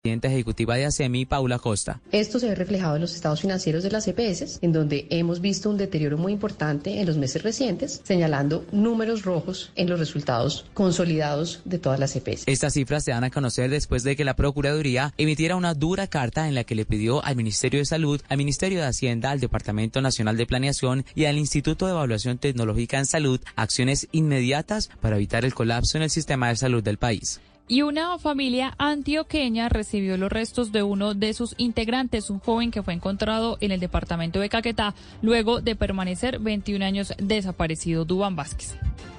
Presidenta ejecutiva de ASEMI, Paula Costa. Esto se ve reflejado en los estados financieros de las EPS, en donde hemos visto un deterioro muy importante en los meses recientes, señalando números rojos en los resultados consolidados de todas las EPS. Estas cifras se dan a conocer después de que la Procuraduría emitiera una dura carta en la que le pidió al Ministerio de Salud, al Ministerio de Hacienda, al Departamento Nacional de Planeación y al Instituto de Evaluación Tecnológica en Salud acciones inmediatas para evitar el colapso en el sistema de salud del país. Y una familia antioqueña recibió los restos de uno de sus integrantes, un joven que fue encontrado en el departamento de Caquetá luego de permanecer 21 años desaparecido, Dubán Vázquez.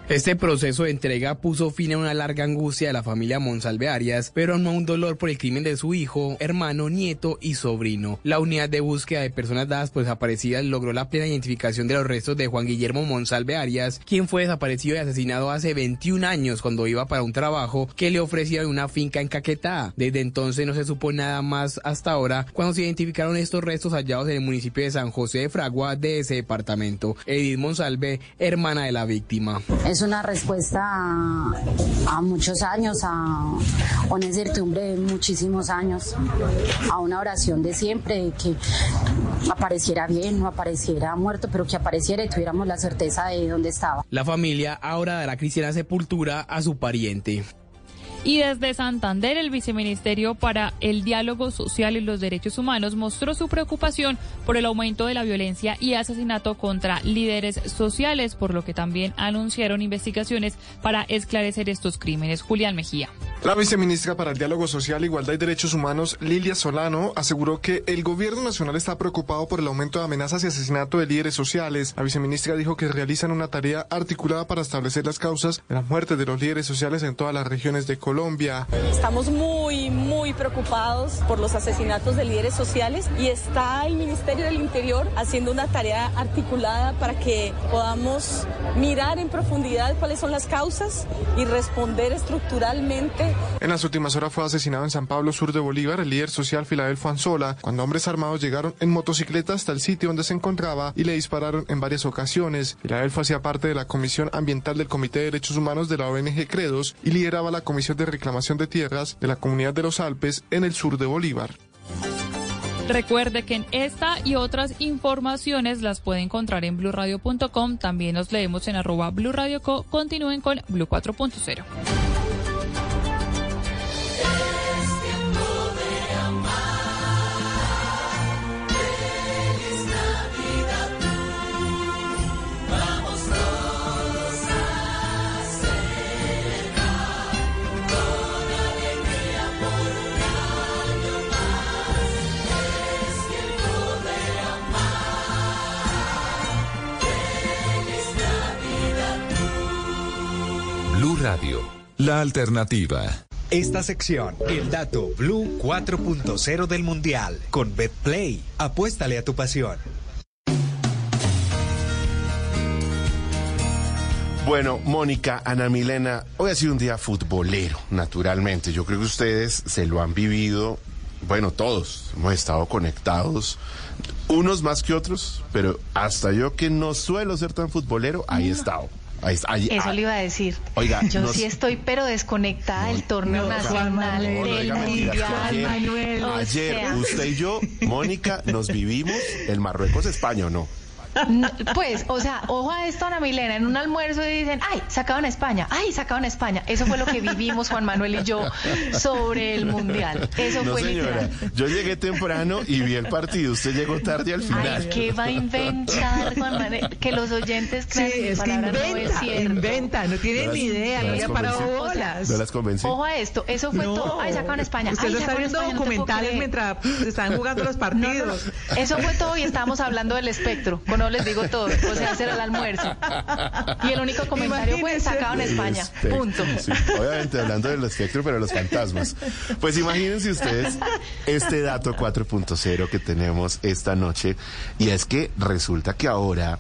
Este proceso de entrega puso fin a una larga angustia de la familia Monsalve Arias, pero no a un dolor por el crimen de su hijo, hermano, nieto y sobrino. La unidad de búsqueda de personas dadas por desaparecidas logró la plena identificación de los restos de Juan Guillermo Monsalve Arias, quien fue desaparecido y asesinado hace 21 años cuando iba para un trabajo que le ofrecía una finca en Caquetá. Desde entonces no se supo nada más hasta ahora cuando se identificaron estos restos hallados en el municipio de San José de Fragua de ese departamento. Edith Monsalve, hermana de la víctima. Una respuesta a, a muchos años, a una incertidumbre de muchísimos años, a una oración de siempre, de que apareciera bien, no apareciera muerto, pero que apareciera y tuviéramos la certeza de dónde estaba. La familia ahora dará cristiana sepultura a su pariente. Y desde Santander, el viceministerio para el diálogo social y los derechos humanos mostró su preocupación por el aumento de la violencia y asesinato contra líderes sociales, por lo que también anunciaron investigaciones para esclarecer estos crímenes. Julián Mejía. La viceministra para el Diálogo Social, Igualdad y Derechos Humanos, Lilia Solano, aseguró que el gobierno nacional está preocupado por el aumento de amenazas y asesinato de líderes sociales. La viceministra dijo que realizan una tarea articulada para establecer las causas de la muerte de los líderes sociales en todas las regiones de Colombia. Estamos muy, muy preocupados por los asesinatos de líderes sociales y está el Ministerio del Interior haciendo una tarea articulada para que podamos mirar en profundidad cuáles son las causas y responder estructuralmente en las últimas horas fue asesinado en San Pablo, sur de Bolívar, el líder social Filadelfo Anzola, cuando hombres armados llegaron en motocicleta hasta el sitio donde se encontraba y le dispararon en varias ocasiones. Filadelfo hacía parte de la Comisión Ambiental del Comité de Derechos Humanos de la ONG Credos y lideraba la Comisión de Reclamación de Tierras de la Comunidad de los Alpes en el sur de Bolívar. Recuerde que en esta y otras informaciones las puede encontrar en blurradio.com. También nos leemos en arroba blurradioco. Continúen con Blue 4.0. Blue Radio, la alternativa. Esta sección, el dato Blue 4.0 del Mundial, con BetPlay. Apuéstale a tu pasión. Bueno, Mónica, Ana Milena, hoy ha sido un día futbolero, naturalmente. Yo creo que ustedes se lo han vivido, bueno, todos hemos estado conectados, unos más que otros, pero hasta yo que no suelo ser tan futbolero, ahí he estado. Ahí está, ahí- Eso ah, le iba a decir. Oiga, yo nos- sí estoy, pero desconectada del torneo no, nacional, del mentiras, que mundial, ayer- Manuel. o Ayer, sea. usted y yo, Mónica, nos vivimos el Marruecos-España, ¿o no? Pues, o sea, ojo a esto, Ana Milena, en un almuerzo y dicen, ay, sacaban a España, ay, sacaban a España. Eso fue lo que vivimos Juan Manuel y yo sobre el mundial. Eso no, fue señora. literal. Yo llegué temprano y vi el partido. Usted llegó tarde al final. Ay, ¿qué va a inventar, Juan Manuel? Que los oyentes crean que es que palabra no es inventa, cierto. inventa, no tiene No ni idea, no no las convencí. bolas. ¿No las convencí? Ojo a esto, eso fue No. todo. Ay, sacaban a España. Usted Ay, lo está viendo España, documentales mientras están jugando los No, no, no. partidos. Eso fue todo y estábamos hablando del espectro. Con no les digo todo. O sea, hacer el almuerzo. Y el único comentario fue sacado en España. Espectro, Punto. sí. Obviamente hablando del espectro, pero los fantasmas. Pues imagínense ustedes este dato 4.0 que tenemos esta noche. Y es que resulta que ahora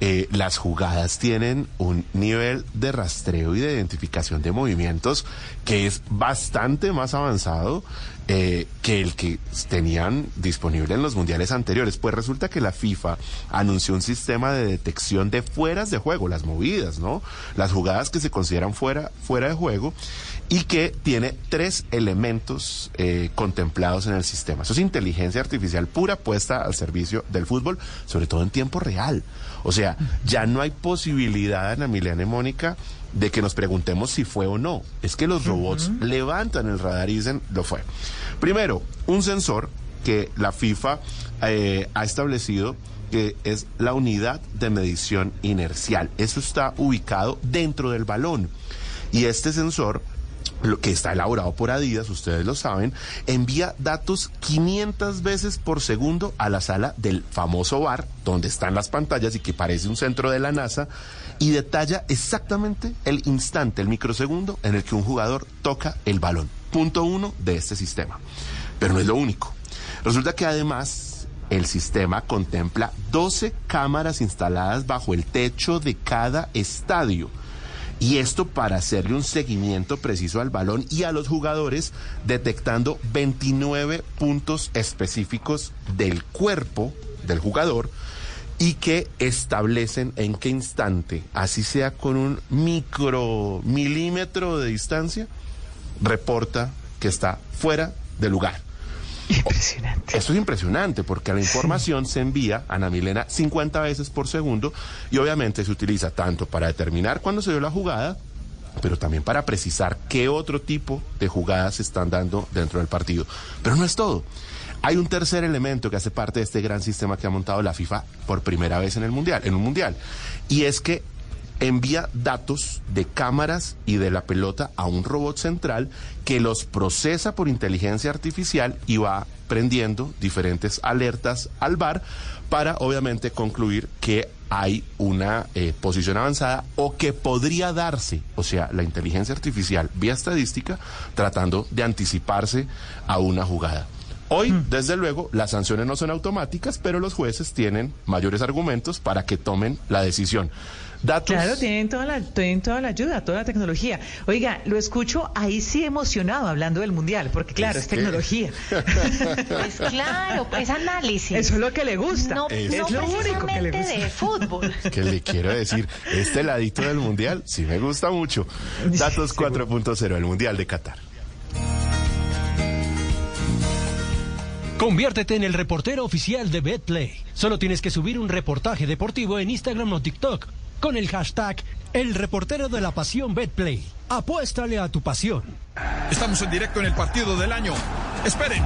eh, las jugadas tienen un nivel de rastreo y de identificación de movimientos que es bastante más avanzado eh, que el que tenían disponible en los mundiales anteriores. Pues resulta que la FIFA anunció un sistema de detección de fueras de juego, las movidas, ¿no? Las jugadas que se consideran fuera, fuera de juego y que tiene tres elementos eh, contemplados en el sistema. Eso es inteligencia artificial pura puesta al servicio del fútbol, sobre todo en tiempo real. O sea, ya no hay posibilidad, Ana Milena y Mónica, de que nos preguntemos si fue o no. Es que los robots levantan el radar y dicen, lo fue. Primero, un sensor que la FIFA eh, ha establecido que es la unidad de medición inercial. Eso está ubicado dentro del balón. Y este sensor lo que está elaborado por Adidas, ustedes lo saben, envía datos 500 veces por segundo a la sala del famoso bar, donde están las pantallas y que parece un centro de la NASA, y detalla exactamente el instante, el microsegundo en el que un jugador toca el balón. Punto uno de este sistema. Pero no es lo único. Resulta que además el sistema contempla 12 cámaras instaladas bajo el techo de cada estadio. Y esto para hacerle un seguimiento preciso al balón y a los jugadores, detectando 29 puntos específicos del cuerpo del jugador y que establecen en qué instante, así sea con un micro milímetro de distancia, reporta que está fuera de lugar. Impresionante. Esto es impresionante porque la información se envía a Ana Milena 50 veces por segundo y obviamente se utiliza tanto para determinar cuándo se dio la jugada, pero también para precisar qué otro tipo de jugadas se están dando dentro del partido. Pero no es todo. Hay un tercer elemento que hace parte de este gran sistema que ha montado la FIFA por primera vez en el mundial, en un mundial, y es que envía datos de cámaras y de la pelota a un robot central que los procesa por inteligencia artificial y va prendiendo diferentes alertas al bar para obviamente concluir que hay una eh, posición avanzada o que podría darse, o sea, la inteligencia artificial vía estadística tratando de anticiparse a una jugada. Hoy, desde luego, las sanciones no son automáticas, pero los jueces tienen mayores argumentos para que tomen la decisión. Datos. Claro, tienen toda, la, tienen toda la ayuda, toda la tecnología. Oiga, lo escucho ahí sí emocionado hablando del mundial, porque claro, Es es, que- tecnología. Pues claro, pues análisis. Eso es lo que le gusta. No, Es no lo único que le gusta. de fútbol. que le quiero decir, este ladito del Mundial sí me gusta mucho. Datos 4.0, el Mundial de Qatar. Conviértete en el reportero oficial de BetPlay. Solo tienes que subir un reportaje deportivo en Instagram o TikTok con el hashtag El reportero de la pasión BetPlay. Apuéstale a tu pasión. Estamos en directo en el partido del año. Esperen.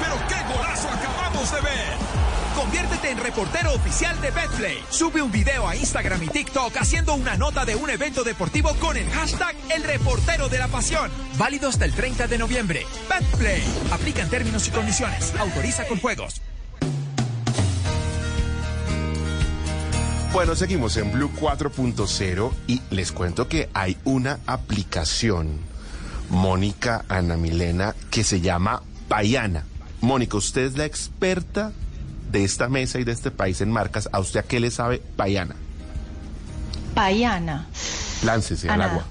Pero qué golazo acabamos de ver. Conviértete en reportero oficial de Betplay. Sube un video a Instagram y TikTok haciendo una nota de un evento deportivo con el hashtag El Reportero de la Pasión. Válido hasta el 30 de noviembre. Betplay. Aplican términos y condiciones. Autoriza con juegos. Bueno, seguimos en Blue 4.0 y les cuento que hay una aplicación, Mónica Ana Milena, que se llama Payana. Mónica, usted es la experta de esta mesa y de este país en marcas. ¿A usted a qué le sabe Payana? Payana. Láncese al agua.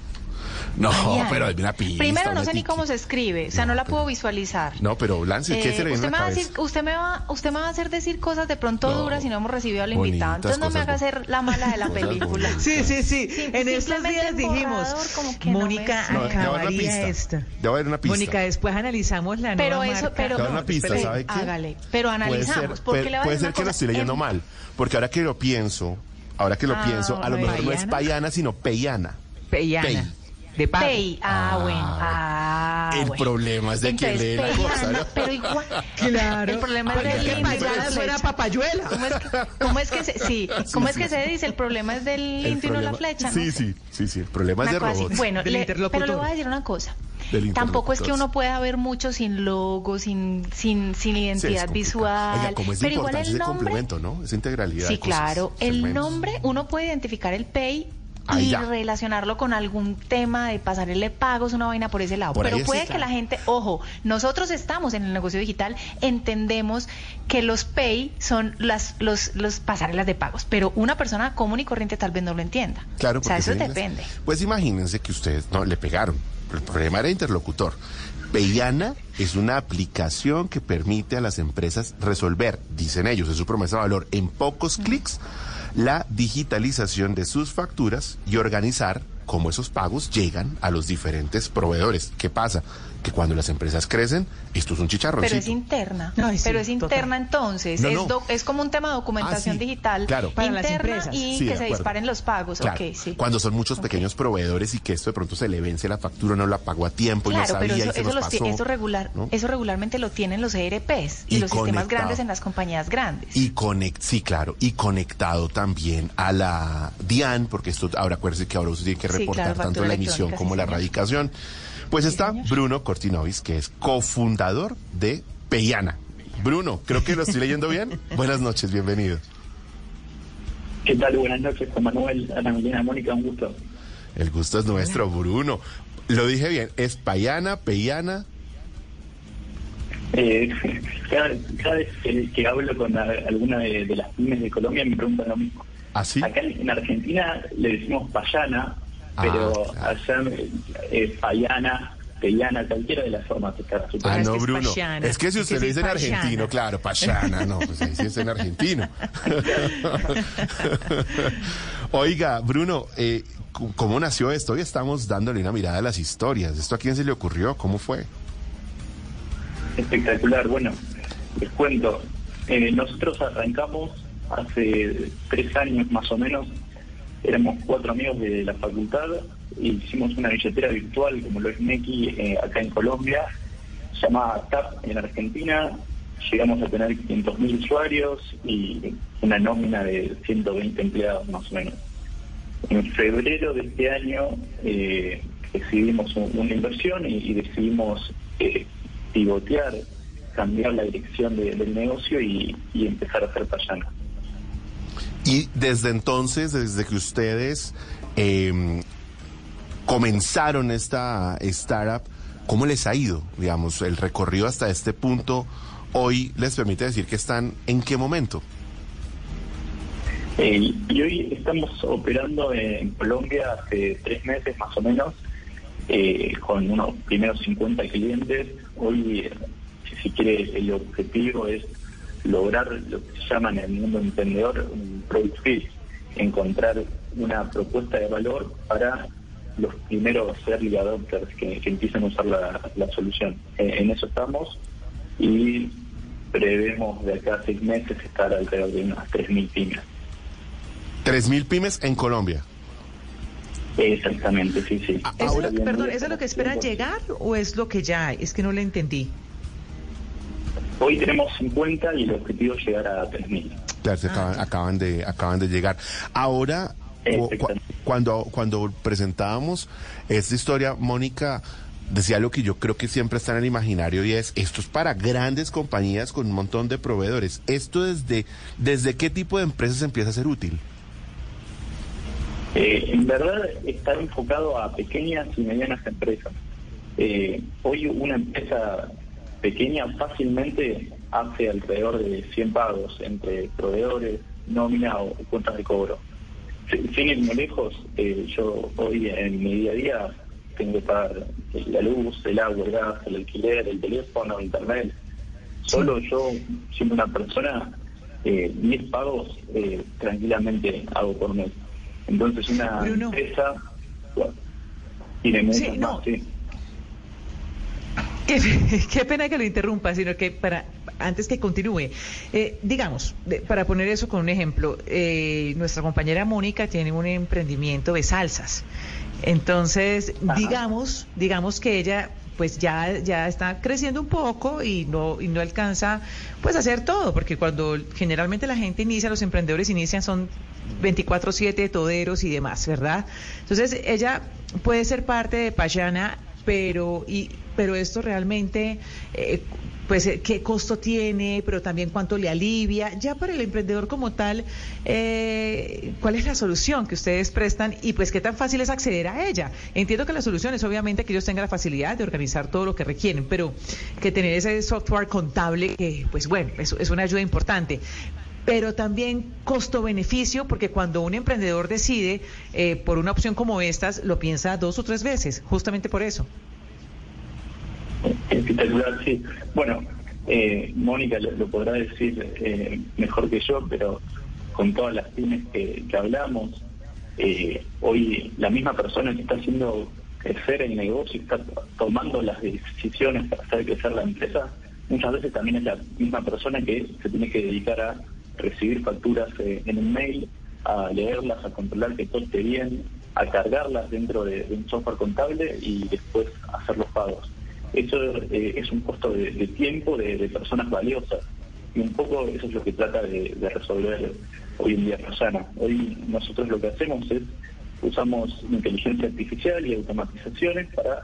No, pero hay una pista. Primero no sé ni cómo se escribe, o sea, no la puedo visualizar. No, pero lance, ¿qué Eh, se le viene usted, a me va a decir, usted, me va, usted me va a hacer decir cosas de pronto No. duras y no hemos recibido al invitado. Entonces no me haga hacer la mala de la película. Sí, sí, sí. Sí, en estos simplemente días dijimos, borrador como que no Mónica me- No, acabaría pista. esto. Ya va a haber una pista. Mónica, después analizamos la Pero nueva eso, marca. pero va una pista, ¿sabe qué? hágale. Pero analizamos, puede- ser que lo estoy leyendo mal, porque ahora que lo pienso, ahora que lo Ah, pienso, a lo mejor no es ¿Payana? payana, sino peyana. Peyana. De pago. Pay. Ah, bueno. Ah, El bueno. problema es de quien Entonces, lee la cosa, ¿no? Pero igual. Claro. El problema es del es que limpio y payana la suena flecha. papayuela. ¿Cómo es que, cómo es que se, sí, cómo es que se dice? El problema es del El limpio y no la flecha. Sí, ¿no? sí, sí, sí, el problema es de así. robots. Bueno, Del le- interlocutor. pero le voy a decir una cosa. Tampoco es que uno pueda ver mucho sin logo, sin, sin, sin Sí, es identidad complicado. visual. Oiga, como es pero igual el ese nombre. complemento, ¿no? Esa integralidad. Sí, cosas, claro. El segmentos. nombre, uno puede identificar el pay Ahí y ya. relacionarlo con algún tema de pasarle pagos, una vaina por ese lado. Por Pero sí, puede claro. que la gente, ojo, nosotros estamos en el negocio digital, entendemos que los pay son las, los, los pasarelas de pagos, pero una persona común y corriente tal vez no lo entienda. Claro, o sea, porque eso en depende. Pues imagínense que ustedes no le pegaron. El problema era interlocutor. Peyana es una aplicación que permite a las empresas resolver, dicen ellos, es su promesa de valor, en pocos clics, la digitalización de sus facturas y organizar cómo esos pagos llegan a los diferentes proveedores. ¿Qué pasa? Que cuando las empresas crecen, esto es un chicharroncito. Pero es interna. Pero es total. interna entonces. No, es, como un tema de documentación Ah, sí, digital claro. Para las empresas. y Sí, que se disparen los pagos. Claro, Ok, sí. Cuando son muchos pequeños proveedores y que esto de pronto se le vence la factura, no la pagó a tiempo y no sabía pero y eso, se eso, nos los ti- pasó. eso regular, ¿no? eso regularmente lo tienen los ERPs y, Y los sistemas grandes en las compañías grandes. Y conect, sí, claro, y conectado también a la DIAN, porque esto ahora acuérdense que ahora usted tiene que Sí, reportar claro, tanto la emisión como sí, la señor. Pues está Bruno Cortinovis, que es cofundador de Peyana. Bruno, creo que lo estoy leyendo bien. Buenas noches, bienvenido. ¿Qué tal? Buenas noches, Juan Manuel, Ana Milena, Mónica, un gusto. El gusto es nuestro, Bruno. Lo dije bien, es Payana, Peyana. Eh, cada, cada vez que, hablo con alguna de, de las pymes de Colombia me preguntan lo mismo. ¿Así? Acá en, en Argentina le decimos payana, Ah, pero claro. allá eh, es payana, peyana, cualquiera de las formas está Ah, no, Bruno. Es que si usted lo dice en argentino, claro, Payana, no, pues ahí sí es en argentino. Oiga, Bruno, eh, ¿cómo nació esto? Hoy estamos dándole una mirada a las historias. ¿Esto a quién se le ocurrió? ¿Cómo fue? Espectacular. Bueno, les cuento. Eh, nosotros arrancamos hace tres años más o menos. Éramos cuatro amigos de la facultad e hicimos una billetera virtual como lo es Neki eh, acá en Colombia, llamada TAP en Argentina. Llegamos a tener 500.000 usuarios y una nómina de 120 empleados más o menos. En febrero de este año eh, decidimos un- una inversión y, decidimos eh, pivotear, cambiar la dirección de- del negocio y, empezar a hacer payana. Y desde entonces, desde que ustedes eh, comenzaron esta startup, ¿cómo les ha ido? Digamos, el recorrido hasta este punto hoy les permite decir que están en qué momento. Eh, y hoy estamos operando en Colombia hace tres meses más o menos, eh, con unos primeros 50 clientes. Hoy, si quiere, el objetivo es lograr lo que se llama en el mundo emprendedor un product fit, encontrar una propuesta de valor para los primeros early adopters que, que empiecen a usar la, la solución. Eh, en eso estamos y prevemos de acá a seis meses estar alrededor de unas 3.000 pymes. Tres mil pymes en Colombia. Exactamente, sí, sí. ¿Eso, perdón, ¿eso es lo que esperan llegar o es lo que ya hay? Es que no lo entendí. Hoy tenemos 50 y el objetivo es llegar a 3.000. Claro, se acaban, acaban de acaban de llegar. Ahora, cu- cu- cuando cuando presentábamos esta historia, Mónica decía lo que yo creo que siempre está en el imaginario y es esto es para grandes compañías con un montón de proveedores. Esto desde desde qué tipo de empresas empieza a ser útil. Eh, en verdad está enfocado a pequeñas y medianas empresas. Eh, hoy una empresa pequeña fácilmente hace alrededor de 100 pagos entre proveedores, nómina o cuentas de cobro. Si- Sin ir muy lejos, eh, yo hoy en mi día a día tengo que pagar la luz, el agua, el gas, el alquiler, el teléfono, internet. Solo yo, siendo una persona, eh, 10 pagos eh, tranquilamente hago por mes. Entonces una Bruno. empresa bueno, tiene muchas Sí, no. más, sí. Qué, qué pena que lo interrumpa, sino que para antes que continúe, eh, digamos, de- para poner eso con un ejemplo, eh, nuestra compañera Mónica tiene un emprendimiento de salsas. Entonces, digamos, digamos que ella pues ya, ya está creciendo un poco y no, y no alcanza pues a hacer todo, porque cuando generalmente la gente inicia, los emprendedores inician son 24/7 toderos y demás, ¿verdad? Entonces ella puede ser parte de Payana pero, y, pero esto realmente, eh, pues, eh, qué costo tiene, pero también cuánto le alivia. Ya para el emprendedor como tal, eh, ¿cuál es la solución que ustedes prestan y pues qué tan fácil es acceder a ella? Entiendo que la solución es obviamente que ellos tengan la facilidad de organizar todo lo que requieren, pero que tener ese software contable, que pues bueno, es, es una ayuda importante pero también costo-beneficio, porque cuando un emprendedor decide eh, por una opción como estas, lo piensa dos o tres veces, justamente por eso. Espectacular, sí. Bueno, eh, Mónica lo, podrá decir eh, mejor que yo, pero con todas las pymes que, hablamos, hoy la misma persona que está haciendo crecer el negocio, está tomando las decisiones para hacer crecer la empresa, muchas veces también es la misma persona que se tiene que dedicar a recibir facturas eh, en un mail, a leerlas, a controlar que todo bien, a cargarlas dentro de, un software contable y después hacer los pagos. Eso eh, es un costo de, tiempo de, personas valiosas y un poco eso es lo que trata de, resolver hoy en día Rosana. Hoy nosotros lo que hacemos es usamos inteligencia artificial y automatizaciones para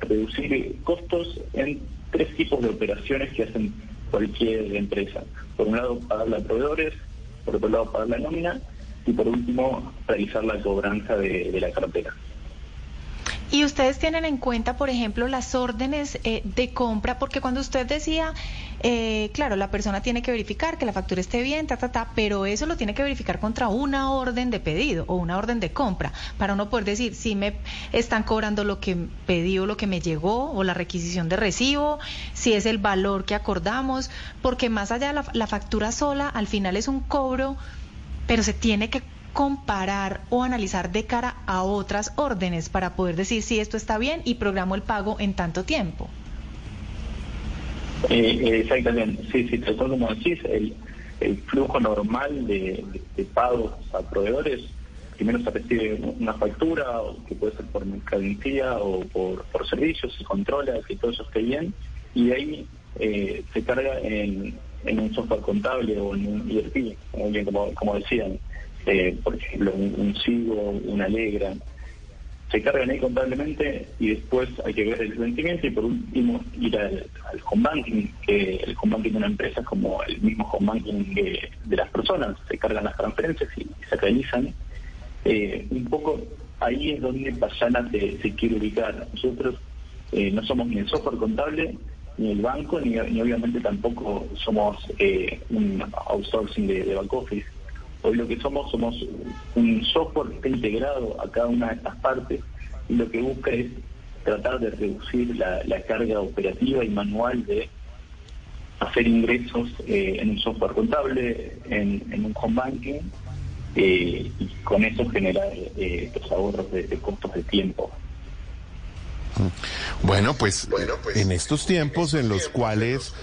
reducir costos en tres tipos de operaciones que hacen cualquier empresa. Por un lado, pagarle a proveedores, por otro lado, pagar la nómina y por último, realizar la cobranza de, la cartera. Y ustedes tienen en cuenta, por ejemplo, las órdenes eh, de compra, porque cuando usted decía, eh, claro, la persona tiene que verificar que la factura esté bien, ta, ta, ta, pero eso lo tiene que verificar contra una orden de pedido o una orden de compra, para uno poder decir si me están cobrando lo que pedí o lo que me llegó, o la requisición de recibo, si es el valor que acordamos, porque más allá de la, la factura sola, al final es un cobro, pero se tiene que comparar o analizar de cara a otras órdenes para poder decir si esto está bien y programo el pago en tanto tiempo. Eh, exactamente, sí, sí, tal como decís, el, flujo normal de, pagos a proveedores, primero se recibe una factura, que puede ser por mercadería o por, servicios, se controla que todo eso esté bien, y ahí eh, se carga en, un software contable o en un ERP, como, como decían. Eh, por ejemplo, un, un SIGO, una Alegra, se cargan ahí contablemente y después hay que ver el vencimiento y por último ir al, home banking, que el home banking de una empresa es como el mismo home banking de, las personas, se cargan las transferencias y, se realizan. Eh, un poco ahí es donde Payana se, quiere ubicar. Nosotros eh, no somos ni el software contable, ni el banco, ni, obviamente tampoco somos un outsourcing de, de back office Hoy lo que somos, somos un software que está integrado a cada una de estas partes y lo que busca es tratar de reducir la, carga operativa y manual de hacer ingresos eh, en un software contable, en, un home banking, eh, y con eso generar eh, estos ahorros de, costos de tiempo. Bueno, pues, bueno, pues en estos tiempos en los cuales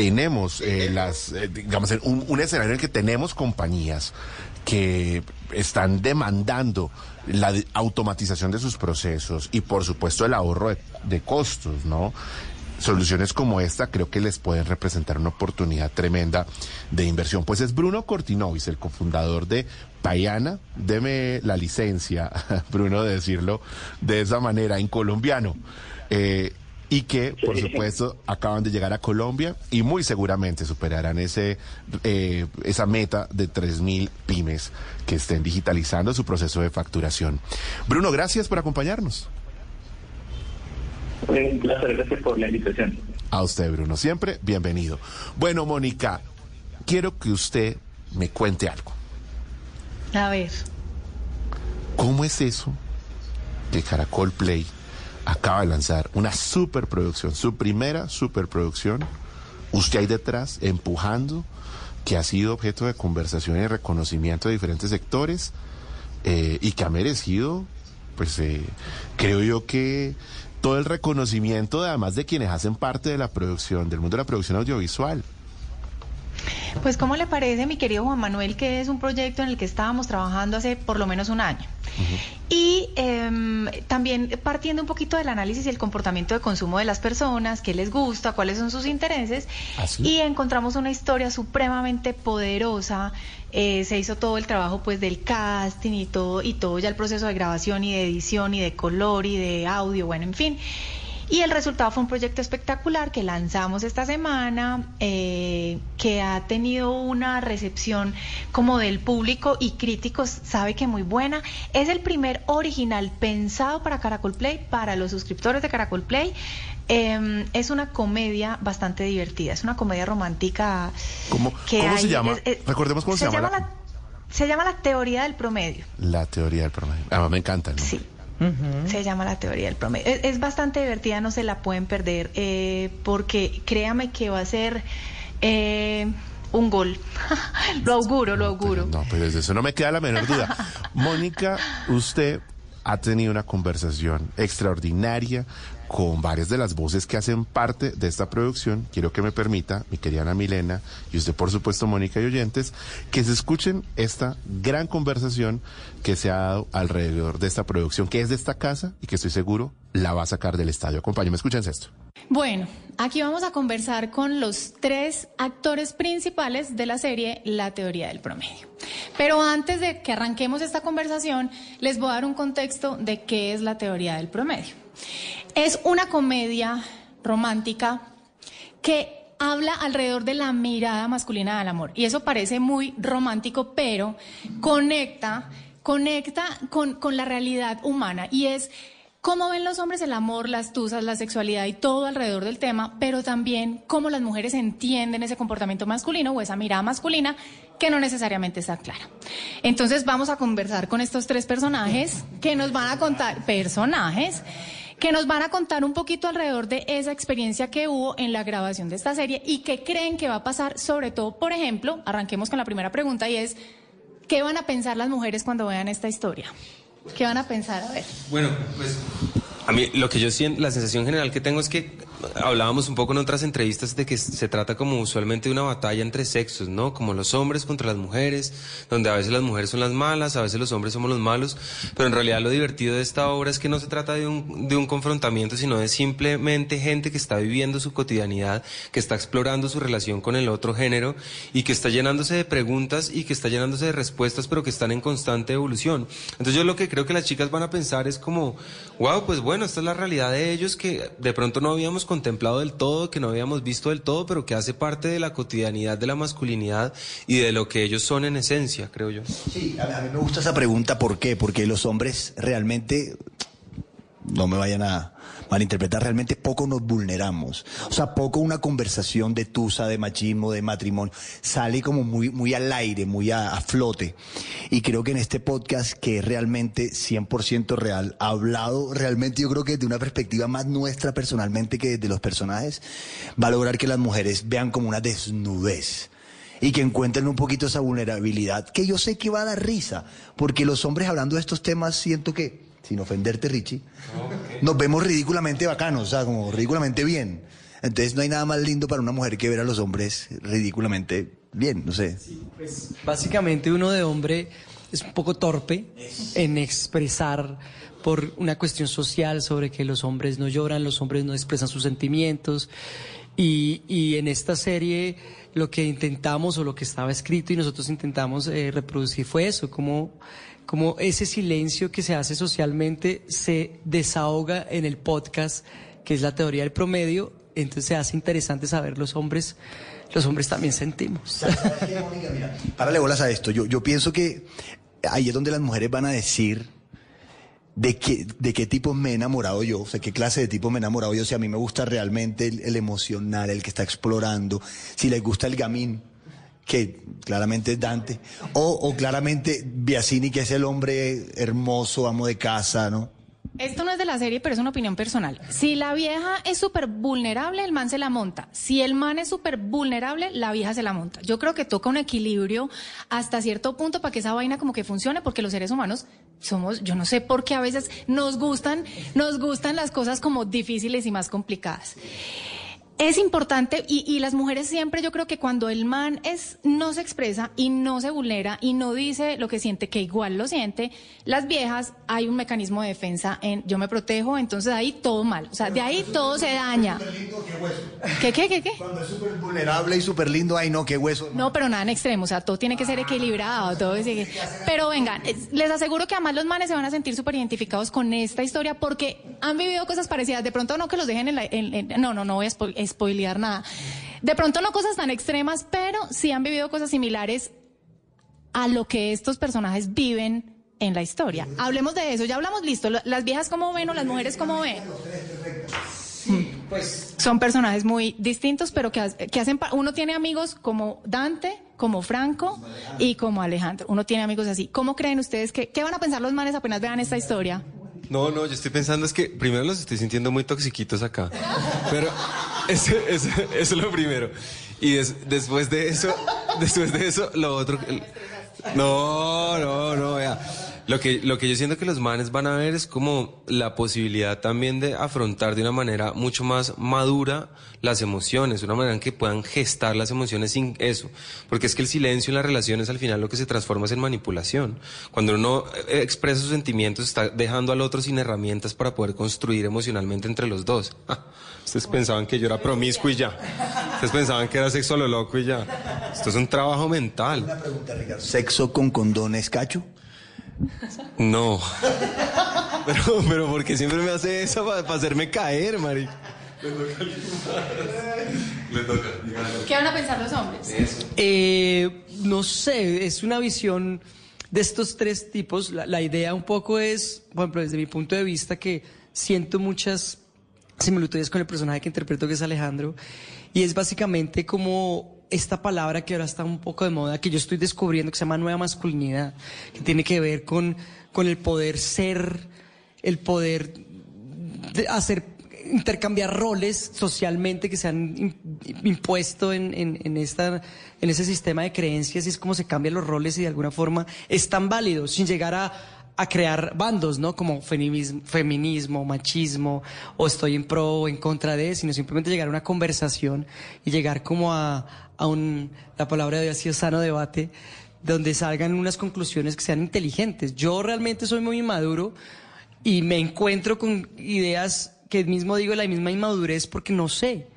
tenemos eh, las, eh, digamos, un, un, escenario en el que tenemos compañías que están demandando la automatización de sus procesos y por supuesto el ahorro de, costos, ¿no? Soluciones como esta creo que les pueden representar una oportunidad tremenda de inversión. Pues es Bruno Cortinovis, el cofundador de Payana. Deme la licencia, Bruno, de decirlo de esa manera en colombiano. Eh, y que, por supuesto, acaban de llegar a Colombia y muy seguramente superarán ese eh, esa meta de 3.000 pymes que estén digitalizando su proceso de facturación. Bruno, gracias por acompañarnos. Un placer, gracias por la invitación. A usted, Bruno, siempre bienvenido. Bueno, Mónica, quiero que usted me cuente algo. A ver. ¿Cómo es eso de Caracol Play acaba de lanzar una superproducción, su primera superproducción. Usted ahí detrás, empujando, que ha sido objeto de conversación y reconocimiento de diferentes sectores eh, y que ha merecido, pues eh, creo yo que todo el reconocimiento, además de quienes hacen parte de la producción, del mundo de la producción audiovisual. Pues, ¿cómo le parece, mi querido Juan Manuel, que es un proyecto en el que estábamos trabajando hace por lo menos un año? Y em, también partiendo un poquito del análisis y el comportamiento de consumo de las personas, qué les gusta, cuáles son sus intereses, y encontramos una historia supremamente poderosa. Eh, se hizo todo el trabajo pues del casting y todo y todo ya el proceso de grabación y de edición y de color y de audio, bueno, en fin. Y el resultado fue un proyecto espectacular que lanzamos esta semana, eh, que ha tenido una recepción como del público y críticos, sabe que muy buena. Es el primer original pensado para Caracol Play, para los suscriptores de Caracol Play. Em, es una comedia bastante divertida, es una comedia romántica. ¿Cómo, que ¿cómo hay- se llama? es- es- Recordemos cómo se, llama. la- la, se llama la teoría del promedio. La teoría del promedio. Ah, me encanta. ¿no? Sí. Se llama la teoría del promedio. Es, es bastante divertida, no se la pueden perder, eh, porque créame que va a ser eh, un gol. lo auguro, lo auguro. No, pues de eso no me queda la menor duda. Mónica, usted ha tenido una conversación extraordinaria con varias de las voces que hacen parte de esta producción. Quiero que me permita, mi querida Ana Milena, y usted por supuesto, Mónica y oyentes, que se escuchen esta gran conversación que se ha dado alrededor de esta producción, que es de esta casa y que estoy seguro la va a sacar del estadio. Acompáñenme, escúchense esto. Bueno, aquí vamos a conversar con los tres actores principales de la serie La teoría del promedio. Pero antes de que arranquemos esta conversación, les voy a dar un contexto de qué es la teoría del promedio. Es una comedia romántica que habla alrededor de la mirada masculina del amor. Y eso parece muy romántico, pero conecta, conecta con, con la realidad humana. Y es cómo ven los hombres el amor, las tusas, la sexualidad y todo alrededor del tema, pero también cómo las mujeres entienden ese comportamiento masculino o esa mirada masculina que no necesariamente está clara. Entonces vamos a conversar con estos tres personajes que nos van a contar, personajes que nos van a contar un poquito alrededor de esa experiencia que hubo en la grabación de esta serie y qué creen que va a pasar, sobre todo, por ejemplo, arranquemos con la primera pregunta y es, ¿qué van a pensar las mujeres cuando vean esta historia? ¿Qué van a pensar? A ver. Bueno, pues a mí lo que yo siento, la sensación general que tengo es que hablábamos un poco en otras entrevistas de que se trata como usualmente de una batalla entre sexos, ¿no? Como los hombres contra las mujeres, donde a veces las mujeres son las malas, a veces los hombres somos los malos, pero en realidad lo divertido de esta obra es que no se trata de un, de un confrontamiento, sino de simplemente gente que está viviendo su cotidianidad, que está explorando su relación con el otro género y que está llenándose de preguntas y que está llenándose de respuestas, pero que están en constante evolución. Entonces yo lo que creo que las chicas van a pensar es como, wow, pues bueno, esta es la realidad de ellos que de pronto no habíamos contemplado del todo, que no habíamos visto del todo, pero que hace parte de la cotidianidad de la masculinidad y de lo que ellos son en esencia, creo yo. Sí, a, mí me gusta esa pregunta, ¿por qué? Porque los hombres realmente, no me vayan a malinterpretar, realmente poco nos vulneramos. O sea, poco una conversación de tusa, de machismo, de matrimonio, sale como muy, muy al aire, muy a, a flote. Y creo que en este podcast, que es realmente 100% real, ha hablado realmente, yo creo que de una perspectiva más nuestra personalmente que de los personajes, va a lograr que las mujeres vean como una desnudez y que encuentren un poquito esa vulnerabilidad, que yo sé que va a dar risa, porque los hombres hablando de estos temas siento que, sin ofenderte Richie, nos vemos ridículamente bacanos, o sea, como ridículamente bien. Entonces no hay nada más lindo para una mujer que ver a los hombres ridículamente bien, no sé. Pues básicamente uno de hombre es un poco torpe en expresar por una cuestión social sobre que los hombres no lloran, los hombres no expresan sus sentimientos. Y, y en esta serie lo que intentamos o lo que estaba escrito y nosotros intentamos eh, reproducir fue eso, como, como ese silencio que se hace socialmente se desahoga en el podcast, que es la teoría del promedio, entonces se hace interesante saber los hombres, los hombres también sentimos. Párale bolas a esto. Yo, yo pienso que ahí es donde las mujeres van a decir de qué, de qué tipo me he enamorado yo, o sea, qué clase de tipo me he enamorado yo, si a mí me gusta realmente el, el emocional, el que está explorando, si les gusta el gamín, que claramente es Dante, o, o claramente Biasini, que es el hombre hermoso, amo de casa, ¿no? Esto no es de la serie, pero es una opinión personal. Si la vieja es súper vulnerable, el man se la monta. Si el man es súper vulnerable, la vieja se la monta. Yo creo que toca un equilibrio hasta cierto punto para que esa vaina como que funcione, porque los seres humanos somos, yo no sé por qué a veces nos gustan, nos gustan las cosas como difíciles y más complicadas. Es importante y, y, las mujeres siempre yo creo que cuando el man es no se expresa y no se vulnera y no dice lo que siente que igual lo siente las viejas hay un mecanismo de defensa en yo me protejo entonces ahí todo mal o sea de ahí todo se daña ¿Qué, qué, qué, qué? Cuando es súper vulnerable y súper lindo, ay no, qué hueso. No, pero nada en extremo, o sea, todo tiene que ser equilibrado, todo Pero vengan, les aseguro que además los manes se van a sentir súper identificados con esta historia porque han vivido cosas parecidas. De pronto no que los dejen en la... no, no, no voy a spoilear nada. De pronto no cosas tan extremas, pero sí han vivido cosas similares a lo que estos personajes viven en la historia. Hablemos de eso, ya hablamos, listo. Las viejas cómo ven o las mujeres cómo ven. Pues son personajes muy distintos, pero que, hacen. Uno tiene amigos como Dante, como Franco y como Alejandro. Uno tiene amigos así. ¿Cómo creen ustedes que qué van a pensar los manes apenas vean esta historia? No, no, yo estoy pensando es que primero los estoy sintiendo muy toxiquitos acá. Pero eso, es lo primero. Y después de eso, después de eso, lo otro. No, no, no, vea. Lo que, lo que yo siento que los manes van a ver es como la posibilidad también de afrontar de una manera mucho más madura las emociones, una manera en que puedan gestar las emociones sin eso. Porque es que el silencio en las relaciones al final lo que se transforma es en manipulación. Cuando uno expresa sus sentimientos está dejando al otro sin herramientas para poder construir emocionalmente entre los dos. Ustedes pensaban que yo era promiscuo y ya. Ustedes pensaban que era sexo lo loco y ya. Esto es un trabajo mental. Una pregunta. ¿Sexo con condones cacho? No. Pero, pero porque siempre me hace eso para, hacerme caer, Mari. Le toca. ¿Qué van a pensar los hombres? Eh, no sé, es una visión de estos tres tipos. La, la, idea un poco es, por ejemplo, desde mi punto de vista, que siento muchas similitudes con el personaje que interpreto, que es Alejandro, y es básicamente como esta palabra que ahora está un poco de moda, que yo estoy descubriendo, que se llama nueva masculinidad, que tiene que ver con, con el poder ser, el poder hacer intercambiar roles socialmente que se han impuesto en, en, en ese sistema de creencias y es como se cambian los roles y de alguna forma es tan válido sin llegar a, a crear bandos, ¿no? Como feminismo, feminismo, machismo, o estoy en pro o en contra de, sino simplemente llegar a una conversación y llegar como a, a un, la palabra de Dios, sido sano debate, donde salgan unas conclusiones que sean inteligentes. Yo realmente soy muy inmaduro y me encuentro con ideas que mismo digo la misma inmadurez porque no sé.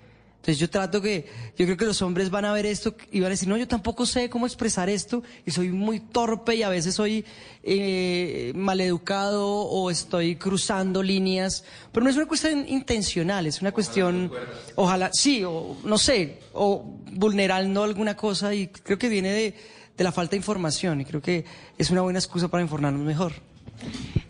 Entonces yo trato que, yo creo que los hombres van a ver esto y van a decir, no, yo tampoco sé cómo expresar esto y soy muy torpe y a veces soy eh, maleducado o estoy cruzando líneas, pero no es una cuestión intencional, es una cuestión, ojalá, sí, o no sé, o vulnerando alguna cosa y creo que viene de, de la falta de información y creo que es una buena excusa para informarnos mejor.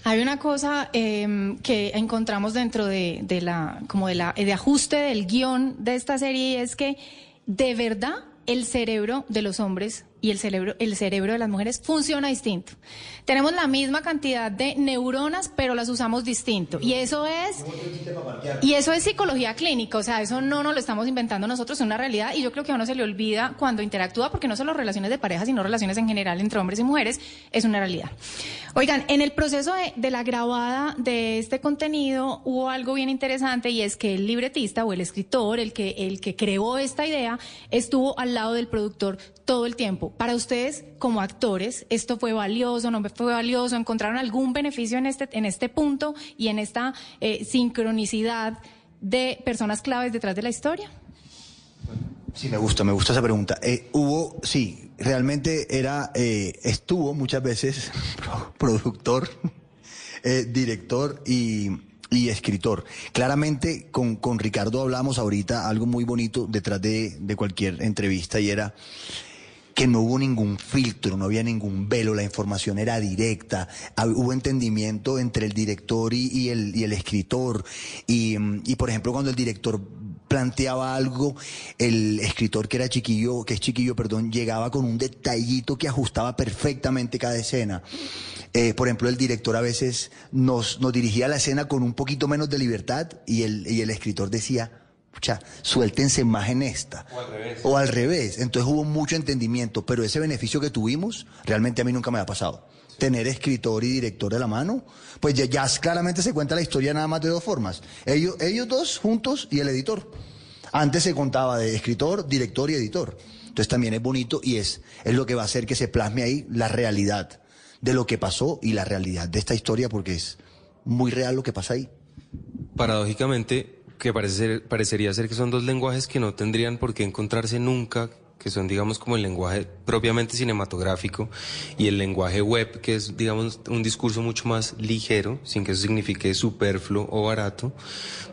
Hay una cosa em, que encontramos dentro de, la, como de la, de ajuste del guion de esta serie y es que de verdad el cerebro de los hombres y el cerebro, el cerebro de las mujeres funciona distinto. Tenemos la misma cantidad de neuronas, pero las usamos distinto. Y eso es, y eso es psicología clínica, o sea, eso no nos lo estamos inventando nosotros, es una realidad y yo creo que a uno se le olvida cuando interactúa, porque no solo relaciones de pareja, sino relaciones en general entre hombres y mujeres, es una realidad. Oigan, en el proceso de, la grabada de este contenido hubo algo bien interesante y es que el libretista o el escritor, el que, el que creó esta idea, estuvo al lado del productor todo el tiempo. Para ustedes, como actores, ¿esto fue valioso, no fue valioso? ¿Encontraron algún beneficio en este, en este punto y en esta eh, sincronicidad de personas claves detrás de la historia? Sí, me gusta, me gusta esa pregunta. Eh, hubo, sí, realmente era, eh, estuvo muchas veces productor, director y, y escritor. Claramente con, con Ricardo hablamos ahorita algo muy bonito detrás de, de cualquier entrevista y era que no hubo ningún filtro, no había ningún velo, la información era directa, hubo entendimiento entre el director y, el, escritor. Y, y, por ejemplo, cuando el director planteaba algo, el escritor que era chiquillo, que es chiquillo, perdón, llegaba con un detallito que ajustaba perfectamente cada escena. Eh, por ejemplo, el director a veces nos, dirigía la escena con un poquito menos de libertad y el escritor decía, sea, suéltense más en esta. O al revés. O al revés. Entonces hubo mucho entendimiento, pero ese beneficio que tuvimos, realmente a mí nunca me ha pasado. Tener escritor y director de la mano, pues ya, claramente se cuenta la historia nada más de dos formas. Ellos, ellos dos juntos y el editor. Antes se contaba de escritor, director y editor. Entonces también es bonito y es, es lo que va a hacer que se plasme ahí la realidad de lo que pasó y la realidad de esta historia porque es muy real lo que pasa ahí. Paradójicamente, que parece parecería ser que son dos lenguajes que no tendrían por qué encontrarse nunca, que son, digamos, como el lenguaje propiamente cinematográfico y el lenguaje web, que es, digamos, un discurso mucho más ligero, sin que eso signifique superfluo o barato,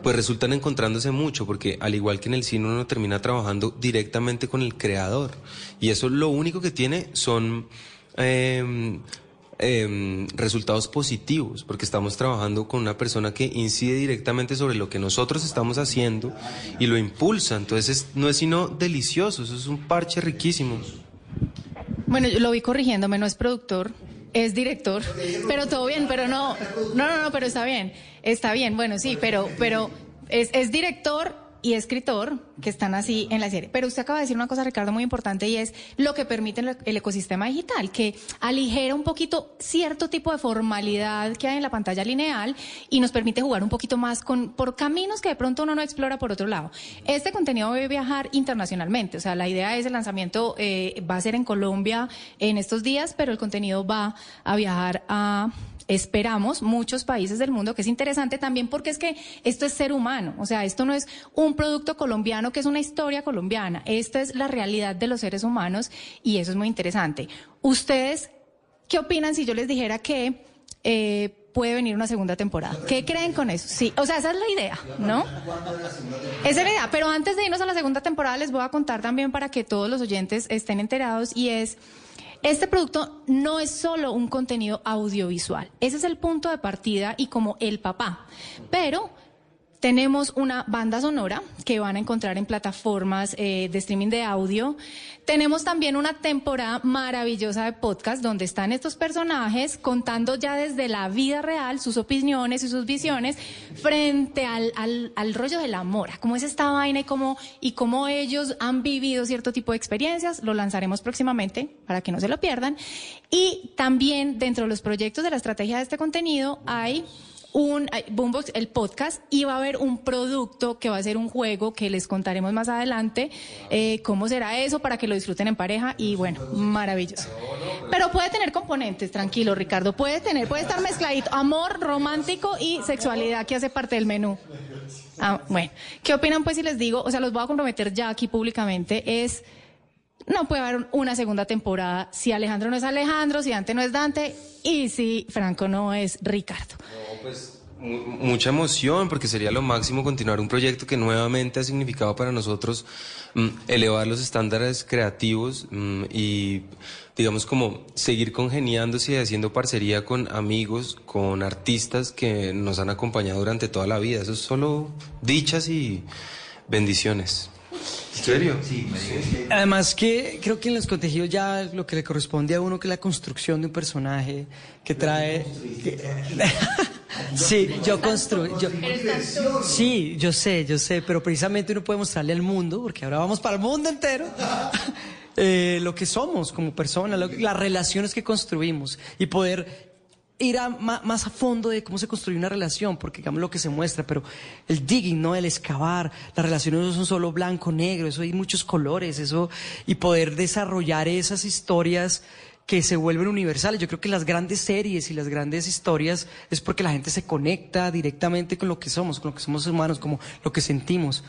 pues resultan encontrándose mucho, porque al igual que en el cine uno termina trabajando directamente con el creador. Y eso lo único que tiene son... em, em, resultados positivos, porque estamos trabajando con una persona que incide directamente sobre lo que nosotros estamos haciendo y lo impulsa. Entonces es- no es sino delicioso, eso es un parche riquísimo. Bueno, yo lo vi corrigiéndome, no es productor, es director, pero todo bien, pero no, no, no, no, pero está bien, está bien, bueno, sí, pero, pero es, es director y escritor que están así en la serie. Pero usted acaba de decir una cosa, Ricardo, muy importante y es lo que permite el, ecosistema digital, que aligera un poquito cierto tipo de formalidad que hay en la pantalla lineal y nos permite jugar un poquito más con, por caminos que de pronto uno no explora por otro lado. Este contenido debe viajar internacionalmente, o sea, la idea es el lanzamiento eh, va a ser en Colombia en estos días, pero el contenido va a viajar a esperamos muchos países del mundo, que es interesante también porque es que esto es ser humano, o sea, esto no es un producto colombiano que es una historia colombiana, esta es la realidad de los seres humanos y eso es muy interesante. ¿Ustedes qué opinan si yo les dijera que eh, puede venir una segunda temporada? ¿Qué creen con eso? Sí, o sea, esa es la idea, ¿no? Esa es la idea, pero antes de irnos a la segunda temporada les voy a contar también para que todos los oyentes estén enterados y es... Este producto no es solo un contenido audiovisual, ese es el punto de partida y como el papá, pero tenemos una banda sonora que van a encontrar en plataformas eh, de streaming de audio. Tenemos también una temporada maravillosa de podcast donde están estos personajes contando ya desde la vida real sus opiniones y sus visiones frente al, al, al rollo del amor, a cómo es esta vaina y cómo, y cómo ellos han vivido cierto tipo de experiencias. Lo lanzaremos próximamente para que no se lo pierdan. Y también dentro de los proyectos de la estrategia de este contenido hay un Boombox, el podcast, y va a haber un producto que va a ser un juego que les contaremos más adelante eh, cómo será eso para que lo disfruten en pareja y bueno, maravilloso. Pero puede tener componentes, tranquilo Ricardo, puede tener, puede estar mezcladito, amor romántico y sexualidad que hace parte del menú. Ah, bueno, ¿qué opinan pues si les digo, o sea, los voy a comprometer ya aquí públicamente, es no puede haber una segunda temporada si Alejandro no es Alejandro, si Dante no es Dante y si Franco no es Ricardo. No, pues mu- mucha emoción porque sería lo máximo continuar un proyecto que nuevamente ha significado para nosotros mm, elevar los estándares creativos mm, y digamos como seguir congeniándose y haciendo parcería con amigos, con artistas que nos han acompañado durante toda la vida. Eso es solo dichas y bendiciones. ¿En serio? Sí, Además que creo que en los contegidos ya lo que le corresponde a uno que es la construcción de un personaje que trae... que- sí, yo construyo... yo- Sí, yo sé, yo sé, pero precisamente uno puede mostrarle al mundo, porque ahora vamos para el mundo entero, eh, lo que somos como personas, las relaciones que construimos y poder ir a, más a fondo de cómo se construye una relación, porque digamos lo que se muestra, pero el digging, ¿no? El excavar, las relaciones no son solo blanco, negro, eso hay muchos colores, eso, y poder desarrollar esas historias que se vuelven universales. Yo creo que las grandes series y las grandes historias es porque la gente se conecta directamente con lo que somos, con lo que somos humanos, como lo que sentimos.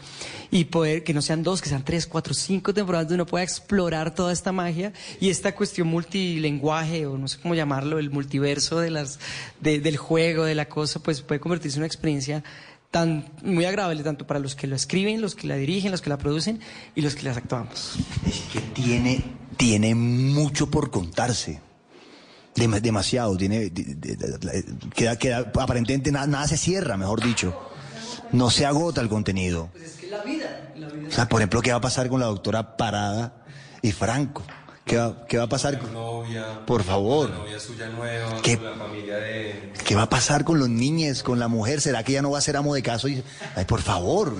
Y poder que no sean dos, que sean tres, cuatro, cinco temporadas donde uno pueda explorar toda esta magia y esta cuestión multilenguaje o no sé cómo llamarlo, el multiverso de las, de- del juego, de la cosa, pues puede convertirse en una experiencia tan muy agradable tanto para los que lo escriben, los que la dirigen, los que la producen y los que las actuamos. que tiene, tiene mucho por contarse. Dem- demasiado. Tiene, de- de- de- de- queda, queda, aparentemente nada, nada se cierra, mejor dicho. No se agota el contenido. O sea, por ejemplo, ¿qué va a pasar con la doctora Parada y Franco? ¿Qué va, qué va a pasar con... novia, Por favor. la novia suya nueva, ¿Qué? con la familia de... ¿Qué va a pasar con los niños, con la mujer? ¿Será que ya no va a ser amo de casa? Y- Ay, por favor.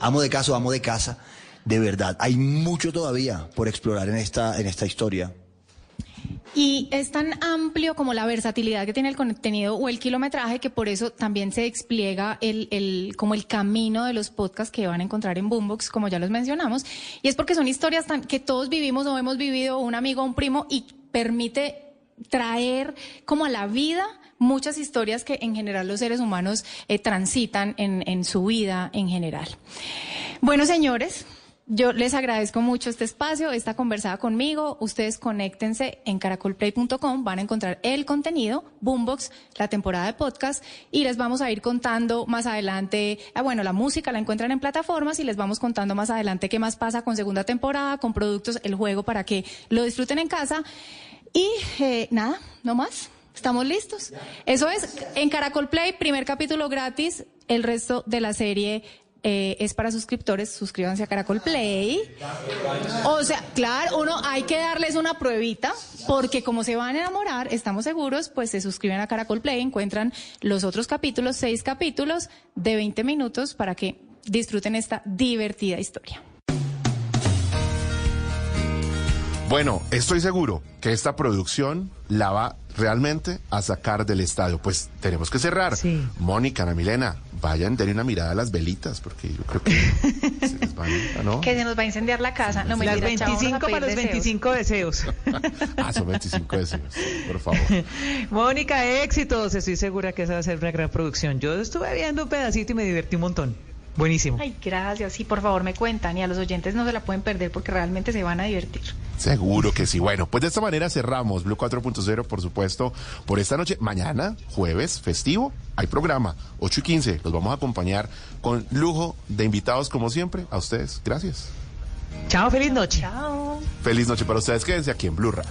Amo de casa, amo de casa. De verdad, hay mucho todavía por explorar en esta, en esta historia. Y es tan amplio como la versatilidad que tiene el contenido o el kilometraje que por eso también se despliega el, el, como el camino de los podcasts que van a encontrar en Boombox, como ya los mencionamos. Y es porque son historias tan, que todos vivimos o hemos vivido, un amigo un primo, y permite traer como a la vida muchas historias que en general los seres humanos eh, transitan en, en su vida en general. Bueno, señores, yo les agradezco mucho este espacio, esta conversada conmigo. Ustedes conéctense en caracolplay.com, van a encontrar el contenido, Boombox, la temporada de podcast, y les vamos a ir contando más adelante, ah, bueno, la música la encuentran en plataformas y les vamos contando más adelante qué más pasa con segunda temporada, con productos, el juego para que lo disfruten en casa. Y eh, nada, no más. ¿Estamos listos? Eso es, en Caracol Play, primer capítulo gratis, el resto de la serie eh, es para suscriptores, suscríbanse a Caracol Play. O sea, claro, uno hay que darles una pruebita, porque como se van a enamorar, estamos seguros, pues se suscriben a Caracol Play, encuentran los otros capítulos, seis capítulos de 20 minutos para que disfruten esta divertida historia. Bueno, estoy seguro que esta producción la va realmente a sacar del estadio. Pues tenemos que cerrar. Mónica, Ana Milena, vayan, denle una mirada a las velitas, porque yo creo que se les van, ¿no? Que se nos va a incendiar la casa. No, Las vamos a 25 pedir para los deseos. 25 deseos. ah, son 25 deseos, por favor. Mónica, éxitos. Estoy segura que esa va a ser una gran producción. Yo estuve viendo un pedacito y me divertí un montón. Buenísimo. Ay, gracias. Sí, por favor, me cuentan. Y a los oyentes no se la pueden perder porque realmente se van a divertir. Seguro que sí. Bueno, pues de esta manera cerramos Blue 4.0, por supuesto, por esta noche. Mañana, jueves, festivo, hay programa, 8 y 15. Los vamos a acompañar con lujo de invitados, como siempre. A ustedes, gracias. Chao, feliz noche. Chao. Feliz noche para ustedes. Quédense aquí en Blue Radio.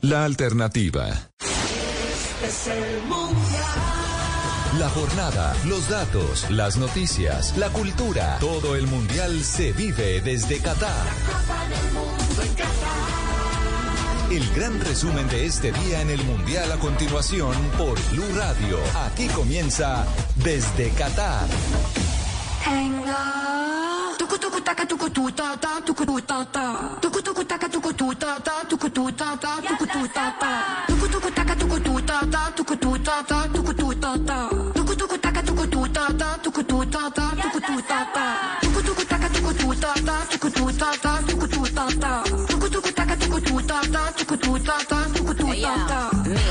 La alternativa. Este es el mundial. La jornada, los datos, las noticias, la cultura. Todo el mundial se vive desde Qatar. El gran resumen de este día en el mundial a continuación por Blue Radio. Aquí comienza desde Qatar. Tuku tuku taka tuku tu ta ta tuku tu ta ta. Tuku tuku taka tuku tu ta ta tuku tu ta ta tuku tu ta ta. Tuku tuku taka tuku tu ta ta tuku tu ta ta tuku tu ta ta. Tuku tuku taka tuku tu ta ta tuku tu ta ta tuku tu ta ta. Tuku tuku taka tuku tu ta ta tuku tu ta ta tuku tu ta ta. Tuku tuku taka tuku tu ta ta tuku tu ta ta tuku tu ta ta. Me,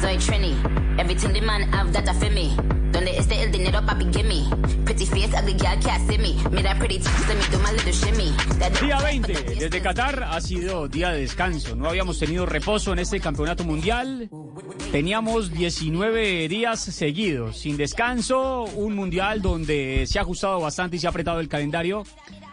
soy Trini. Everything the man have that I feel me. Donde esté el dinero, papi, give me. Pretty face, ugly girl can't see me. Me that pretty text, let me do my little shimmy. That Día 20 desde Qatar ha sido día de descanso. No habíamos tenido reposo en este campeonato mundial. Teníamos 19 días seguidos sin descanso. Un mundial donde se ha ajustado bastante y se ha apretado el calendario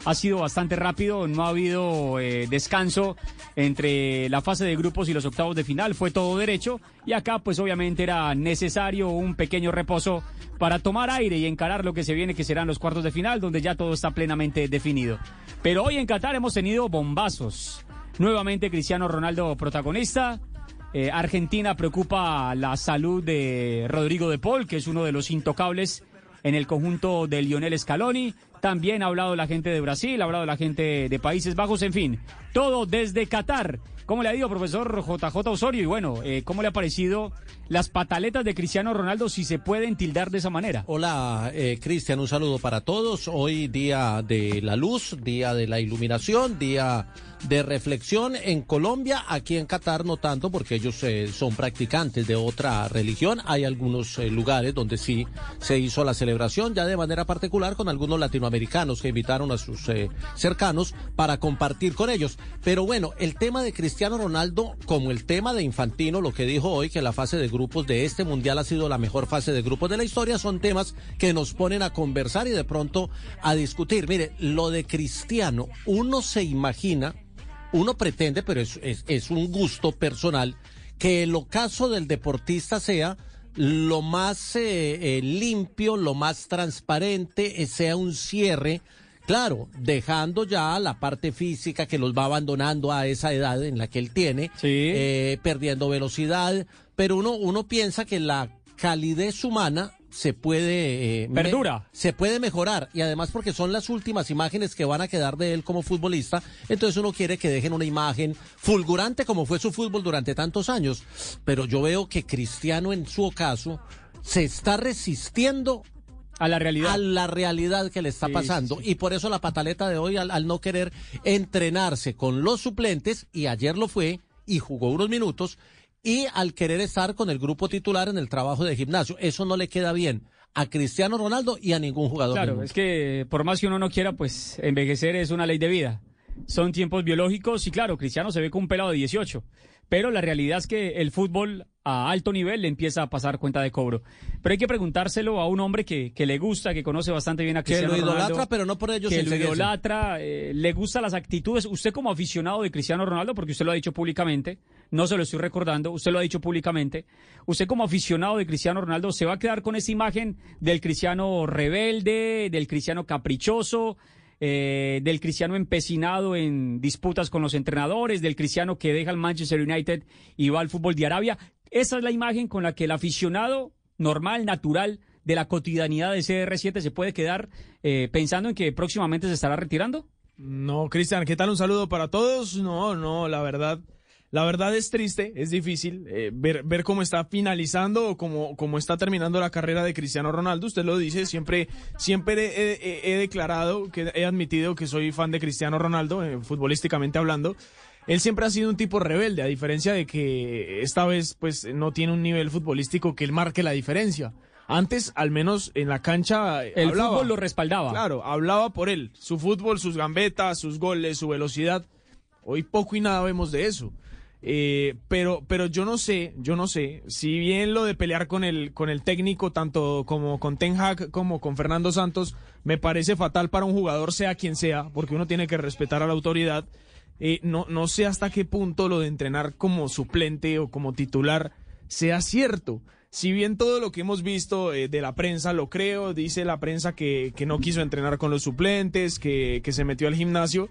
ha sido bastante rápido, no ha habido eh, descanso entre la fase de grupos y los octavos de final, fue todo derecho y acá pues obviamente era necesario un pequeño reposo para tomar aire y encarar lo que se viene que serán los cuartos de final donde ya todo está plenamente definido. Pero hoy en Qatar hemos tenido bombazos. Nuevamente Cristiano Ronaldo protagonista, eh, Argentina preocupa la salud de Rodrigo de Paul, que es uno de los intocables en el conjunto de Lionel Scaloni. También ha hablado la gente de Brasil, ha hablado la gente de Países Bajos, en fin, todo desde Qatar. ¿Cómo le ha ido, profesor JJ Osorio? Y bueno, eh, ¿cómo le ha parecido las pataletas de Cristiano Ronaldo, si se pueden tildar de esa manera? Hola, eh, Cristian, un saludo para todos. Hoy día de la luz, día de la iluminación, día de reflexión en Colombia, aquí en Qatar no tanto porque ellos eh, son practicantes de otra religión. Hay algunos eh, lugares donde sí se hizo la celebración ya de manera particular con algunos latinoamericanos que invitaron a sus eh, cercanos para compartir con ellos. Pero bueno, el tema de Cristiano Ronaldo como el tema de Infantino, lo que dijo hoy que la fase de grupos de este mundial ha sido la mejor fase de grupos de la historia, son temas que nos ponen a conversar y de pronto a discutir. Mire, lo de Cristiano, uno se imagina uno pretende, pero es, es, es, un gusto personal, que el ocaso del deportista sea lo más eh, eh, limpio, lo más transparente, eh, sea un cierre. Claro, dejando ya la parte física que los va abandonando a esa edad en la que él tiene, eh, perdiendo velocidad, pero uno, uno piensa que la calidez humana se puede eh, Perdura. me- se puede mejorar. Y además porque son las últimas imágenes que van a quedar de él como futbolista entonces uno quiere que dejen una imagen fulgurante como fue su fútbol durante tantos años. Pero yo veo que Cristiano en su ocaso se está resistiendo a la realidad. a la realidad que le está Sí, pasando. y por eso la pataleta de hoy al, al no querer entrenarse con los suplentes y ayer lo fue y jugó unos minutos y al querer estar con el grupo titular en el trabajo de gimnasio. Eso no le queda bien a Cristiano Ronaldo y a ningún jugador. Claro, es que por más que uno no quiera, pues envejecer es una ley de vida. Son tiempos biológicos y claro, Cristiano se ve como un pelado de 18. Pero la realidad es que el fútbol a alto nivel le empieza a pasar cuenta de cobro. Pero hay que preguntárselo a un hombre que, que le gusta, que conoce bastante bien a Que Cristiano lo idolatra, Ronaldo, pero no por ello que se lo idolatra, eh, le gustan las actitudes. Usted como aficionado de Cristiano Ronaldo, porque usted lo ha dicho públicamente, no se lo estoy recordando, usted lo ha dicho públicamente, usted como aficionado de Cristiano Ronaldo se va a quedar con esa imagen del cristiano rebelde, del cristiano caprichoso, eh, del cristiano empecinado en disputas con los entrenadores, del cristiano que deja el Manchester United y va al fútbol de Arabia. Esa es la imagen con la que el aficionado normal, natural, de la cotidianidad de CR7 se puede quedar eh, pensando en que próximamente se estará retirando. No, Cristian, ¿qué tal? Un saludo para todos. No, no, la verdad, la verdad es triste, es difícil eh, ver, ver cómo está finalizando o cómo, cómo está terminando la carrera de Cristiano Ronaldo. Usted lo dice, siempre, siempre he, he- he declarado, que he admitido que soy fan de Cristiano Ronaldo, eh, futbolísticamente hablando. Él siempre ha sido un tipo rebelde, a diferencia de que esta vez pues no tiene un nivel futbolístico que él marque la diferencia. Antes, al menos en la cancha, eh, El hablaba. fútbol lo respaldaba. Claro, hablaba por él. Su fútbol, sus gambetas, sus goles, su velocidad. Hoy poco y nada vemos de eso. Eh, pero, pero yo no sé, yo no sé. Si bien lo de pelear con el, con el técnico, tanto como con Ten Hag como con Fernando Santos, me parece fatal para un jugador, sea quien sea, porque uno tiene que respetar a la autoridad. Eh, no, no sé hasta qué punto lo de entrenar como suplente o como titular sea cierto. Si bien todo lo que hemos visto eh, de la prensa lo creo, dice la prensa que, que no quiso entrenar con los suplentes, que, que se metió al gimnasio,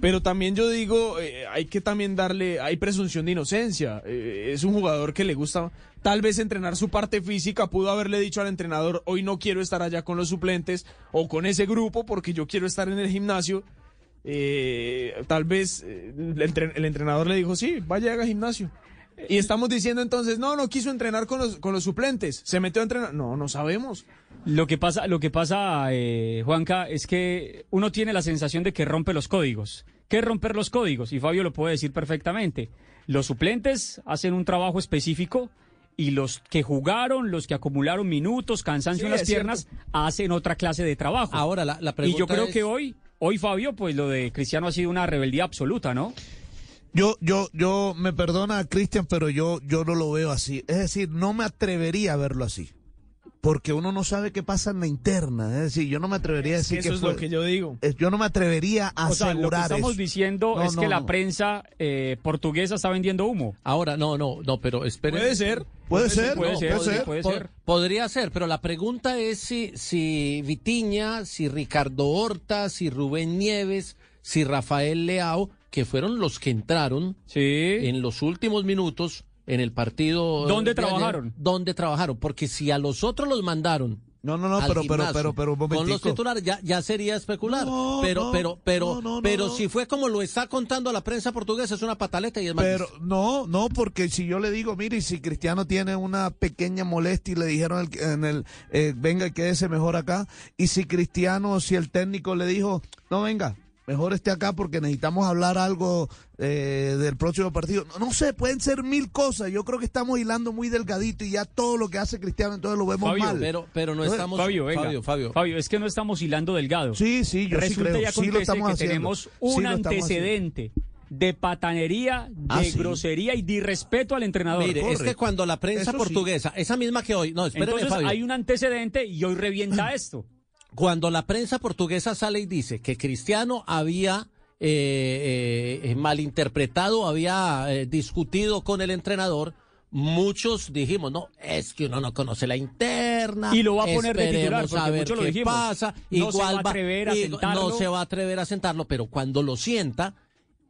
pero también yo digo, eh, hay que también darle, hay presunción de inocencia. Eh, es un jugador que le gusta tal vez entrenar su parte física, pudo haberle dicho al entrenador, hoy no quiero estar allá con los suplentes o con ese grupo porque yo quiero estar en el gimnasio. Eh, tal vez eh, el, entren- el entrenador le dijo, sí, vaya haga gimnasio. Y estamos diciendo entonces, no, no quiso entrenar con los, con los suplentes, se metió a entrenar. No, no sabemos. Lo que pasa, lo que pasa, eh, Juanca, es que uno tiene la sensación de que rompe los códigos. ¿Qué es romper los códigos? Y Fabio lo puede decir perfectamente. Los suplentes hacen un trabajo específico y los que jugaron, los que acumularon minutos, cansancio Sí, en las piernas, hacen otra clase de trabajo. Ahora, la, la y pregunta yo creo es- que hoy, hoy Fabio, pues lo de Cristiano ha sido una rebeldía absoluta, ¿no? Yo, yo, yo, me perdona Cristian, pero yo, yo no lo veo así. Es decir, no me atrevería a verlo así. porque uno no sabe qué pasa en la interna. Es decir, yo no me atrevería a Es que decir eso que es fue- lo que yo digo. Yo no me atrevería a O sea, lo que asegurar estamos eso. diciendo No, es no, que la prensa eh, portuguesa está vendiendo humo. Ahora, no, no, no, pero esperen. Puede ser. Puede ser, puede no, ser, puede ser. puede ser. Podría ser, pero la pregunta es si, si Vitiña, si Ricardo Horta, si Rubén Nieves, si Rafael Leao, que fueron los que entraron en los últimos minutos en el partido. ¿Dónde de ayer, trabajaron? ¿Dónde trabajaron? Porque si a los otros los mandaron. No, no, no, pero, pero, gimnasio pero, pero, un con los titulares ya, ya sería especular. No, pero, no, pero, pero, no, no, pero no. si fue como lo está contando la prensa portuguesa, es una pataleta y es Pero no, no, porque si yo le digo, mire, si Cristiano tiene una pequeña molestia y le dijeron el- en el, eh, venga, quédese mejor acá, y si Cristiano, si el técnico le dijo, no, venga, mejor esté acá porque necesitamos hablar algo eh, del próximo partido. No, no sé, pueden ser mil cosas. Yo creo que estamos hilando muy delgadito y ya todo lo que hace Cristiano entonces lo vemos Fabio, mal. Pero, pero no Entonces, estamos. Fabio, venga. Fabio, Fabio. Fabio, es que no estamos hilando delgado. Sí, sí, yo sí Resulta creo. y Sí lo estamos que haciendo. tenemos Sí un antecedente de patanería, de Ah, sí. grosería y de irrespeto al entrenador. Mire, es que cuando la prensa Eso sí. portuguesa, esa misma que hoy, no, espéreme, Entonces Fabio. hay un antecedente y hoy revienta esto. Cuando la prensa portuguesa sale y dice que Cristiano había eh, eh, malinterpretado, había eh, discutido con el entrenador, muchos dijimos, no, es que uno no conoce la interna. Y lo va a poner de titular, porque a ver muchos lo qué dijimos. pasa. No se va a atrever a y- sentarlo. No se va a atrever a sentarlo, pero cuando lo sienta,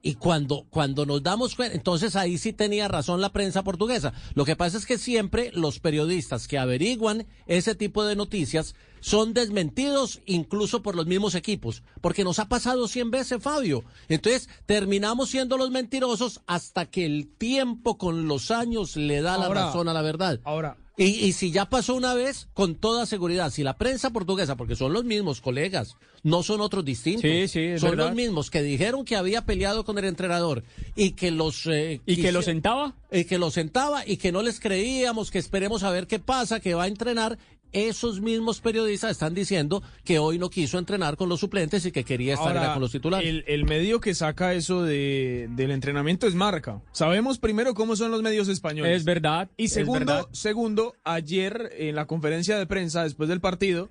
y cuando, cuando nos damos cuenta, entonces ahí sí tenía razón la prensa portuguesa. Lo que pasa es que siempre los periodistas que averiguan ese tipo de noticias son desmentidos incluso por los mismos equipos, porque nos ha pasado cien veces, Fabio. Entonces terminamos siendo los mentirosos hasta que el tiempo con los años le da la razón a la verdad. Ahora, Y, y si ya pasó una vez, con toda seguridad, si la prensa portuguesa, porque son los mismos colegas, no son otros distintos, Sí, sí, son verdad. los mismos que dijeron que había peleado con el entrenador y que los... eh, ¿Y que lo sentaba? Y que lo sentaba y que no les creíamos, que esperemos a ver qué pasa, que va a entrenar. Esos mismos periodistas están diciendo que hoy no quiso entrenar con los suplentes y que quería estar Ahora, con los titulares. El, el medio que saca eso de, del entrenamiento es marca. Sabemos primero cómo son los medios españoles. Es verdad. Y segundo, verdad. segundo, ayer en la conferencia de prensa después del partido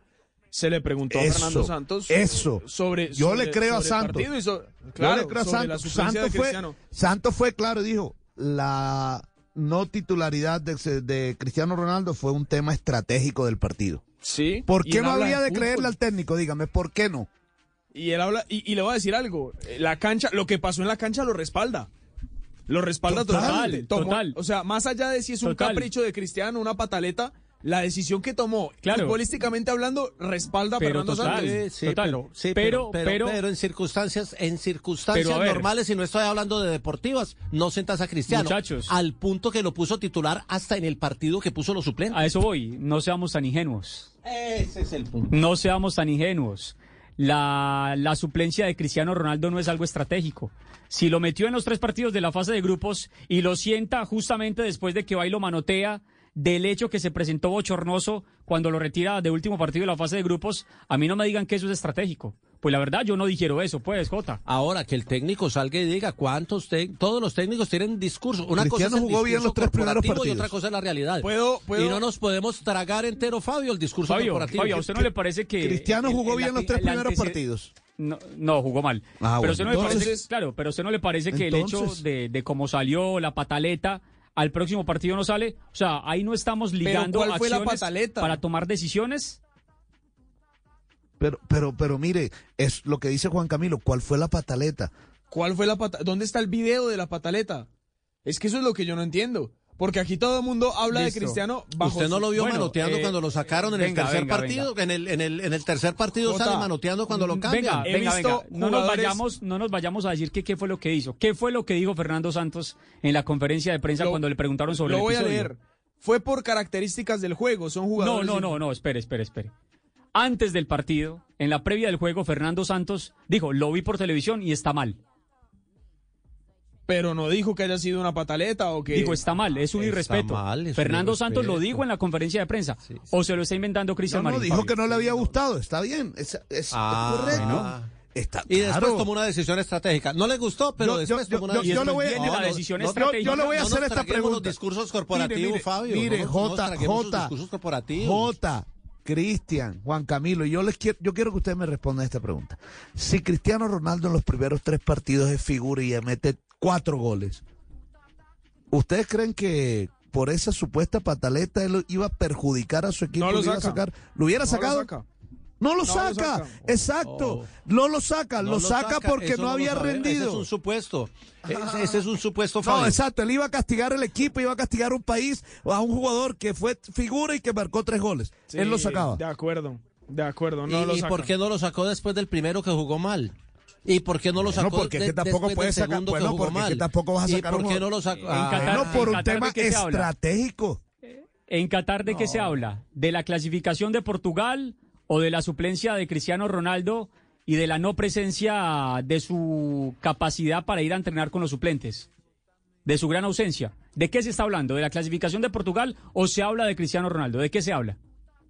se le preguntó a Fernando Santos eso. sobre Yo sobre- le creo a Santos. Yo le creo a Santos. Santos fue. Santos fue claro y dijo, la no titularidad de, de Cristiano Ronaldo fue un tema estratégico del partido. Sí. ¿Por qué no habla había de creerle al técnico? Dígame, ¿por qué no? Y él habla, y, y le voy a decir algo, eh, la cancha, lo que pasó en la cancha lo respalda. Lo respalda Total, total. O sea, más allá de si es un Total. capricho de Cristiano, una pataleta, la decisión que tomó, Claro. futbolísticamente hablando, respalda a Pero Fernando total. Santos. Sí, Total. pero, sí, Pero- pero, pero, pero- pero en circunstancias, en circunstancias ver. normales, y no estoy hablando de deportivas, no sentas a Cristiano. Muchachos. Al punto que lo puso titular hasta en el partido que puso los suplentes. A eso voy. No seamos tan ingenuos. Ese es el punto. No seamos tan ingenuos. La, la suplencia de Cristiano Ronaldo no es algo estratégico. Si lo metió en los tres partidos de la fase de grupos y lo sienta justamente después de que va y lo manotea del hecho que se presentó bochornoso cuando lo retira de último partido de la fase de grupos, a mí no me digan que eso es estratégico. Pues la verdad yo no digiero eso, pues, Jota. Ahora que el técnico salga y diga cuántos todos los técnicos tienen discurso. Una cosa Cristiano es el jugó bien los tres primeros corporativo y partidos. otra cosa es la realidad. Puedo- puedo- Y no nos podemos tragar entero, Fabio, el discurso Fabio, corporativo. Fabio, ¿a usted no le parece que... Cristiano jugó el- bien el- los tres el primeros partidos. No, no, jugó mal. Ah, pero bueno, usted no le parece, entonces- claro, pero usted no le parece que el hecho Entonces- de, de cómo salió la pataleta al próximo partido no sale, o sea, ahí no estamos ligando ¿cuál fue la acciones pataleta? para tomar decisiones. Pero, pero, pero mire, es lo que dice Juan Camilo, ¿cuál fue la pataleta? ¿Cuál fue la pata ¿Dónde está el video de la pataleta? Es que eso es lo que yo no entiendo. Porque aquí todo el mundo habla Listo. de Cristiano bajo Usted no lo vio Bueno, manoteando eh, cuando lo sacaron en venga, el tercer venga, partido. En el, en el, en el tercer partido Jota, sale manoteando cuando lo cambian. Venga, He venga, visto venga. No nos vayamos, no nos vayamos a decir que qué fue lo que hizo. ¿Qué fue lo que dijo Fernando Santos en la conferencia de prensa Lo- cuando le preguntaron sobre Lo el voy a episodio? leer. Fue por características del juego, son No, jugadores... no, no, no, espere, espere, espere. Antes del partido, en la previa del juego, Fernando Santos dijo, lo vi por televisión y está mal pero no dijo que haya sido una pataleta o que... Dijo, está mal, es un irrespeto. está. Mal, Fernando Santos lo dijo en la conferencia de prensa. O se lo está inventando Cristian no, no, dijo que no le había gustado, está bien, es, ah, correcto. Y después tomó una decisión estratégica. No le gustó, pero yo, después tomó una decisión. Yo, yo le voy, a, decisión no, estratégica. Yo, le voy a hacer esta pregunta. los discursos corporativos, mire, mire, Fabio. Mire, J, J, J, Cristian, Juan Camilo, yo les quiero, yo quiero que ustedes me respondan esta pregunta. Si Cristiano Ronaldo en los primeros tres partidos es figura y ya mete cuatro goles. ¿Ustedes creen que por esa supuesta pataleta él iba a perjudicar a su equipo? No lo, saca. Sacar? ¿Lo hubiera no sacado? Lo saca. No lo saca, exacto. No lo saca, lo, saca, porque no, había rendido. Ese es un supuesto. Ese, es un supuesto fallo. No, exacto. Él iba a castigar el equipo, iba a castigar un país, a un jugador que fue figura y que marcó tres goles. Él lo sacaba. De acuerdo, de acuerdo. ¿Y por qué no lo sacó después del primero que jugó mal? ¿Y por qué no lo sacó? No, porque es que tampoco puedes sacar, bueno, porque es que tampoco vas a sacar ¿Y por qué no lo sacó? Ah, no, por un tema estratégico. ¿En Qatar de qué se habla? ¿De la clasificación de Portugal o de la suplencia de Cristiano Ronaldo y de la no presencia de su capacidad para ir a entrenar con los suplentes? ¿De su gran ausencia? ¿De qué se está hablando? ¿De la clasificación de Portugal o se habla de Cristiano Ronaldo? ¿De qué se habla?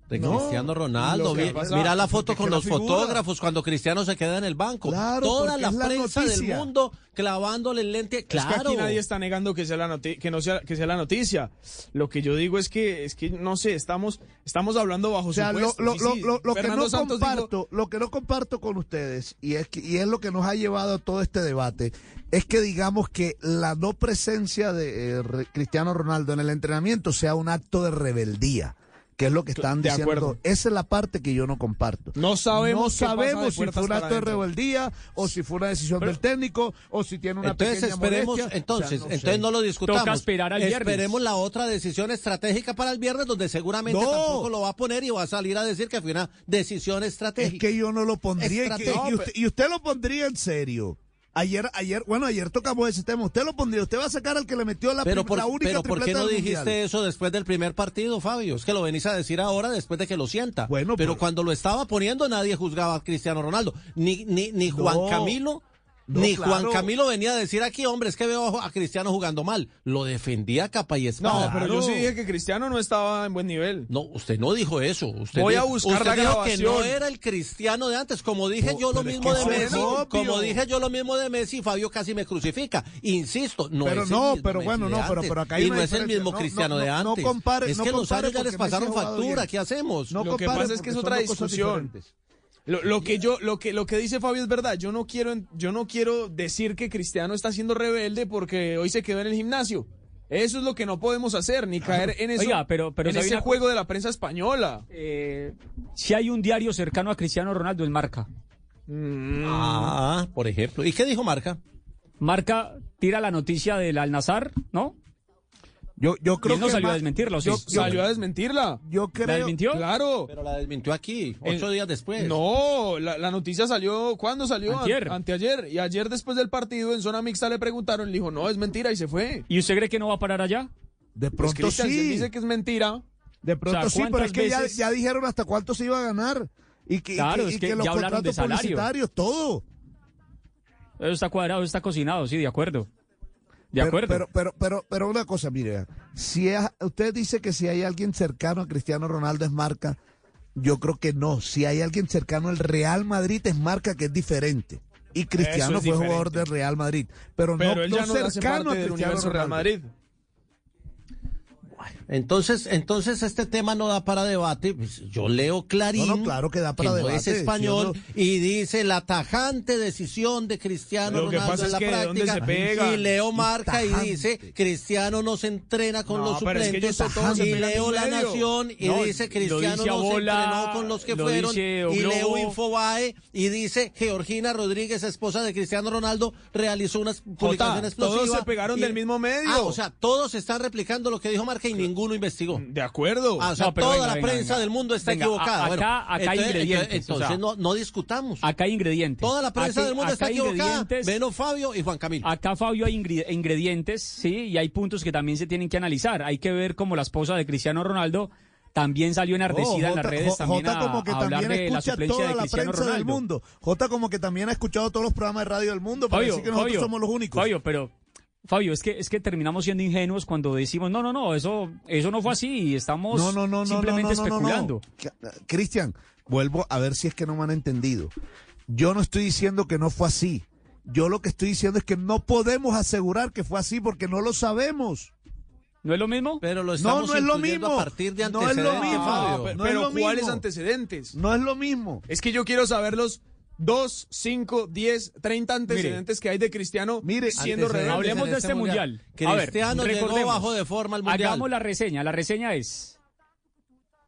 de Cristiano Ronaldo. Mira la foto con los fotógrafos cuando Cristiano se queda en el banco. Toda la, prensa del mundo clavándole el lente. Claro. Aquí nadie está negando que sea la que no sea que sea la noticia. Lo que yo digo es que es que no sé, estamos estamos hablando bajo o. Lo, que no comparto, lo que no comparto con ustedes y es que, y es lo que nos ha llevado a todo este debate es que digamos que la no presencia de eh, Cristiano Ronaldo en el entrenamiento sea un acto de rebeldía que es lo que están diciendo. Esa es la parte que yo no comparto. No sabemos, no sabemos si fue un acto de rebeldía o si fue una decisión del técnico o si tiene una entonces esperemos. Entonces, no entonces no lo discutamos. Toca esperar al viernes. Esperemos la otra decisión estratégica para el viernes donde seguramente no. tampoco lo va a poner y va a salir a decir que fue una decisión estratégica. Es que yo no lo pondría y, que, y usted lo pondría en serio. Ayer, ayer, bueno, ayer tocamos ese tema. Usted lo pondría, usted va a sacar al que le metió la, pero por, la única Pero ¿por qué no dijiste eso después del primer partido, Fabio? Es que lo venís a decir ahora después de que lo sienta. Bueno, pero, cuando lo estaba poniendo nadie juzgaba a Cristiano Ronaldo, ni, ni, ni Juan. Camilo ni. Juan Camilo venía a decir aquí, hombre, es que veo a Cristiano jugando mal. Lo defendía capa y espada. No, pero yo sí dije que Cristiano no estaba en buen nivel. No, usted no dijo eso. Usted Voy dijo, a buscar usted la dijo grabación. que no era el Cristiano de antes. Como dije yo lo mismo de Messi. Como dije yo lo mismo de Messi, Fabio casi me crucifica. Insisto, no pero es no, el pero mismo bueno, no, pero, pero acá hay Y no es el mismo Cristiano de antes. No compare, es que los años ya les pasaron factura. ¿Qué hacemos? No lo que pasa es que es otra discusión. Lo, lo, que yo, lo que, lo que dice Fabio es verdad. Yo no quiero, yo no quiero decir que Cristiano está siendo rebelde porque hoy se quedó en el gimnasio. Eso es lo que no podemos hacer, ni caer en, pero, ese juego de la prensa española. Eh, si hay un diario cercano a Cristiano Ronaldo, es Marca. Mm. Ah, por ejemplo. ¿Y qué dijo Marca? Marca tira la noticia del Al-Nazar, ¿no? Yo, yo creo él no que salió más, a desmentirla, sí? Yo, yo, salió a desmentirla. Yo creo, ¿La desmintió? Claro. Pero la desmintió aquí, eh, ocho días después. No, la, la, noticia salió, ¿cuándo salió? Antier. Anteayer. Y ayer después del partido en zona mixta le preguntaron, le dijo, no, es mentira y se fue. ¿Y usted cree que no va a parar allá? De pues pronto pues sí. dice que es mentira. De pronto o sea, sí, pero es que ya, ya, dijeron hasta cuánto se iba a ganar. Y que, claro, y que, es que, y que los contratos publicitarios, todo. Eso está cuadrado, está cocinado, sí, de acuerdo. De acuerdo. Pero, pero, pero, pero una cosa, mire, si usted dice que si hay alguien cercano a Cristiano Ronaldo es marca, yo creo que no. Si hay alguien cercano al Real Madrid es marca que es diferente. Y Cristiano fue jugador del Real Madrid. Pero, no, él cercano a Real Madrid. Entonces, entonces este tema no da para debate. Pues, yo leo Clarín, no, claro que da para debate, es español y dice la tajante decisión de Cristiano Lo Ronaldo en la práctica. Y leo marca y, dice Cristiano no se entrena con los suplentes. Y leo La Nación y dice Cristiano dice no se entrenó con los que fueron. Y leo Infobae y dice Georgina Rodríguez, esposa de Cristiano Ronaldo, realizó unas publicación explosiva. Todos se pegaron del mismo ah, medio. Ah, o sea, todos están replicando lo que dijo Marca y ninguno investigó. De acuerdo. Ah, toda la prensa del mundo está equivocada. Acá, acá hay ingredientes. Entonces, no, no, discutamos. Acá hay ingredientes. Toda la prensa del mundo está equivocada. Menos Fabio y Juan Camilo. Acá Fabio hay ingredientes, sí, y hay puntos que también se tienen que analizar. Hay que ver como la esposa de Cristiano Ronaldo también salió enardecida oh, en las redes también como que también de escucha la toda de la prensa del mundo. Jota como que también ha escuchado todos los programas de radio del mundo, para decir que nosotros somos los únicos. Obvio, pero Fabio, es que es que terminamos siendo ingenuos cuando decimos, no, no, no, eso, eso no fue así, y estamos no, no, no, simplemente especulando. Cristian, vuelvo a ver si es que no me han entendido. Yo no estoy diciendo que no fue así. Yo lo que estoy diciendo es que no podemos asegurar que fue así porque no lo sabemos. ¿No es lo mismo? Pero lo estamos no, no es lo mismo. a partir de antecedentes. No es lo mismo. Fabio. No es lo mismo? No es lo mismo. Es que yo quiero saberlos 2, 5, 10, 30 antecedentes que hay de Cristiano Mire, siendo rebelde. Hablemos de este este mundial. mundial. A ver, Cristiano llegó recordemos. bajo de forma al mundial. Hagamos la reseña. La reseña es.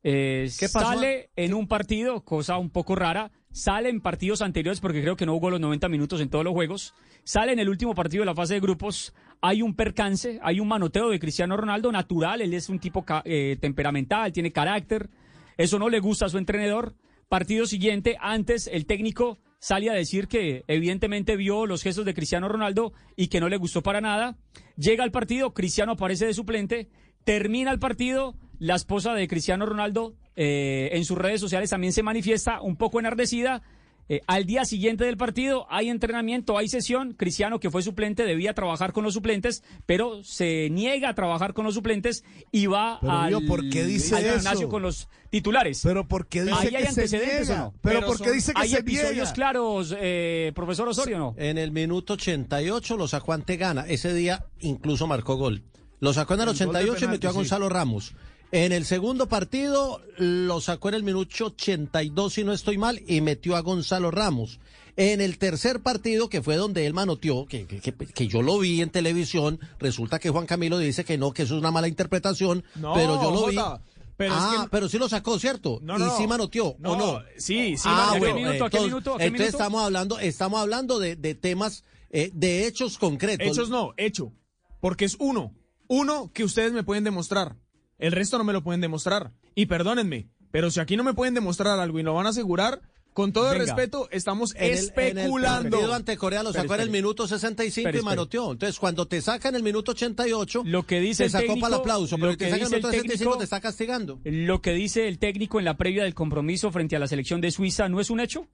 eh, ¿Qué pasó? sale en un partido, cosa un poco rara. Sale en partidos anteriores, porque creo que no jugó los 90 minutos en todos los juegos. Sale en el último partido de la fase de grupos. Hay un percance, hay un manoteo de Cristiano Ronaldo natural. Él es un tipo eh, temperamental, tiene carácter. Eso no le gusta a su entrenador. Partido siguiente, antes el técnico sale a decir que evidentemente vio los gestos de Cristiano Ronaldo y que no le gustó para nada. Llega al partido, Cristiano aparece de suplente, termina el partido, la esposa de Cristiano Ronaldo eh, en sus redes sociales también se manifiesta un poco enardecida. Eh, al día siguiente del partido hay entrenamiento, hay sesión. Cristiano, que fue suplente, debía trabajar con los suplentes, pero se niega a trabajar con los suplentes y va Pero, al, Dios, ¿por qué dice al eso? gimnasio con los titulares. Pero ¿por qué dice Ahí que hay se antecedentes niega? o no? Pero, ¿por qué son- dice que hay se episodios niega? claros, eh, profesor Osorio, ¿no? En el minuto 88 lo sacó ante Gana. Ese día incluso marcó gol. Lo sacó en el El gol de 88 y metió a sí. Gonzalo Ramos. En el segundo partido lo sacó en el minuto 82, si no estoy mal, y metió a Gonzalo Ramos. En el tercer partido, que fue donde él manoteó, que, que, yo lo vi en televisión, resulta que Juan Camilo dice que no, que eso es una mala interpretación, No, pero yo lo vi. Jota, pero es ah, que- pero sí lo sacó, ¿cierto? No, y no. sí manoteó, No, ¿o no? sí, sí, Ah, bueno, ¿A qué minuto, a qué entonces, minuto, qué entonces minuto? estamos hablando, estamos hablando de, de temas, eh, de hechos concretos. Hechos no, hecho. Porque es uno. Uno que ustedes me pueden demostrar. El resto no me lo pueden demostrar. Y perdónenme, pero si aquí no me pueden demostrar algo y lo van a asegurar, con todo el Venga. respeto, estamos En el- especulando. En el ante Corea lo sacó en el minuto 65 Espere, y manoteó. Entonces, cuando te saca en el minuto 88, Lo que dice te el sacó técnico, para el aplauso, lo pero el que en el el minuto 65 técnico- te está castigando. Lo que dice el técnico en la previa del compromiso frente a la selección de Suiza no es un hecho.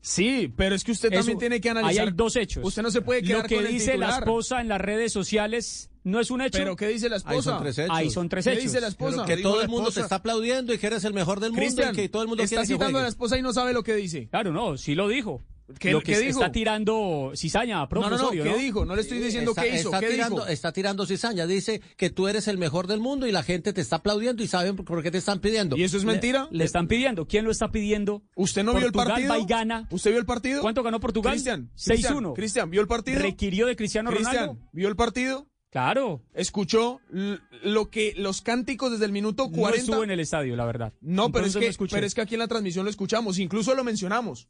Sí, pero es que usted Eso- también tiene que Ahí analizar. hay dos hechos. Usted no se puede quedar Lo que con el dice la titular. esposa en las redes sociales no es un hecho. Pero ¿qué dice la esposa? Ahí son tres hechos. Ahí son tres ¿Qué hechos. dice la esposa? Pero que todo el mundo te está aplaudiendo y que eres el mejor del mundo y que todo el mundo está quiere que citando a la esposa y no sabe lo que dice. Claro, no, sí lo dijo. ¿Qué- lo que qué dijo? está tirando cizaña, profe No, no, no, ¿qué dijo? No le estoy diciendo está, qué hizo, está ¿qué tirando, dijo? está tirando cizaña. Dice que tú eres el mejor del mundo y la gente te está aplaudiendo y saben por qué te están pidiendo. ¿Y eso es mentira? Le están pidiendo. ¿Quién lo está pidiendo? ¿Usted no vio el Portugal partido? va y gana. ¿Usted vio el partido? ¿Cuánto ganó Portugal? Cristian, 6-1. Cristian, ¿vio el partido? ¿Requirió de Cristiano Ronaldo? Cristian, ¿vio el partido? Claro. ¿Escuchó lo que los cánticos desde el minuto No 40? estuvo en el estadio, la verdad. No, pero es, que, no pero es que aquí en la transmisión lo escuchamos, incluso lo mencionamos.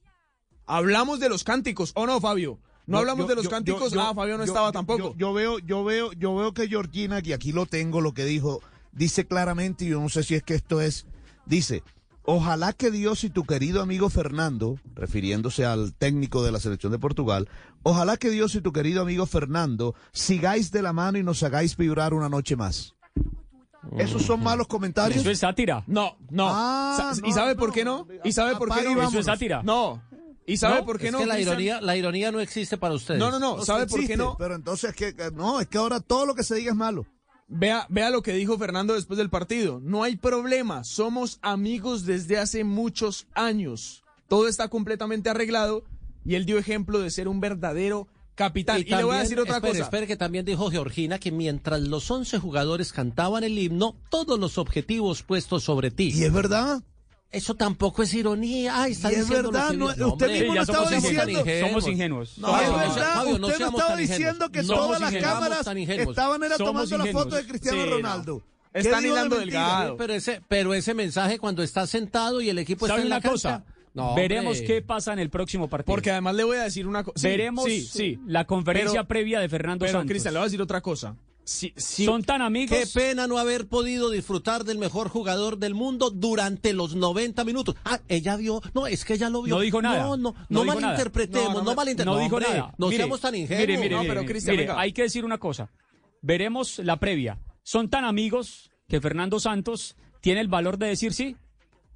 Hablamos de los cánticos, ¿o no, Fabio? No hablamos yo- de los yo- cánticos, yo- ah, Fabio no yo- estaba tampoco. Yo, yo veo, yo veo, yo veo que Georgina, y aquí lo tengo, lo que dijo, dice claramente, y yo no sé si es que esto es, dice, ojalá que Dios y tu querido amigo Fernando, refiriéndose al técnico de la selección de Portugal, ojalá que Dios y tu querido amigo Fernando sigáis de la mano y nos hagáis vibrar una noche más. ¿Esos son malos comentarios? Eso es sátira. No, no. Ah, Sa- ¿Y no, sabe no. por qué no? ¿Y sabe por qué no? Eso es sátira. No. ¿Y sabe No, por qué es no? que la ironía, la ironía no existe para ustedes. No, no, no. No, ¿Sabe por qué no? Pero entonces, que no, es que ahora todo lo que se diga es malo. Vea, vea lo que dijo Fernando después del partido. No hay problema, somos amigos desde hace muchos años. Todo está completamente arreglado y él dio ejemplo de ser un verdadero capitán. Y, le voy a decir otra espere, cosa. Espere que también dijo Georgina que mientras los 11 jugadores cantaban el himno, todos los objetivos puestos sobre ti. Y es verdad. Eso tampoco es ironía. Ay, está Y es verdad, que no, usted hombre, mismo somos estaba ingenuos. diciendo. Somos ingenuos. No, es no verdad, Fabio, no usted no estaba diciendo ingenuos. que No todas las ingenuos. cámaras ingenuos. estaban era Somos tomando la ingenuos. foto de Cristiano Sí, no. Ronaldo. ¿Qué Están de hilando mentira? delgado. Pero ese, pero ese mensaje cuando está sentado y el equipo ¿Sabe está en la cosa? cancha. No, Veremos hombre. qué pasa en el próximo partido. Porque además le voy a decir una cosa. Veremos sí, sí. la conferencia Pero- previa de Fernando Pero, Santos. Cristian, le voy a decir otra cosa. Sí, sí. Son tan amigos. Qué pena no haber podido disfrutar del mejor jugador del mundo durante los 90 minutos. Ah, ella vio. No, es que ella lo vio. No dijo nada. No, no, No no, malinterpretemos, No, no, no malinterpretemos. no dijo hombre, nada. No Mire, seamos tan ingenuos. Mire, mire, No, mire, pero mire, Cristian, mire, venga. hay que decir una cosa. Veremos la previa. Son tan amigos que Fernando Santos tiene el valor de decir sí,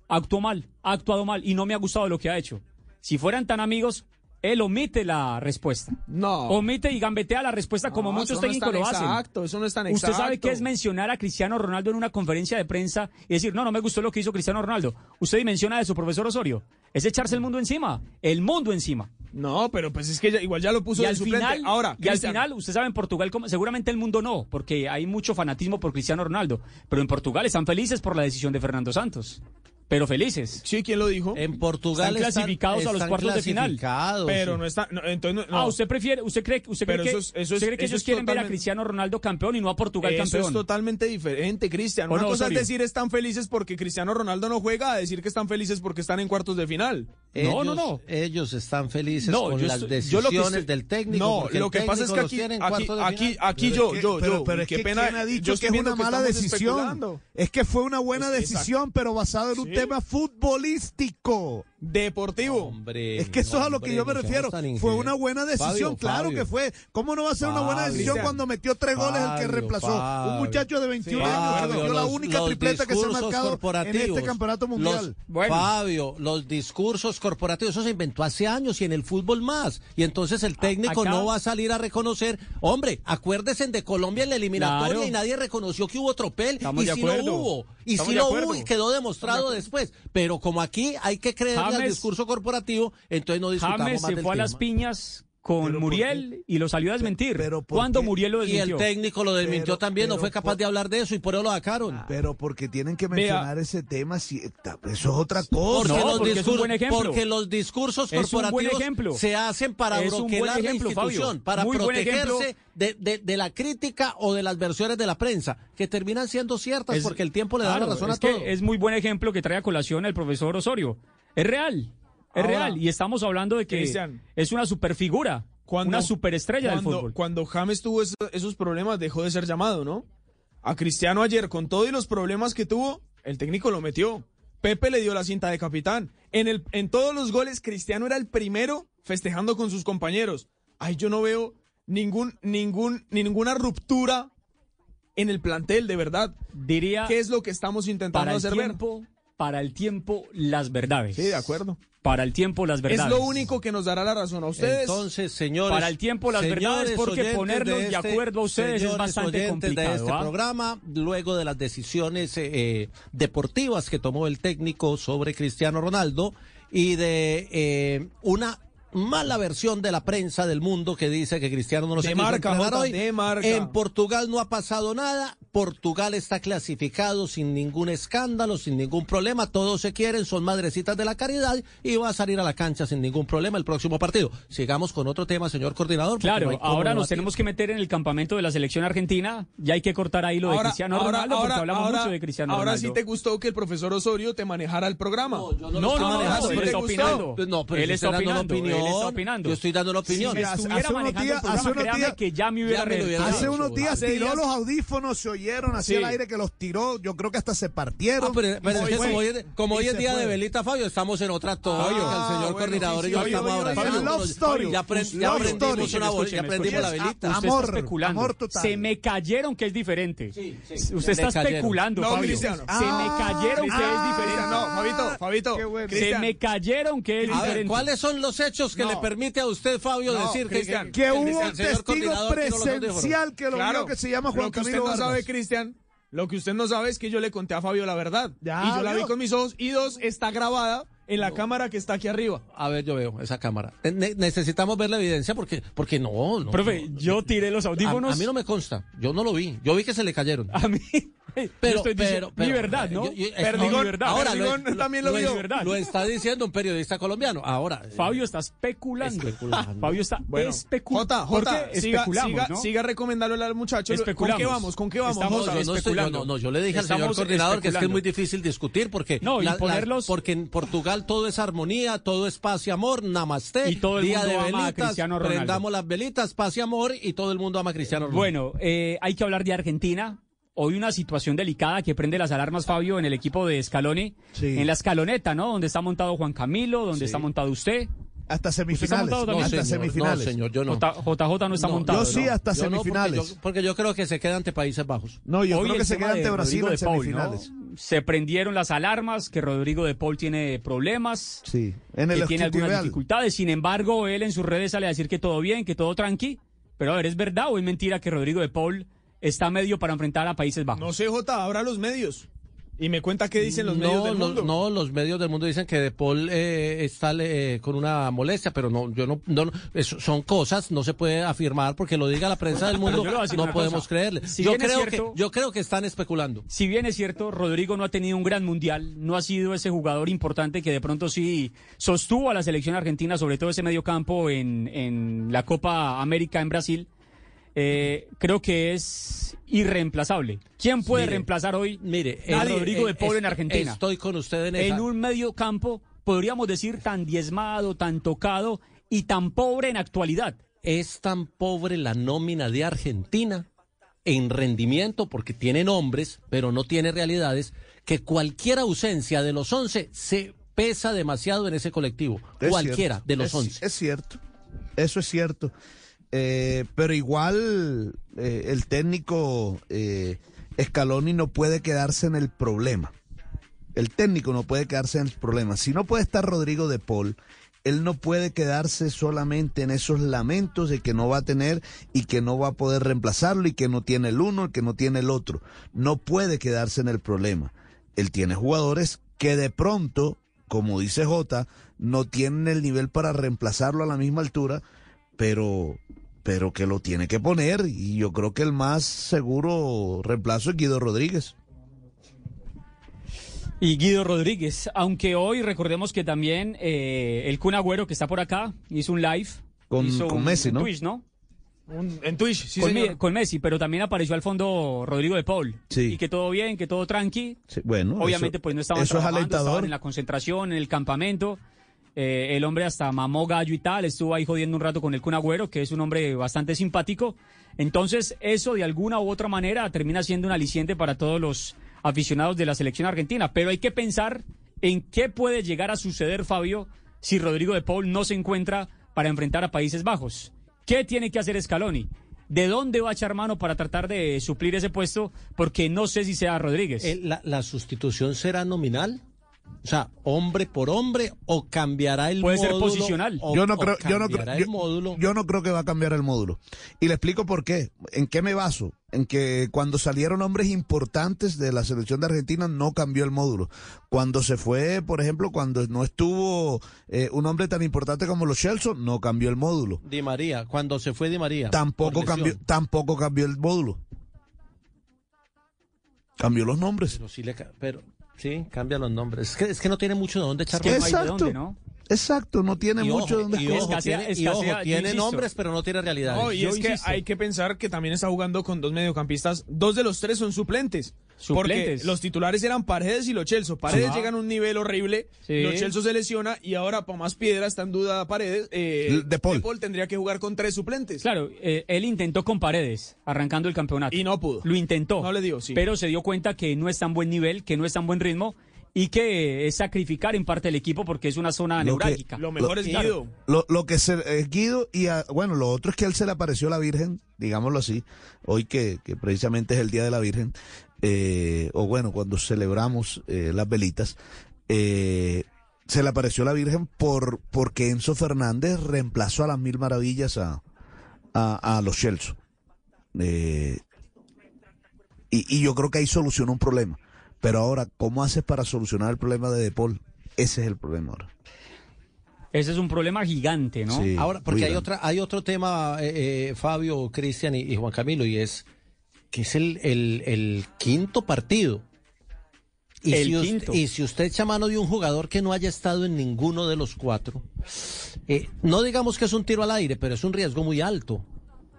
actuó mal, ha actuado mal y no me ha gustado lo que ha hecho. Si fueran tan amigos, él omite la respuesta. No. Omite y gambetea la respuesta como muchos técnicos lo hacen. Exacto, eso no es tan exacto. Usted sabe qué es mencionar a Cristiano Ronaldo en una conferencia de prensa y decir, no, no me gustó lo que hizo Cristiano Ronaldo. Usted menciona de su profesor Osorio. Es echarse el mundo encima. El mundo encima. No, pero pues es que ya, igual ya lo puso y al. Final, Ahora, y al final, usted sabe en Portugal, como, seguramente el mundo no, porque hay mucho fanatismo por Cristiano Ronaldo. Pero en Portugal están felices por la decisión de Fernando Santos pero felices. Sí, ¿quién lo dijo? En Portugal están clasificados a los cuartos de final. Pero no está, entonces Ah, usted prefiere, usted cree, usted cree que, usted cree que ellos quieren ver a Cristiano Ronaldo campeón y no a Portugal campeón. Eso es totalmente diferente, Cristian. Una no, cosa es decir están felices porque Cristiano Ronaldo no juega, a decir que están felices porque están en cuartos de final. No, no, no. Ellos están felices con las decisiones yo del técnico. No, lo que pasa es que aquí, aquí, aquí, aquí yo, yo, yo, qué pena, ha dicho que es una mala decisión. Es que fue una buena decisión, pero basada en un tema futbolístico deportivo. Hombre, es que eso es a lo que yo me refiero. Fue una buena decisión, claro que fue. ¿Cómo no va a ser una buena decisión cuando metió tres goles el que reemplazó? un muchacho de 21 años que metió la única tripleta que se ha marcado en este campeonato mundial. Fabio, los discursos corporativos, eso se inventó hace años y en el fútbol más. Y entonces el técnico no va a salir a reconocer. Hombre, acuérdense de Colombia en la eliminatoria y nadie reconoció que hubo tropel. Y si no hubo, y si no hubo, y quedó demostrado después. Pero como aquí hay que creer James, discurso corporativo, entonces no discutamos James se fue a las piñas con Muriel y lo salió a desmentir. Pero ¿Cuándo Muriel lo desmintió? Y el técnico lo desmintió pero, también, no fue capaz de hablar de eso y por eso lo sacaron. Ah. Pero porque tienen que mencionar ese tema, si, eso es otra cosa. Porque, los, porque discursos, es porque los discursos corporativos se hacen para es la institución, para protegerse de, de, la crítica o de las versiones de la prensa, que terminan siendo ciertas porque el tiempo le da la razón a todo. Es muy buen ejemplo que trae a colación el profesor Osorio. Es real, es real. Y estamos hablando de que es una superfigura, cuando, una superestrella cuando, del fútbol. Cuando James tuvo esos, problemas, dejó de ser llamado, ¿no? A Cristiano ayer, con todos los problemas que tuvo, el técnico lo metió. Pepe le dio la cinta de capitán. En, el, en todos los goles, Cristiano era el primero festejando con sus compañeros. Ay, yo no veo ningún, ningún, ninguna ruptura en el plantel, de verdad. Diría. ¿Qué es lo que estamos intentando para hacer ver? para el tiempo las verdades. Sí, de acuerdo. Para el tiempo las verdades. Es lo único que nos dará la razón a ustedes. Entonces, señores. Para el tiempo las verdades, porque ponerlos de, este acuerdo a ustedes es bastante complicado. De este ¿ah? programa, luego de las decisiones eh, eh, deportivas que tomó el técnico sobre Cristiano Ronaldo y de eh, una mala versión de la prensa del mundo que dice que Cristiano no lo se marca, Jota, hoy. De marca. En Portugal no ha pasado nada. Portugal está clasificado sin ningún escándalo, sin ningún problema. Todos se quieren, son madrecitas de la caridad y va a salir a la cancha sin ningún problema el próximo partido. Sigamos con otro tema, señor coordinador. Claro, no ahora nos tenemos que meter en el campamento de la selección argentina. Ya hay que cortar ahí lo ahora, de Cristiano ahora, Ronaldo ahora, porque hablamos mucho de Cristiano Ronaldo. Ahora sí te gustó que el profesor Osorio te manejara el programa. No, yo no, no, no, no, no, no, no, no, no, no, opinando. Yo estoy dando la opinión. Hace manejando días, hace créame días, que ya me hubiera, ya Hace unos días tiró los audífonos, se oyeron así el aire que los tiró. Yo creo que hasta se partieron. Ah, como hoy, como es día de Belita Fabio, estamos en otra historia. Ah, el señor coordinador sí, y Ya, aprendimos una ya aprendimos la velita. Amor, especulando. Se me cayeron que es diferente. Usted está especulando, Fabio. Ah, se me cayeron que es diferente. No, Fabito, Fabito. Se me cayeron que es diferente. ¿Cuáles son los hechos que no. le permite a usted, Fabio, no, decir, Cristian. Que, que, hubo un testigo presencial que lo claro, vio que se llama Juan lo que Camilo usted no sabe, Cristian, lo que usted no sabe es que yo le conté a Fabio la verdad. Ya, y yo la vi con mis ojos y dos, está grabada en la cámara que está aquí arriba. A ver, yo veo esa cámara. Necesitamos ver la evidencia porque, porque no, no Profe, yo tiré los audífonos. A, a, mí no me consta. Yo no lo vi. Yo vi que se le cayeron. A mí. Pero, pero, pero, mi verdad, ¿no? Perdigón, mi verdad. Ahora, Perdigón lo, también lo, lo vio. Es. Lo está diciendo un periodista colombiano. Ahora. Eh, Fabio está especulando. Fabio está bueno, especulando. Jota, Jota, siga, siga, recomendándole al muchacho. Especulamos. ¿Con qué vamos? ¿Con qué vamos? Estamos Jota, especulando. Estoy, no, no, yo le dije al señor coordinador que es que es muy difícil discutir porque. No, y ponerlos. Porque en Portugal todo es armonía, todo es paz y amor, namaste. Y todo el día mundo de ama velitas, a Cristiano Ronaldo. Prendamos las velitas, paz y amor y todo el mundo ama a Cristiano Ronaldo. Bueno, eh, hay que hablar de Argentina. Hoy una situación delicada que prende las alarmas, Fabio, en el equipo de Scaloni. Sí. En la escaloneta, ¿no? Donde está montado Juan Camilo, donde sí. está montado usted. Hasta ¿Usted está semifinales. hasta semifinales. No, señor, yo no. J- JJ no está montado. Yo sí, ¿no? hasta Yo no, porque semifinales. yo- porque yo creo que se queda ante Países Bajos. No, yo Hoy creo que se queda de ante Brasil Rodrigo en de Paul, ¿no? semifinales. se prendieron las alarmas, que Rodrigo de Paul tiene problemas, Sí, en el que tiene algunas dificultades. Sin embargo, él en sus redes sale a decir que todo bien, que todo tranqui. Pero a ver, ¿es verdad o es mentira que Rodrigo de Paul está medio para enfrentar a Países Bajos? No sé, Jota, abra los medios. Y me cuenta qué dicen los no, medios del no, mundo. no, los medios del mundo dicen que De Paul eh, está eh, con una molestia, pero no, yo no, no, son cosas, no se puede afirmar porque lo diga la prensa del mundo, no podemos cosa. creerle. Si yo creo cierto- que, yo creo que están especulando. Si bien es cierto, Rodrigo no ha tenido un gran mundial, no ha sido ese jugador importante que de pronto sí sostuvo a la selección argentina, sobre todo ese medio campo en, en la Copa América en Brasil. Eh, creo que es irreemplazable. ¿Quién puede Mire, reemplazar hoy mire, a Rodrigo de Paul en est- Argentina? Estoy con usted en esa. en un medio campo, podríamos decir, tan diezmado, tan tocado y tan pobre en actualidad. Es tan pobre la nómina de Argentina en rendimiento porque tiene nombres, pero no tiene realidades, que cualquier ausencia de los 11 se pesa demasiado en ese colectivo. Es Cualquiera cierto, de los es- 11. Es cierto, eso es cierto. Eh, pero igual eh, el técnico eh, Scaloni no puede quedarse en el problema. El técnico no puede quedarse en el problema. Si no puede estar Rodrigo de Paul, él no puede quedarse solamente en esos lamentos de que no va a tener y que no va a poder reemplazarlo y que no tiene el uno, y que no tiene el otro. No puede quedarse en el problema. Él tiene jugadores que de pronto, como dice Jota, no tienen el nivel para reemplazarlo a la misma altura, pero pero que lo tiene que poner y yo creo que el más seguro reemplazo es Guido Rodríguez. Y Guido Rodríguez, aunque hoy recordemos que también eh, el Kun Agüero que está por acá hizo un live. Con- hizo con un- Messi, un ¿no? Twitch, ¿no? Un- en Twitch, sí, con, señor. Mi- con Messi, pero también apareció al fondo Rodrigo de Paul. Sí. Y que todo bien, que todo tranqui. Sí, bueno, Obviamente eso- pues no estaban eso es trabajando, alentador. estaban en la concentración, en el campamento. Eh, el hombre hasta mamó gallo y tal, estuvo ahí jodiendo un rato con el Kun Agüero, que es un hombre bastante simpático. Entonces, eso de alguna u otra manera termina siendo un aliciente para todos los aficionados de la selección argentina. Pero hay que pensar en qué puede llegar a suceder, Fabio, si Rodrigo de Paul no se encuentra para enfrentar a Países Bajos. ¿Qué tiene que hacer Scaloni? ¿De dónde va a echar mano para tratar de suplir ese puesto? Porque no sé si sea Rodríguez. Eh, la, la sustitución será nominal? O sea, hombre por hombre o cambiará el Puede ser módulo. posicional. o- yo no o creo, yo no creo, el módulo. yo, yo no creo que va a cambiar el módulo. Y le explico por qué. ¿En qué me baso? En que cuando salieron hombres importantes de la selección de Argentina no cambió el módulo. Cuando se fue, por ejemplo, cuando no estuvo eh, un hombre tan importante como los Chelsea, no cambió el módulo. Di María, cuando se fue Di María. Tampoco cambió, tampoco cambió el módulo. Cambió los nombres. Pero sí, le, pero, sí, cambia los nombres. Es que, es que no tiene mucho de dónde echar que no hay de dónde, ¿no? Exacto, no tiene Y mucho ojo, donde y ojo, Escasea- tiene, y ojo, tiene nombres, pero no tiene realidades. No, y Yo es que insisto. hay que pensar que también está jugando con dos mediocampistas. Dos de los tres son suplentes. Suplentes. Porque los titulares eran Paredes y Lo Celso. Paredes Ajá. llega a un nivel horrible. Sí. Lo Celso se lesiona y ahora, para más piedra, está en duda Paredes. Eh, De Paul. tendría que jugar con tres suplentes. Claro, eh, él intentó con Paredes, arrancando el campeonato. Y no pudo. Lo intentó. No le dio, sí. Pero se dio cuenta que no es tan buen nivel, que no es tan buen ritmo y que es sacrificar en parte el equipo porque es una zona Lo que- neurálgica. Lo mejor es Guido. Lo, lo que se es Guido y a- bueno, lo otro es que a él se le apareció la Virgen, digámoslo así, hoy que, que precisamente es el Día de la Virgen, eh, o bueno, cuando celebramos eh, las velitas, eh, se le apareció la Virgen por porque Enzo Fernández reemplazó a las mil maravillas a, a, a los Chelsea. Eh, y, y yo creo que ahí solucionó un problema. Pero ahora, ¿cómo haces para solucionar el problema de De Paul? Ese es el problema ahora. Ese es un problema gigante, ¿no? Sí. Ahora, porque hay otra, hay otro tema, eh, eh, Fabio, Cristian y, y Juan Camilo, y es que es el, el- el quinto partido. Y, El si y usted echa mano de un jugador que no haya estado en ninguno de los cuatro, eh, no digamos que es un tiro al aire, pero es un riesgo muy alto.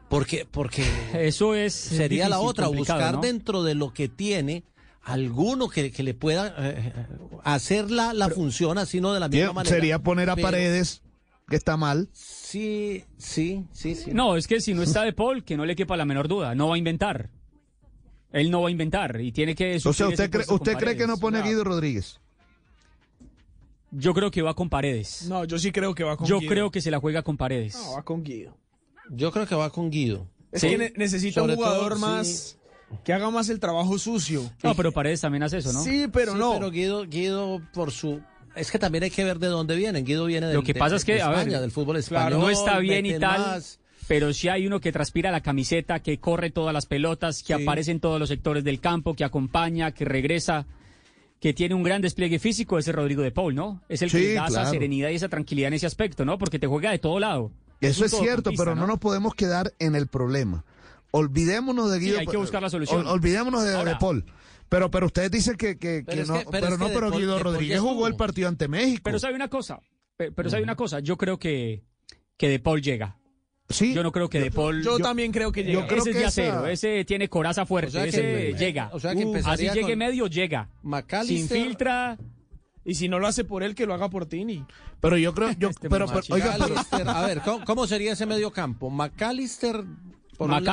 Porque, porque Eso es sería la otra, buscar ¿no? dentro de lo que tiene alguno que, que le pueda eh, hacer la, la función así, no de la misma manera. Sería poner a Pero- Paredes, que está mal. Sí, sí, sí, sí. No, es que si no está de Paul, que no le quepa la menor duda, no va a inventar. Él no va a inventar y tiene que... O sea, ¿usted, cree, con usted cree que no pone a. Guido Rodríguez? Yo creo que va con Paredes. No, yo sí creo que va con Yo Guido. creo que se la juega con Paredes. No, va con Guido. Yo creo que va con Guido. Es Sí. que ne- necesita Sobre un jugador todo, más, sí. Que haga más el trabajo sucio. No, pero Paredes también hace eso, ¿no? Sí, pero Sí, no. Pero Guido, Guido, por su. Es que también hay que ver de dónde vienen. Guido viene del, Lo que de- pasa es que, de a ver, España, del fútbol español. Claro, no está bien y tal, más. pero si hay uno que transpira la camiseta, que corre todas las pelotas, que Sí. aparece en todos los sectores del campo, que acompaña, que regresa, que tiene un gran despliegue físico, ese es Rodrigo de Paul, ¿no? Es el que Sí, le da esa serenidad y esa tranquilidad en ese aspecto, ¿no? Porque te juega de todo lado. Eso es cierto, pero no nos podemos quedar en el problema. Olvidémonos de Sí, Guido. hay que buscar la solución. ol- olvidémonos de, Ahora- de Paul. Pero, pero ustedes dicen que, que, Pero que no, que- pero pero, no, pero Paul- Guido Rodríguez jugó el partido ante México. Pero sabe una cosa, pe- pero sabe una cosa, yo creo que, que De Paul llega. Sí. Yo no creo que De Paul. yo también creo que llega. Ese Yo creo es que de esa- acero, ese tiene coraza fuerte, O sea que- ese llega. o sea que Uh, así llegue medio, llega. Sin McAllister. filtra. Y si no lo hace por él, que lo haga por Tini. Pero yo creo, yo, Este pero, pero, oiga, pero- McAllister, a ver, ¿cómo, cómo sería ese medio campo? McAllister. Por un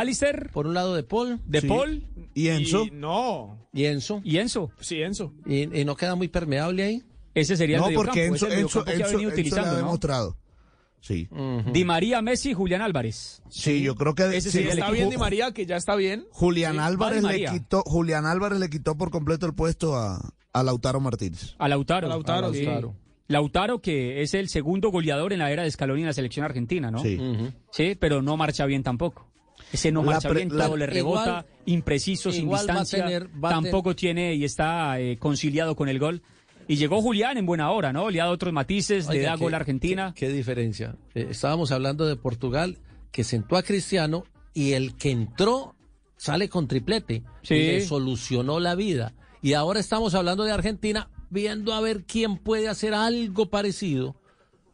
por un lado de Paul. De Sí. Paul. ¿Y Enzo? Y no. Y Enzo. Y Enzo. Sí, Enzo. ¿Y, y no queda muy permeable ahí? Ese sería no, el porque mediocampo, Enzo, el Enzo, que ha Enzo- venido Enzo le ha utilizando, ¿no? demostrado. Sí. Di María, Messi, Julián Álvarez. Sí, yo creo que Ese sí, sería el Está equipo. bien Di María, que ya está bien. Julián Sí, Álvarez le quitó, Julián Álvarez le quitó por completo el puesto a, a Lautaro Martínez. A Lautaro. A Lautaro, sí. Lautaro, que es el segundo goleador en la era de Scaloni en la selección argentina, ¿no? Sí. Sí, pero no marcha bien tampoco. Ese no La marcha pre- bien, la- todo le rebota, igual- impreciso, sin distancia. tener- va a tampoco tiene y está eh, conciliado con el gol. Y llegó Julián en buena hora, ¿no? Le ha dado otros matices, le da qué- gol a Argentina. Qué, qué diferencia. Eh, estábamos hablando de Portugal, que sentó a Cristiano y el que entró sale con triplete. Sí. Y le solucionó la vida. Y ahora estamos hablando de Argentina, viendo a ver quién puede hacer algo parecido,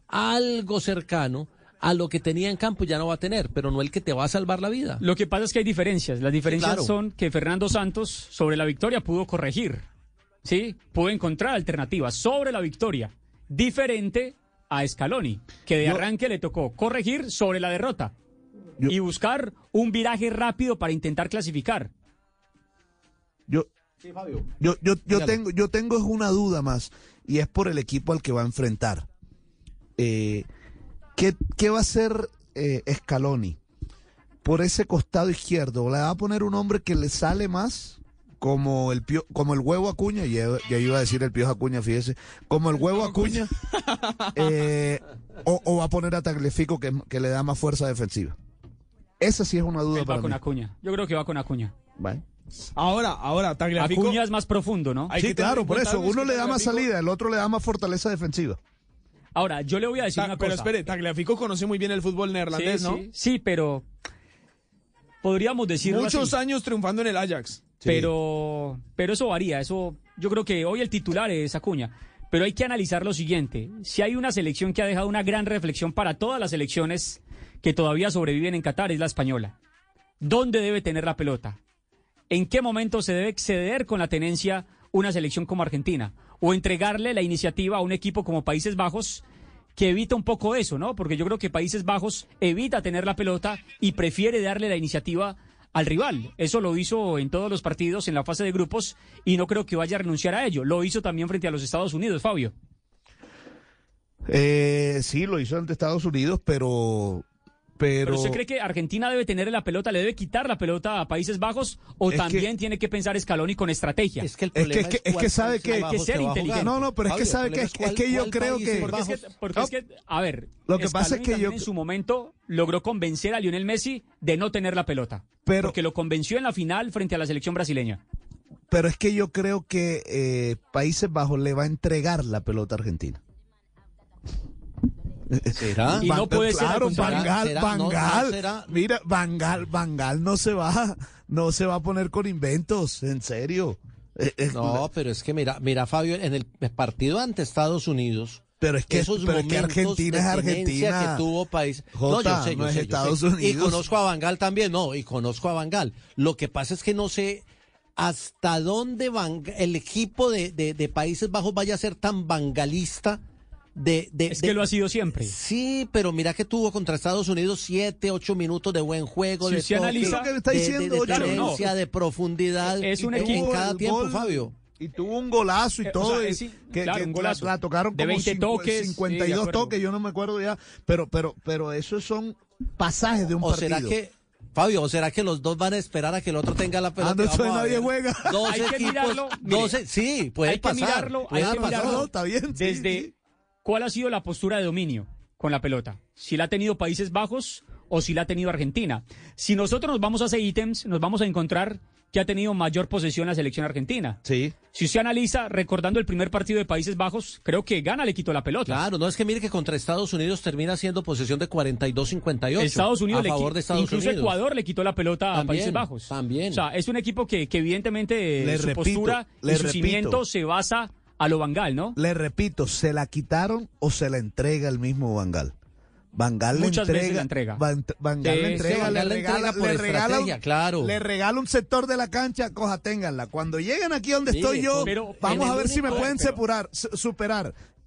algo cercano a lo que tenía en campo, ya no va a tener, pero no el que te va a salvar la vida. Lo que pasa es que hay diferencias. Las diferencias claro. son que Fernando Santos sobre la victoria pudo corregir. ¿Sí? Pudo encontrar alternativas sobre la victoria. Diferente a Scaloni, que de Yo- arranque le tocó corregir sobre la derrota. Yo- y buscar un viraje rápido para intentar clasificar. Yo, yo, yo, tengo, yo tengo es una duda más, y es por el equipo al que va a enfrentar. Eh, ¿qué, qué va a hacer eh, Scaloni? Por ese costado izquierdo, ¿le va a poner un hombre que le sale más? Como el, pio- como el huevo Acuña, ya, ya iba a decir el piojo Acuña, fíjese, como el huevo Acuña, eh, o, o va a poner a Tagliafico que, que le da más fuerza defensiva. Esa sí es una duda Él va para con mí. Acuña. Yo creo que va con Acuña. Vale. Ahora, ahora, Tagliafico. Acuña es más profundo, ¿no? Hay Sí, claro, por eso. Uno le da más salida, el otro le da más fortaleza defensiva. Ahora, yo le voy a decir Ta- una pero cosa. espere, Tagliafico conoce muy bien el fútbol neerlandés, sí, ¿no? sí, sí, pero podríamos decirlo Muchos así. años triunfando en el Ajax. Pero, pero eso varía. Eso, yo creo que hoy el titular es Acuña. Pero hay que analizar lo siguiente. Si hay una selección que ha dejado una gran reflexión para todas las selecciones que todavía sobreviven en Qatar, es la española. ¿Dónde debe tener la pelota? ¿En qué momento se debe exceder con la tenencia una selección como Argentina? O entregarle la iniciativa a un equipo como Países Bajos que evita un poco eso, ¿no? Porque yo creo que Países Bajos evita tener la pelota y prefiere darle la iniciativa al rival. Eso lo hizo en todos los partidos en la fase de grupos y no creo que vaya a renunciar a ello. Lo hizo también frente a los Estados Unidos, Fabio. Eh, sí, lo hizo ante Estados Unidos, pero. Pero, Pero usted cree que Argentina debe tener la pelota, le debe quitar la pelota a Países Bajos o Es también tiene que pensar Scaloni con estrategia. Es que el es que, problema es que, es que sabe que. Hay que ser inteligente. No, no, pero es que Fabio, sabe que, es, que yo creo que. Porque es que, porque es que, a ver, Lo que pasa es que yo- en su momento logró convencer a Lionel Messi de no tener la pelota. Pero- porque lo convenció en la final frente a la selección brasileña. Pero es que yo creo que eh, Países Bajos le va a entregar la pelota a Argentina. ¿Será? Y no puede ser. Bangal, ¿Será? No, no Bangal, mira, Bangal, Bangal no se va, no se va a poner con inventos, en serio. Eh, eh, No, pero es que mira, mira Fabio, en el partido ante Estados Unidos, pero es que, esos pero es que Argentina es Argentina. que tuvo país. Jota, no es Estados Y Unidos. conozco a Bangal también, no, y conozco a Bangal. Lo que pasa es que no sé hasta dónde Van- el equipo de, de- de Países Bajos vaya a ser tan bangalista. De, de- Es de- que lo ha sido siempre. Sí, pero mira que tuvo contra Estados Unidos siete, ocho minutos de buen juego, Si de usted toque, analiza- Lo que está de- diciendo, de, de tenencia, no. de profundidad. Es un en- equipo- En cada tiempo, gol- Fabio. Y tuvo un golazo y Eh, o todo. sea, y es sí, que, claro, que un la- golazo. La, tocaron De como 20 cincu- toques, sí, de 52 acuerdo. toques, yo no me acuerdo ya. Pero, pero, pero esos son pasajes de un ¿O partido. será que, Fabio, ¿o será que los dos van a esperar a que el otro tenga la pelota? Ah, no, eso Vamos a nadie juega. Hay que equipos, mirarlo, mire, 12, sí, puede hay que pasar. mirarlo, hay puede que pasar. mirarlo está bien, sí, desde sí. Cuál ha sido la postura de dominio con la pelota. Si la ha tenido Países Bajos o si la ha tenido Argentina. Si nosotros nos vamos a hacer ítems, nos vamos a encontrar que ha tenido mayor posesión la selección argentina. Sí. Si usted analiza, recordando el primer partido de Países Bajos, creo que Gana le quitó la pelota. Claro, no es que mire que contra Estados Unidos termina siendo posesión de 42-58. Estados Unidos a le favor de Estados incluso Unidos. Ecuador le quitó la pelota a Países Bajos. también. O sea, es un equipo que, que evidentemente Le su repito, postura y su repito. cimiento se basa a lo Bangal, ¿no? Le repito, ¿se la quitaron o se la entrega el mismo Bangal? Bangal Muchas le veces entrega, la entrega. Van- Bangal Sí, le entrega, le regala, por le regala un- claro. le regala un sector de la cancha, coja, ténganla. Cuando lleguen aquí donde estoy yo, pero vamos a ver si me pueden pero- separar, su-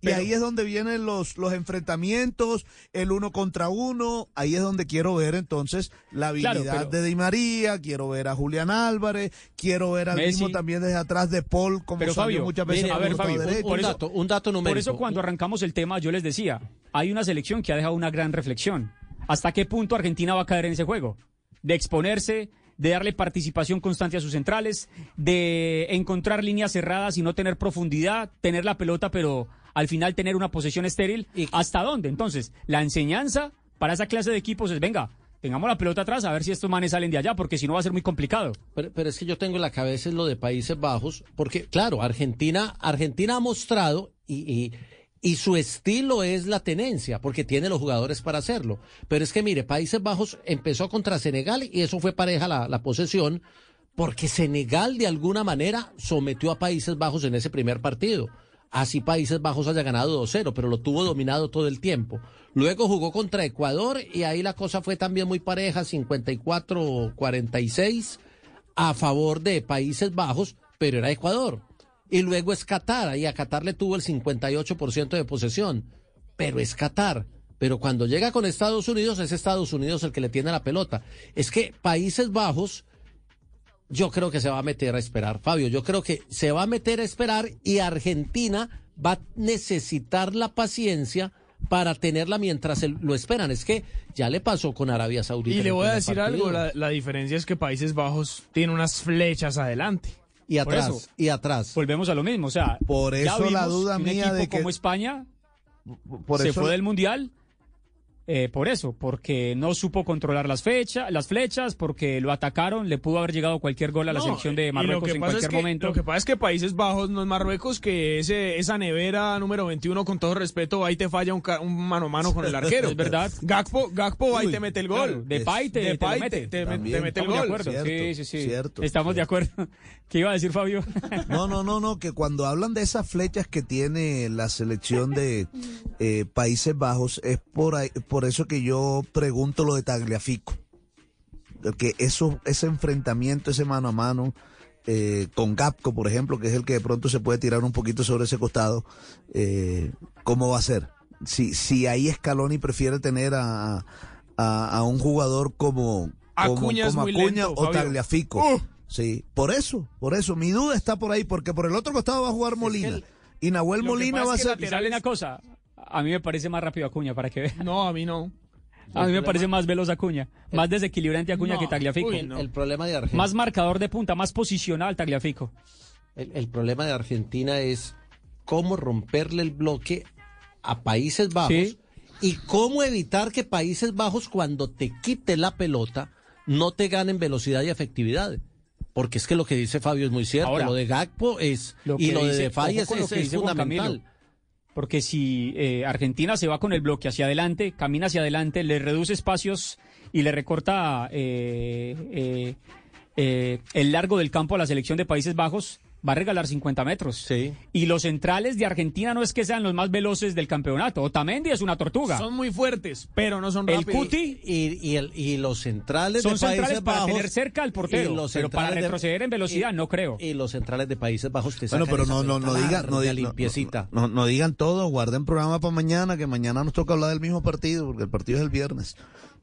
Y ahí es donde vienen los, los enfrentamientos, el uno contra uno. Ahí es donde quiero ver entonces la Claro, habilidad pero- de Di María, quiero ver a Julián Álvarez, quiero ver al Messi. mismo también desde atrás de Paul, como Pero, salió Fabio, muchas veces mire, a ver, Fabio, un- por eso- dato, un dato numérico. Por eso cuando arrancamos el tema yo les decía, hay una selección que ha dejado una gran reflexión. ¿Hasta qué punto Argentina va a caer en ese juego? De exponerse, de darle participación constante a sus centrales, de encontrar líneas cerradas y no tener profundidad, tener la pelota pero al final tener una posesión estéril. Y- ¿Hasta dónde? Entonces, la enseñanza para esa clase de equipos es, venga, tengamos la pelota atrás a ver si estos manes salen de allá, porque si no va a ser muy complicado. Pero, pero es que yo tengo en la cabeza lo de Países Bajos, porque claro, Argentina, Argentina ha mostrado y, y, y su estilo es la tenencia, porque tiene los jugadores para hacerlo. Pero es que mire, Países Bajos empezó contra Senegal y eso fue pareja la, la posesión, porque Senegal de alguna manera sometió a Países Bajos en ese primer partido. Así Países Bajos haya ganado 2-0, pero lo tuvo dominado todo el tiempo. Luego jugó contra Ecuador y ahí la cosa fue también muy pareja, 54-46 a favor de Países Bajos, pero era Ecuador. Y luego es Qatar, y a Qatar le tuvo el 58% de posesión, pero es Qatar. Pero cuando llega con Estados Unidos, es Estados Unidos el que le tiene la pelota. Es que Países Bajos, yo creo que se va a meter a esperar, Fabio. Yo creo que se va a meter a esperar y Argentina va a necesitar la paciencia para tenerla mientras el- lo esperan. Es que ya le pasó con Arabia Saudita. Y le voy a decir partido. algo, la, la diferencia es que Países Bajos tiene unas flechas adelante. Y atrás, eso. y atrás. Volvemos a lo mismo, o sea, Por ya eso la vimos duda que un mía equipo de que- como España Por se eso fue del mundial eh, por eso, porque no supo controlar las fechas, las flechas, porque lo atacaron, le pudo haber llegado cualquier gol a la No, selección de Marruecos en es cualquier que- momento. Lo que pasa es que Países Bajos no es Marruecos, que ese, esa nevera número 21, con todo respeto, ahí te falla un, ca- un mano a mano con el arquero. Es verdad. Gakpo, Gakpo ahí Uy, te mete el claro, gol. Depay te- te Depay mete. te, te mete el Estamos de gol. acuerdo. Cierto, sí, sí, sí. cierto, Estamos de acuerdo. ¿Qué iba a decir Fabio? No, no, no, no, que cuando hablan de esas flechas que tiene la selección de eh, Países Bajos, es por, ahí- por eso que yo pregunto lo de Tagliafico. Que eso, ese enfrentamiento, ese mano a mano, eh, con Gapco, por ejemplo, que es el que de pronto se puede tirar un poquito sobre ese costado, eh, ¿cómo va a ser? Si, si ahí Scaloni prefiere tener a, a, a un jugador como, como, Acuña es como muy Acuña lento, o. Tagliafico. Uh. Sí, por eso, por eso. Mi duda está por ahí, porque por el otro costado va a jugar Molina. Y Nahuel Lo que Molina pasa va a ser... lateral- una cosa. A mí me parece más rápido Acuña, para que vean. No, a mí no. A mí me parece más veloz Acuña. Más desequilibrante Acuña No, que Tagliafico. uy, no. El problema de Argentina. Más marcador de punta, más posicional Tagliafico. El, el problema de Argentina es cómo romperle el bloque a Países Bajos Sí. y cómo evitar que Países Bajos cuando te quite la pelota no te ganen velocidad y efectividad. Porque es que lo que dice Fabio es muy cierto. Ahora, lo de Gakpo es lo y lo de dice- Defay ojo es, fundamental. Camilo. Porque si eh, Argentina se va con el bloque hacia adelante, camina hacia adelante, le reduce espacios y le recorta eh, eh, eh, el largo del campo a la selección de Países Bajos, va a regalar 50 metros. Sí. Y los centrales de Argentina no es que sean los más veloces del campeonato. Otamendi es una tortuga. Son muy fuertes, pero no son el rápidos. Cuti Y, y, el- y los centrales son de Países centrales para Bajos tener cerca al portero, y los pero para de- retroceder en velocidad y- no creo. Y los centrales de Países Bajos te Bueno, pero no, no, no digan, no, larga, di- no- limpiecita. no- no digan todo, guarden programa para mañana, que mañana nos toca hablar del mismo partido, porque el partido es el viernes.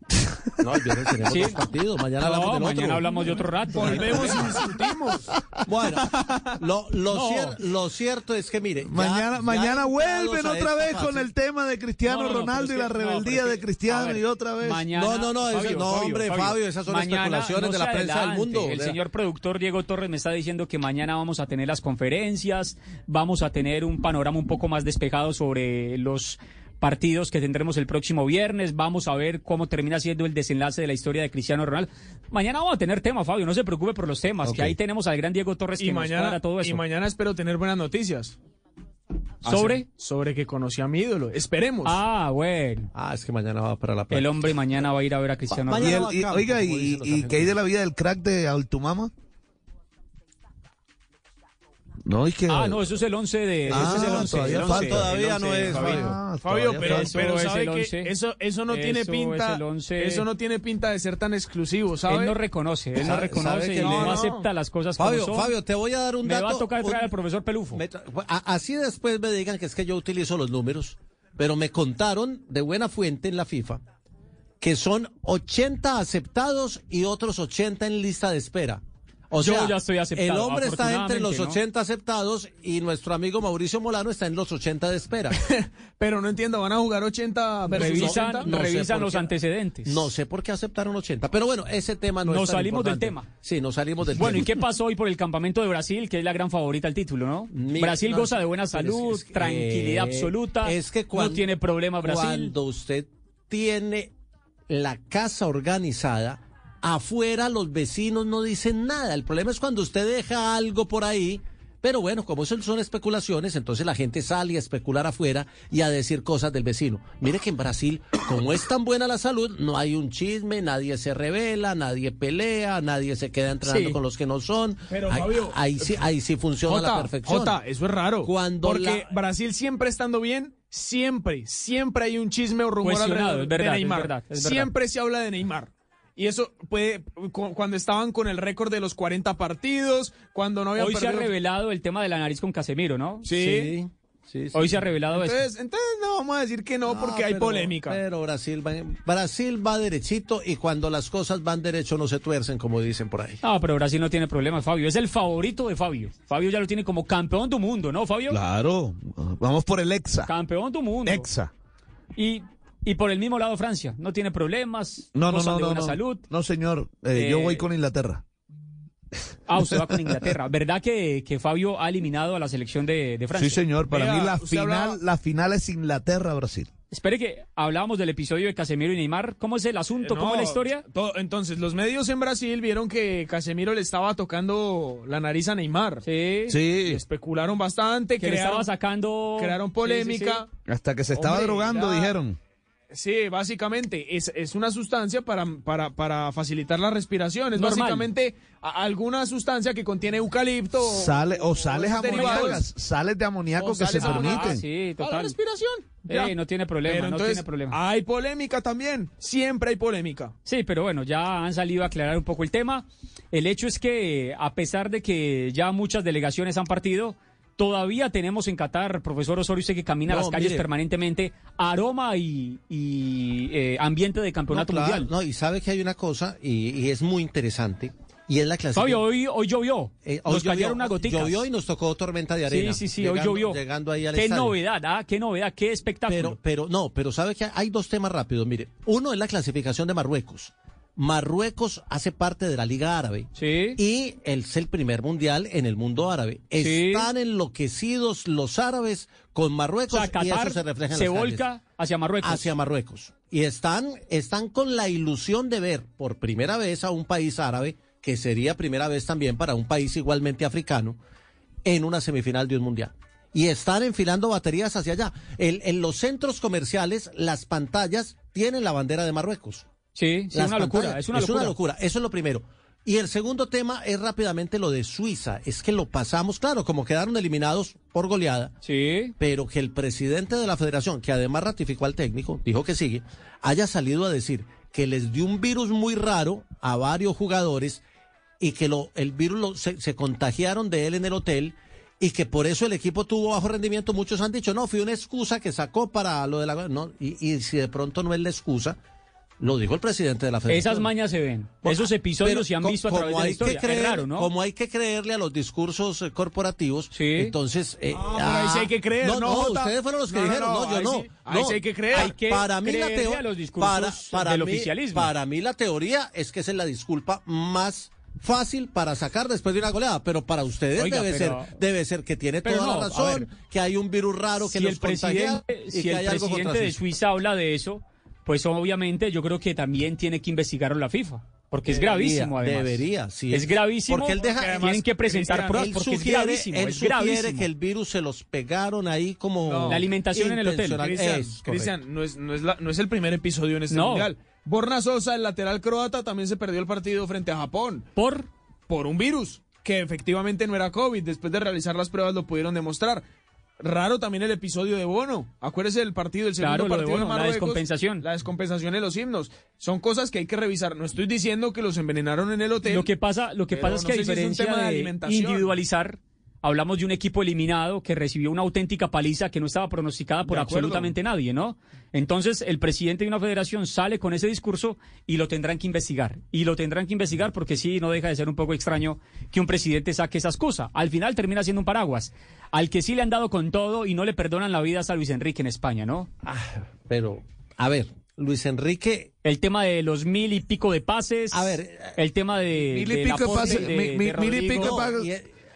No, el viernes tenemos Sí. dos partidos. Mañana No, hablamos del otro. mañana hablamos de otro rato. Volvemos y discutimos. Bueno, lo, lo, No. cier- lo cierto es que, mire. Mañana, ya mañana vuelven otra vez con el tema de Cristiano No, no, no, Ronaldo y la rebeldía de Cristiano ver, y otra vez. Mañana, No, no, no, no, hombre, Fabio, esas son especulaciones de la prensa del mundo. El señor productor Diego Torres me está diciendo que mañana vamos a tener las conferencias, vamos a tener un panorama un poco más despejado sobre los partidos que tendremos el próximo viernes. Vamos a ver cómo termina siendo el desenlace de la historia de Cristiano Ronaldo. Mañana vamos a tener tema, Fabio. No se preocupe por los temas, que ahí tenemos al gran Diego Torres que Y nos mañana, cuadra todo eso. y mañana espero tener buenas noticias. ¿Sobre? Sobre que conocí a mi ídolo. Esperemos. Ah, bueno. Ah, es que mañana va para la playa. El hombre mañana va a ir a ver a Cristiano Ronaldo. y- oiga, y, qué hay de la vida del crack de Altumama? No, y que... Ah, no, eso es el 11 de... Ah, ese es el 11, todavía el falta. 11, Todavía el 11, no es, Fabio. Fabio. Ah, Fabio, pero. Eso pero es sabe el que 11. eso, eso no tiene pinta. es el 11. Eso no tiene pinta de ser tan exclusivo, ¿sabe? Él no reconoce, él no reconoce y no, acepta las cosas Fabio, como son. Fabio, te voy a dar un Me dato. va a tocar traer al profesor Pelufo. me así después me digan que es que yo utilizo los números, pero me contaron de buena fuente en la FIFA que son 80 aceptados y otros 80 en lista de espera. O Yo ya estoy aceptado, el hombre está entre los afortunadamente, ¿no? 80 aceptados y nuestro amigo Mauricio Molano está en los 80 de espera. Pero no entiendo, ¿van a jugar 80 versus Revisan, 80? No sé revisan los qué. antecedentes. No sé por qué aceptaron 80, pero bueno, ese tema no Nos es tan salimos del tema. Sí, nos salimos del Bueno, ¿y tema. qué pasó hoy por el campamento de Brasil, que es la gran favorita al título, no? Brasil no, goza de buena salud, es que- tranquilidad eh, absoluta. Es que no cuando, tiene problema Brasil. Cuando usted tiene la casa organizada, afuera los vecinos no dicen nada. El problema es cuando usted deja algo por ahí. Pero bueno, como eso son especulaciones, entonces la gente sale a especular afuera y a decir cosas del vecino. Mire que en Brasil, como es tan buena la salud, no hay un chisme, nadie se revela, nadie pelea, nadie se queda entrenando Sí. con los que no son. Pero, ahí, Fabio, ahí sí, ahí sí funciona a la Jota, perfección. Jota, eso es raro. Cuando porque la- Brasil siempre estando bien, siempre, siempre hay un chisme o rumor alrededor es verdad, de es Neymar. verdad, es verdad. siempre se habla de Neymar. Y eso puede, cu- cuando estaban con el récord de los 40 partidos, cuando no habían Hoy se ha revelado el tema de la nariz con Casemiro, ¿no? Sí. sí, sí. Hoy se ha revelado eso. Entonces, entonces no vamos a decir que no, porque hay pero- polémica. Pero Brasil va, Brasil va derechito y cuando las cosas van derecho no se tuercen, como dicen por ahí. No, pero Brasil no tiene problema, Fabio. Es el favorito de Fabio. Fabio ya lo tiene como campeón del mundo, ¿no, Fabio? Claro, vamos por el Exa. Campeón del mundo. Exa. Y, y por el mismo lado Francia. No tiene problemas. No, no, no, de no. buena No, salud. no señor, Eh, yo Eh, voy con Inglaterra. Ah, usted va con Inglaterra. ¿Verdad que, que Fabio ha eliminado a la selección de, de Francia? Sí, señor, para Vea, mí la final, hablaba- la final es Inglaterra-Brasil. Espere que hablábamos del episodio de Casemiro y Neymar. ¿Cómo es el asunto? ¿Cómo No, es la historia? todo- entonces, los medios en Brasil vieron que Casemiro le estaba tocando la nariz a Neymar. Sí. Sí, Especularon bastante, Que le crearon, estaba sacando... crearon Sí, sí, polémica. sí. hasta que se estaba Hombre, drogando, ya. dijeron. Sí, básicamente es, es una sustancia para, para, para facilitar la respiración. Es Normal. básicamente a- alguna sustancia que contiene eucalipto. o- Sale, o sales amoníacas, sales de amoníaco que se permiten. Ah, sí, Para la respiración. Eh, no tiene problema, Pero no entonces, tiene problema. Hay polémica también. Siempre hay polémica. Sí, pero bueno, ya han salido a aclarar un poco el tema. El hecho es que, a pesar de que ya muchas delegaciones han partido, todavía tenemos en Qatar, profesor Osorio, usted que camina No, las calles mire. permanentemente, aroma y, y, eh, ambiente de campeonato no, claro, mundial. no, y sabe que hay una cosa y, y es muy interesante y es la clasificación. Fabio, hoy, hoy llovió. Eh, hoy Nos llovió, cayeron unas goticas. Llovió y nos tocó tormenta de arena. Sí, sí, sí, llegando, hoy llovió. Llegando ahí al Qué estadio. novedad, ¿ah? Qué novedad, qué espectáculo. Pero, pero no, pero sabe que hay dos temas rápidos. Mire, uno es la clasificación de Marruecos. Marruecos hace parte de la Liga Árabe sí. y es el primer mundial en el mundo árabe. Sí. Están enloquecidos los árabes con o Marruecos sea, y eso se refleja en se las volca hacia Marruecos. hacia Marruecos. Y están, están con la ilusión de ver por primera vez a un país árabe, que sería primera vez también para un país igualmente africano, en una semifinal de un mundial. Y están enfilando baterías hacia allá. El- en los centros comerciales, las pantallas tienen la bandera de Marruecos. Sí, sí, Las una locura, es una locura. Eso es lo primero. Y el segundo tema es rápidamente lo de Suiza. Es que lo pasamos, claro, como quedaron eliminados por goleada. Sí. Pero que el presidente de la federación, que además ratificó al técnico, dijo que sigue, haya salido a decir que les dio un virus muy raro a varios jugadores y que lo, el virus lo- se, se contagiaron de él en el hotel y que por eso el equipo tuvo bajo rendimiento. Muchos han dicho, no, fue una excusa que sacó para lo de la... No, y, y si de pronto no es la excusa, Lo dijo el presidente de la federación. Esas mañas se ven. Esos episodios se han visto a través de la historia. creer- es raro, ¿no? Como hay que creerle a los discursos eh, corporativos, entonces... eh, Ah, pero ahí sí hay que creer, no, ¿no, no, ustedes fueron los que No, no, dijeron, no, no, yo ahí no. sí- ahí no. sí hay que creer. Hay que para mí la creerle teo- a los discursos del oficialismo. Para mí la teoría es que esa es la disculpa más fácil para sacar después de una goleada, pero para ustedes Oiga, debe pero- ser debe ser que tiene toda no, la razón, ver. que hay un virus raro que si los el contagia presidente, y si que el hay algo presidente contra de. Suiza habla de eso, pues obviamente yo creo que también tiene que investigarlo la FIFA. Porque es gravísimo, además. debería, sí. Es gravísimo. Porque él deja- tienen que presentar pruebas él porque es gravísimo. Él es sugiere gravísimo. que el virus se los pegaron ahí como No. La alimentación en el hotel. Cristian, no es, no, es la- no es el primer episodio en este No. mundial. Borna Sosa, el lateral croata, también se perdió el partido frente a Japón. ¿Por? Por un virus, que efectivamente no era COVID. Después de realizar las pruebas lo pudieron demostrar. Raro también el episodio de Bono. Acuérdese del partido, el segundo Claro, de partido de, Bono, la Marruecos. descompensación. La descompensación en los himnos. Son cosas que hay que revisar. No estoy diciendo que los envenenaron en el hotel. Lo que pasa, lo que pasa es no que a sé si es un diferencia tema de de, individualizar, hablamos de un equipo eliminado que recibió una auténtica paliza que no estaba pronosticada por De absolutamente nadie, ¿no? Entonces, el presidente de una federación sale con ese discurso y lo tendrán que investigar. Y lo tendrán que investigar porque sí, no deja de ser un poco extraño que un presidente saque esa excusa. Al final termina siendo un paraguas. Al que sí le han dado con todo y no le perdonan la vida es a Luis Enrique en España, ¿no? Pero, a ver, Luis Enrique. El tema de los mil y pico de pases. A ver, el tema de. Mil y pico de- mi- de mi- mil y pico pasa-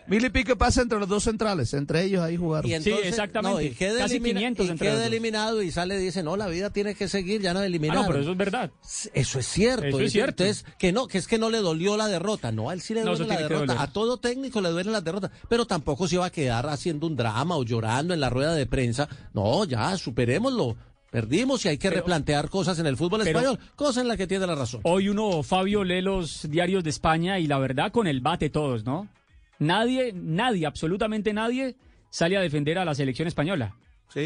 mil y pico pasa entre los dos centrales, entre ellos ahí jugaron. Y entonces, exactamente. no, y queda, Casi elimina- 500 y entre queda eliminado y sale y dice, no, la vida tiene que seguir, ya no Ah, eliminaron. no, pero eso es verdad. Eso es cierto. Eso es cierto. Entonces, que no, que es que no le dolió la derrota. No, a él sí le No, duele eso la derrota. A todo técnico le duelen las derrotas. Pero tampoco se iba a quedar haciendo un drama o llorando en la rueda de prensa. No, ya, superémoslo. Perdimos y hay que Pero- replantear cosas en el fútbol pero- español, cosa en la que tiene la razón. Hoy uno, Fabio, lee los diarios de España y la verdad con el bate todos, ¿no? Nadie, nadie, absolutamente nadie sale a defender a la selección española.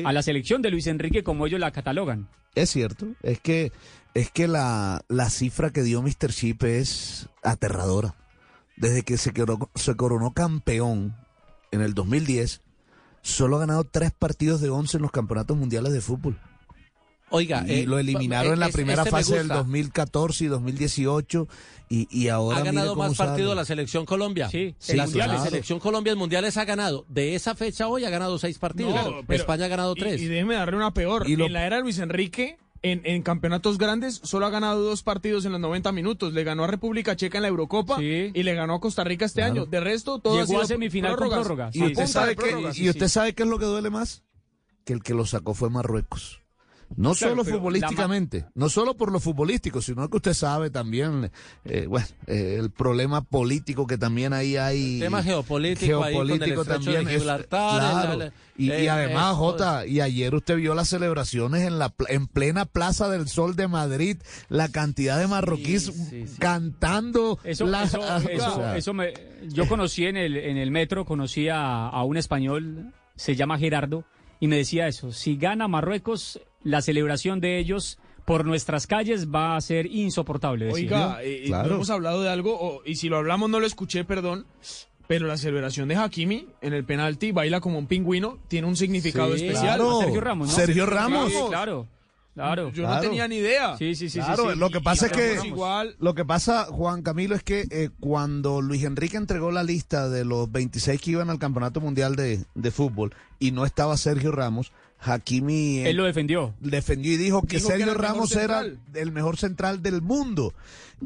A la selección de Luis Enrique como ellos la catalogan. Es cierto, es que es que la, la cifra que dio Mr. Chip es aterradora. Desde que se coronó, se coronó campeón en el 2010, solo ha ganado tres partidos de 11 en los campeonatos mundiales de fútbol. Oiga, y eh, lo eliminaron en la primera este fase del gusta. 2014 y 2018 y, y ahora ha mire ganado cómo más sale. partidos la selección Colombia. Sí, Sí, la, claro. selección Colombia en mundiales ha ganado. De esa fecha hoy ha ganado seis partidos. No, pero- España ha ganado y- tres. Y, déjeme darle una peor. Y lo- En la era de Luis Enrique, en, en campeonatos grandes, solo ha ganado dos partidos en los 90 minutos. Le ganó a República Checa en la Eurocopa y le ganó a Costa Rica este Claro. año. De resto, todo Llegó ha sido a semifinal con prórrogas. Y usted, sabe que, prórrogas, y sí, usted sí. sabe qué es lo que duele más? Que el que lo sacó fue Marruecos. No Claro, solo futbolísticamente, no solo por lo futbolístico, sino que usted sabe también, eh, bueno, eh, el problema político que también ahí hay. El tema geopolítico ahí con el de también. es- Gibraltar, claro. el- el- y, y eh, además, Jota, y ayer usted vio las celebraciones en la pla- en plena Plaza del Sol de Madrid, la cantidad de marroquíes cantando. Eso, la- eso, o eso, sea, eso me, yo conocí en el, en el metro, conocí a, a un español, se llama Gerardo, y me decía eso, si gana Marruecos, la celebración de ellos por nuestras calles va a ser insoportable. Oiga, eh, eh, no hemos hablado de algo, o- y si lo hablamos no lo escuché, perdón, pero la celebración de Hakimi en el penalti baila como un pingüino, tiene un significado Sí, especial. claro. Sergio Ramos, ¿no? Sergio Ramos. Sí, claro, claro. Yo no tenía ni idea. Sí, sí, sí. Claro, sí, sí. lo que pasa es que igual. lo que pasa, Juan Camilo, es que eh, cuando Luis Enrique entregó la lista de los 26 que iban al Campeonato Mundial de, de Fútbol y no estaba Sergio Ramos, Hakimi eh, Él lo defendió. defendió y dijo que Dijo que Sergio era Ramos era el mejor central del mundo.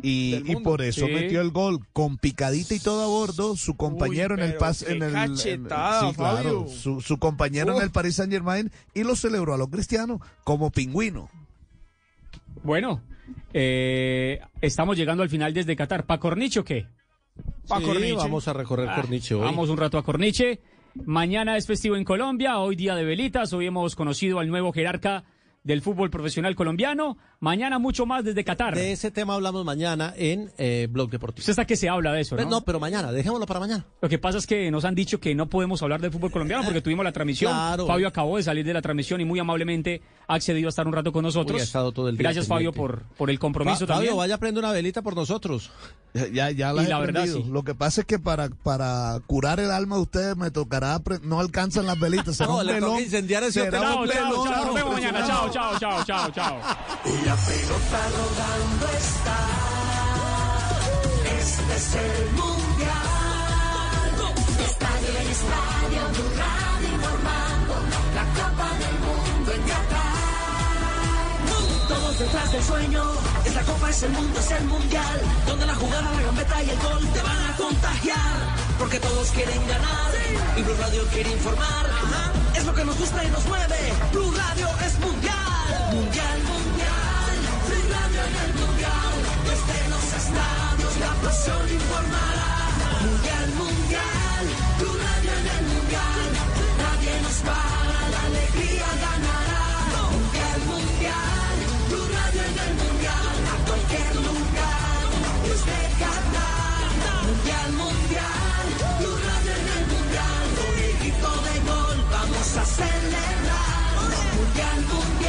Y, Del y mundo. por eso Sí. metió el gol con picadita y todo a bordo, su compañero en el qué en el cachetada, sí, claro, su, su compañero Uf. en el Paris Saint Germain y lo celebró a los cristianos como pingüino. Bueno, eh, estamos llegando al final desde Qatar. ¿Pa Corniche o qué? Pa' Sí, Corniche. vamos a recorrer Ah, Corniche hoy. Vamos un rato a Corniche. Mañana es festivo en Colombia, hoy día de velitas. Hoy hemos conocido al nuevo jerarca del fútbol profesional colombiano. Mañana mucho más desde Qatar. De ese tema hablamos mañana en eh, Blog Deportivo. Usted está que se habla de eso, Pues ¿no? no, pero mañana, dejémoslo para mañana. Lo que pasa es que nos han dicho que no podemos hablar del fútbol colombiano porque tuvimos la transmisión. Claro. Fabio acabó de salir de la transmisión y muy amablemente ha accedido a estar un rato con nosotros. Uy, ha estado todo el día Gracias, Fabio, por, por el compromiso Fa- Fabio, también. vaya a prender una velita por nosotros. Ya, ya, ya las Y he la verdad, sí. Lo que pasa es que para, para curar el alma de ustedes me tocará, no alcanzan las velitas, será No, un le toca incendiar ese. Chao, chao, chao. Chao, chao, chao, chao. La pelota rodando está. Este es el mundial. Estadio en estadio, Blue Radio informando. La Copa del Mundo en Qatar. Todos detrás del sueño. Es la Copa, es el mundo, es el mundial. Donde la jugada, la gambeta y el gol te van a contagiar. Porque todos quieren ganar. Y Blue Radio quiere informar. Es lo que nos gusta y nos mueve. Blue Radio es. Mundial, pasión informará. Mundial, mundial. Blue Radio en el mundial. Nadie nos para, la alegría ganará. Mundial, mundial. Blue Radio en el mundial. A cualquier lugar. Desde Qatar. Mundial, mundial. Blue Radio en el mundial. Con grito de gol vamos a celebrar. Mundial, mundial.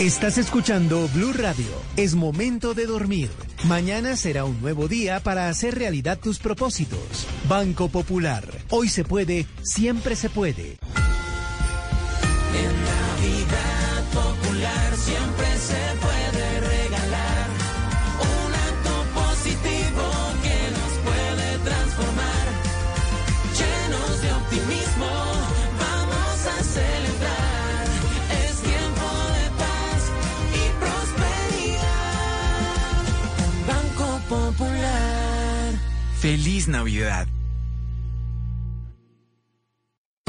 Estás escuchando Blue Radio. Es momento de dormir. Mañana será un nuevo día para hacer realidad tus propósitos. Banco Popular. Hoy se puede, siempre se puede. En Navidad Popular siempre se Feliz Navidad.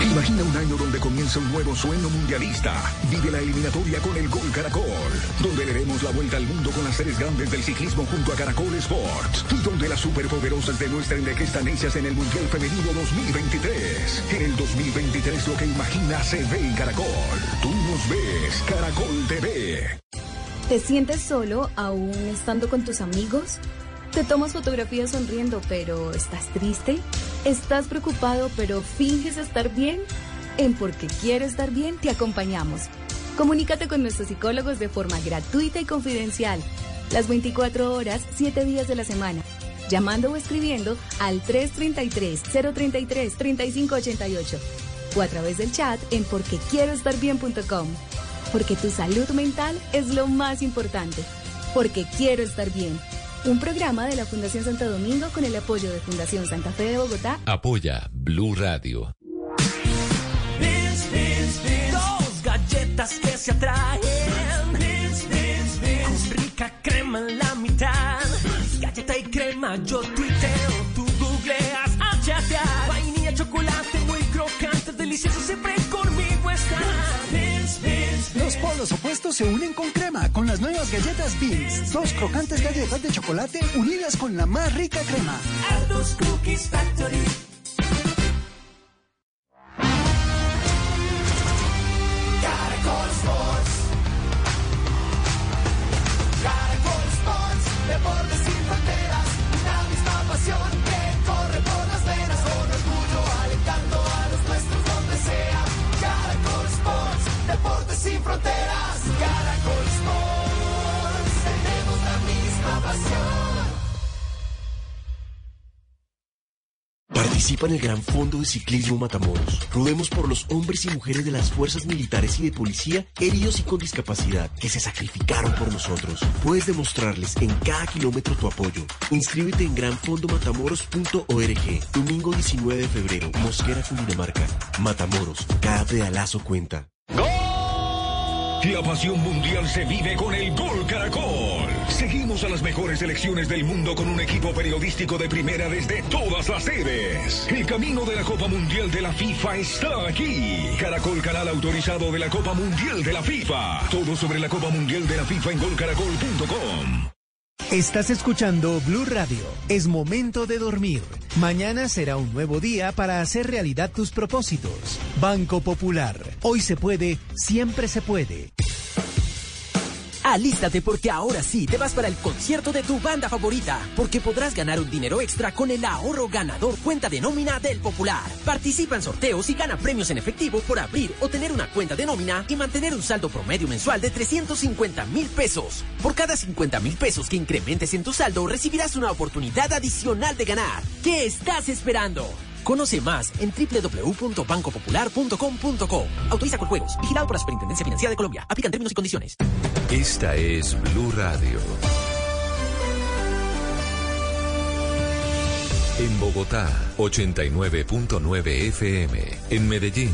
Imagina un año donde comienza un nuevo sueño mundialista. Vive la eliminatoria con el Gol Caracol, donde le demos la vuelta al mundo con las series grandes del ciclismo junto a Caracol Sports y donde las superpoderosas demuestren de que están hechas en el Mundial Femenino 2023. En el 2023 lo que imagina se ve en Caracol. Tú nos ves, Caracol TV. ¿Te sientes solo aún estando con tus amigos? ¿Te tomas fotografías sonriendo pero estás triste? ¿Estás preocupado pero finges estar bien? En Porque Quiero Estar Bien te acompañamos. Comunícate con nuestros psicólogos de forma gratuita y confidencial. Las 24 horas, 7 días de la semana. Llamando o escribiendo al 333-033-3588 o a través del chat en porquequieroestarbien.com. Porque tu salud mental es lo más importante. Porque quiero estar bien. Un programa de la Fundación Santo Domingo con el apoyo de Fundación Santa Fe de Bogotá. Apoya Blue Radio. Beans, beans, beans. Dos galletas que se atraen. Con rica crema en la mitad. Galleta y crema, yo Los opuestos se unen con crema con las nuevas galletas Beans. Dos crocantes galletas de chocolate unidas con la más rica crema. Cookies Factory. Sin fronteras. Caracol Sports. Tenemos la misma pasión. Participa en el Gran Fondo de Ciclismo Matamoros. Rodemos por los hombres y mujeres de las fuerzas militares y de policía heridos y con discapacidad que se sacrificaron por nosotros. Puedes demostrarles en cada kilómetro tu apoyo. Inscríbete en granfondomatamoros.org. Domingo 19 de febrero, Mosquera, Cundinamarca. Matamoros, cada pedalazo cuenta. La pasión mundial se vive con el Gol Caracol. Seguimos a las mejores selecciones del mundo con un equipo periodístico de primera desde todas las sedes. El camino de la Copa Mundial de la FIFA está aquí. Caracol, canal autorizado de la Copa Mundial de la FIFA. Todo sobre la Copa Mundial de la FIFA en golcaracol.com. Estás escuchando Blue Radio. Es momento de dormir. Mañana será un nuevo día para hacer realidad tus propósitos. Banco Popular. Hoy se puede, siempre se puede. Alístate porque ahora sí te vas para el concierto de tu banda favorita, porque podrás ganar un dinero extra con el ahorro ganador cuenta de nómina del Popular. Participa en sorteos y gana premios en efectivo por abrir o tener una cuenta de nómina y mantener un saldo promedio mensual de 350 mil pesos. Por cada 50 mil pesos que incrementes en tu saldo, recibirás una oportunidad adicional de ganar. ¿Qué estás esperando? Conoce más en www.bancopopular.com.co. Autoriza con juegos. Vigilado por la Superintendencia Financiera de Colombia. Aplican términos y condiciones. Esta es Blue Radio. En Bogotá, 89.9 FM. En Medellín,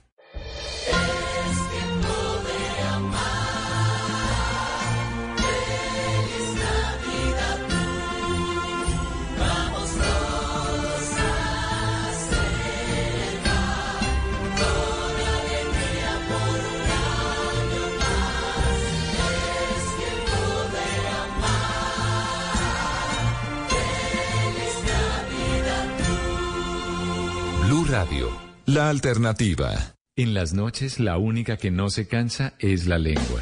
Radio, la alternativa. En las noches la única que no se cansa es la lengua.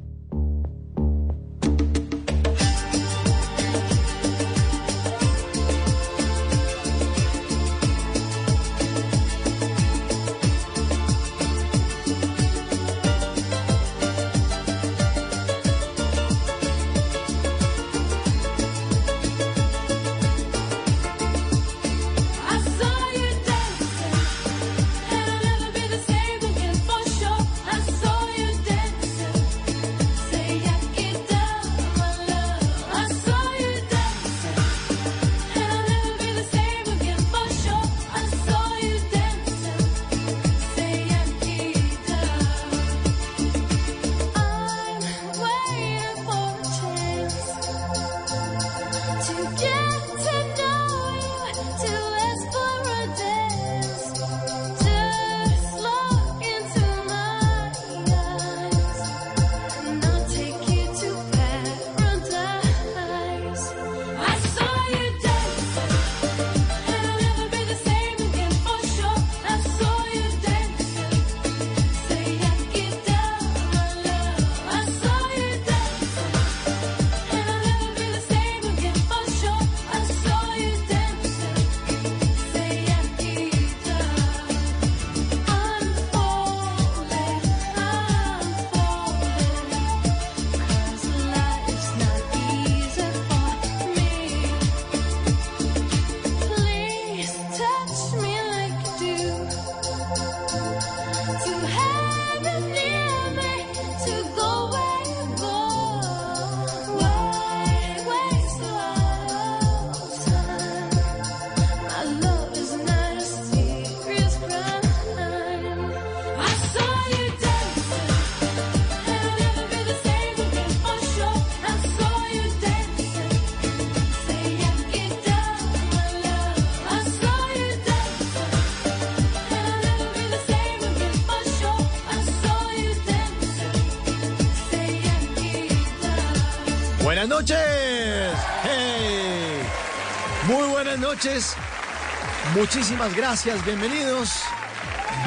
Muchísimas gracias. Bienvenidos.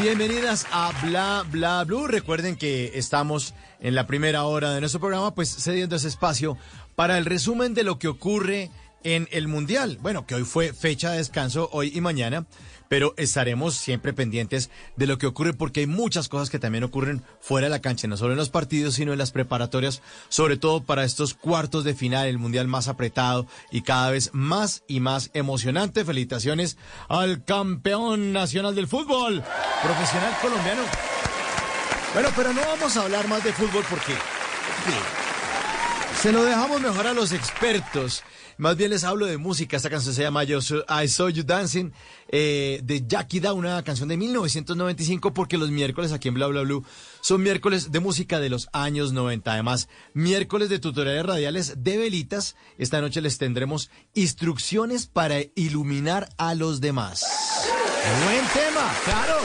Bienvenidas a Bla Bla Blue. Recuerden que estamos en la primera hora de nuestro programa, pues cediendo ese espacio para el resumen de lo que ocurre en el Mundial. Bueno, que hoy fue fecha de descanso, hoy y mañana, pero estaremos siempre pendientes de lo que ocurre porque hay muchas cosas que también ocurren fuera de la cancha, no solo en los partidos, sino en las preparatorias, sobre todo para estos cuartos de final, el Mundial más apretado y cada vez más y más emocionante. Felicitaciones al campeón nacional del fútbol, profesional colombiano. Bueno, pero no vamos a hablar más de fútbol porque se lo dejamos mejor a los expertos. Más bien les hablo de música. Esta canción se llama Yo So- I Saw You Dancing eh, de Jackie Da, una canción de 1995 porque los miércoles aquí en Bla Bla Blue son miércoles de música de los años 90. Además, miércoles de tutoriales radiales de velitas. Esta noche les tendremos instrucciones para iluminar a los demás. Buen tema, claro.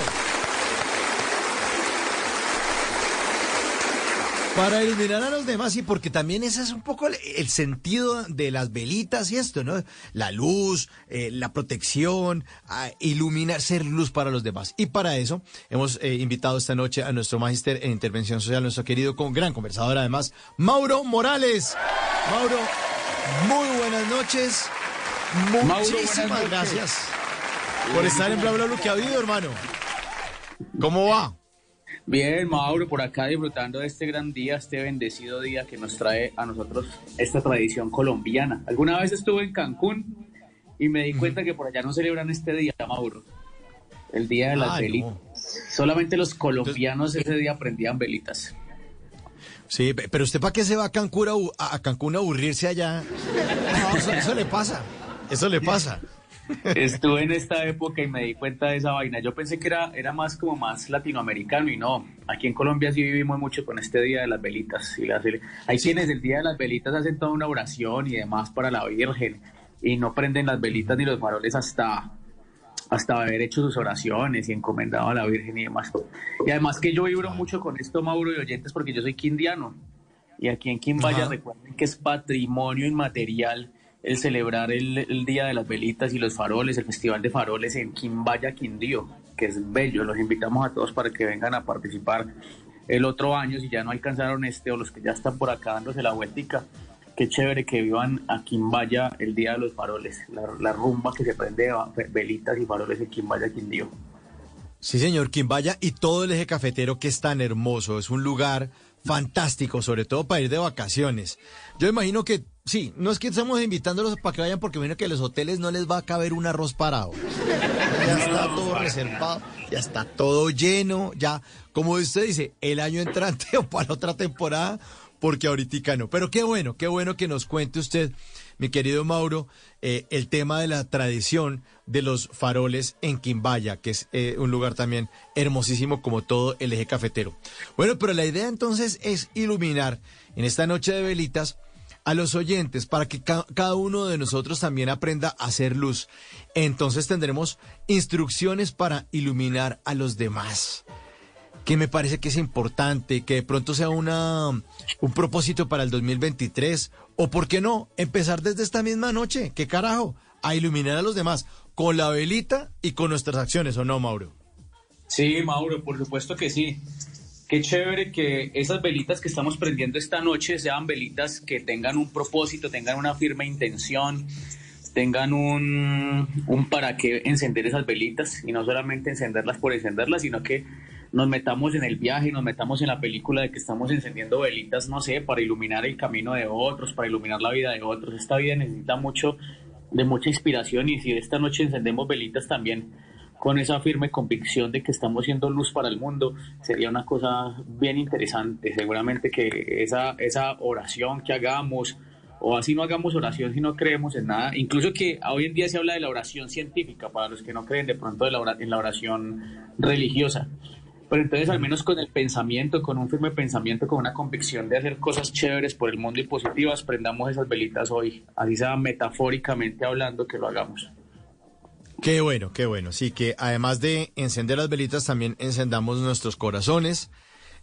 Para iluminar a los demás y porque también ese es un poco el, el sentido de las velitas y esto, ¿no? La luz, eh, la protección, a iluminar, ser luz para los demás. Y para eso hemos eh, invitado esta noche a nuestro magíster en intervención social, nuestro querido con gran conversador además, Mauro Morales. Mauro, muy buenas noches. Mauro, Muchísimas buenas noches. gracias por estar en Bla Bla Bla que ha habido, hermano. ¿Cómo va? Bien, Mauro, por acá disfrutando de este gran día, este bendecido día que nos trae a nosotros esta tradición colombiana. Alguna vez estuve en Cancún y me di cuenta que por allá no celebran este día, Mauro. El día de las Ah, no. velitas. Solamente los colombianos ese día prendían velitas. Sí, pe- pero usted para qué se va a Cancún a, a a Cancún a aburrirse allá. No, eso, eso le pasa. Eso le pasa. Estuve en esta época y me di cuenta de esa vaina. Yo pensé que era, era más como más latinoamericano y no. Aquí en Colombia sí vivimos mucho con este Día de las Velitas. Y las- hay quienes el Día de las Velitas hacen toda una oración y demás para la Virgen y no prenden las velitas ni los faroles hasta, hasta haber hecho sus oraciones y encomendado a la Virgen y demás. Y además que yo vibro mucho con esto, Mauro y oyentes, porque yo soy quindiano. Y aquí en Quimbaya recuerden que es patrimonio inmaterial el celebrar el, el Día de las Velitas y los faroles, el Festival de Faroles en Quimbaya, Quindío, que es bello. Los invitamos a todos para que vengan a participar el otro año, si ya no alcanzaron este o los que ya están por acá dándose la vueltica. Qué chévere que vivan a Quimbaya el Día de los Faroles, la, la rumba que se prende de velitas y faroles en Quimbaya, Quindío. Sí, señor, Quimbaya y todo el eje cafetero que es tan hermoso. Es un lugar fantástico, sobre todo para ir de vacaciones. Yo imagino que, sí, no es que estamos invitándolos para que vayan porque imagino que a los hoteles no les va a caber un arroz parado. Ya está todo reservado, ya está todo lleno, ya, como usted dice, el año entrante o para otra temporada, porque ahorita no. Pero qué bueno, qué bueno que nos cuente usted, mi querido Mauro, eh, el tema de la tradición de los faroles en Quimbaya, que es eh, un lugar también hermosísimo como todo el eje cafetero. Bueno, pero la idea entonces es iluminar en esta noche de velitas a los oyentes para que ca- cada uno de nosotros también aprenda a hacer luz. Entonces tendremos instrucciones para iluminar a los demás que me parece que es importante, que de pronto sea una, un propósito para el 2023, o por qué no, empezar desde esta misma noche, qué carajo, a iluminar a los demás, con la velita y con nuestras acciones, ¿o no, Mauro? Sí, Mauro, por supuesto que sí. Qué chévere que esas velitas que estamos prendiendo esta noche sean velitas que tengan un propósito, tengan una firme intención, tengan un, para qué encender esas velitas y no solamente encenderlas por encenderlas, sino que nos metamos en el viaje, nos metamos en la película de que estamos encendiendo velitas, no sé, para iluminar el camino de otros, para iluminar la vida de otros. Esta vida necesita mucho de mucha inspiración y si esta noche encendemos velitas también con esa firme convicción de que estamos siendo luz para el mundo, sería una cosa bien interesante. Seguramente que esa, esa oración que hagamos, o así no hagamos oración si no creemos en nada, incluso que hoy en día se habla de la oración científica, para los que no creen de pronto de la en la oración religiosa. Pero entonces al menos con el pensamiento, con un firme pensamiento, con una convicción de hacer cosas chéveres por el mundo y positivas, prendamos esas velitas hoy, así sea metafóricamente hablando que lo hagamos. Qué bueno, qué bueno. Sí, que además de encender las velitas, también encendamos nuestros corazones,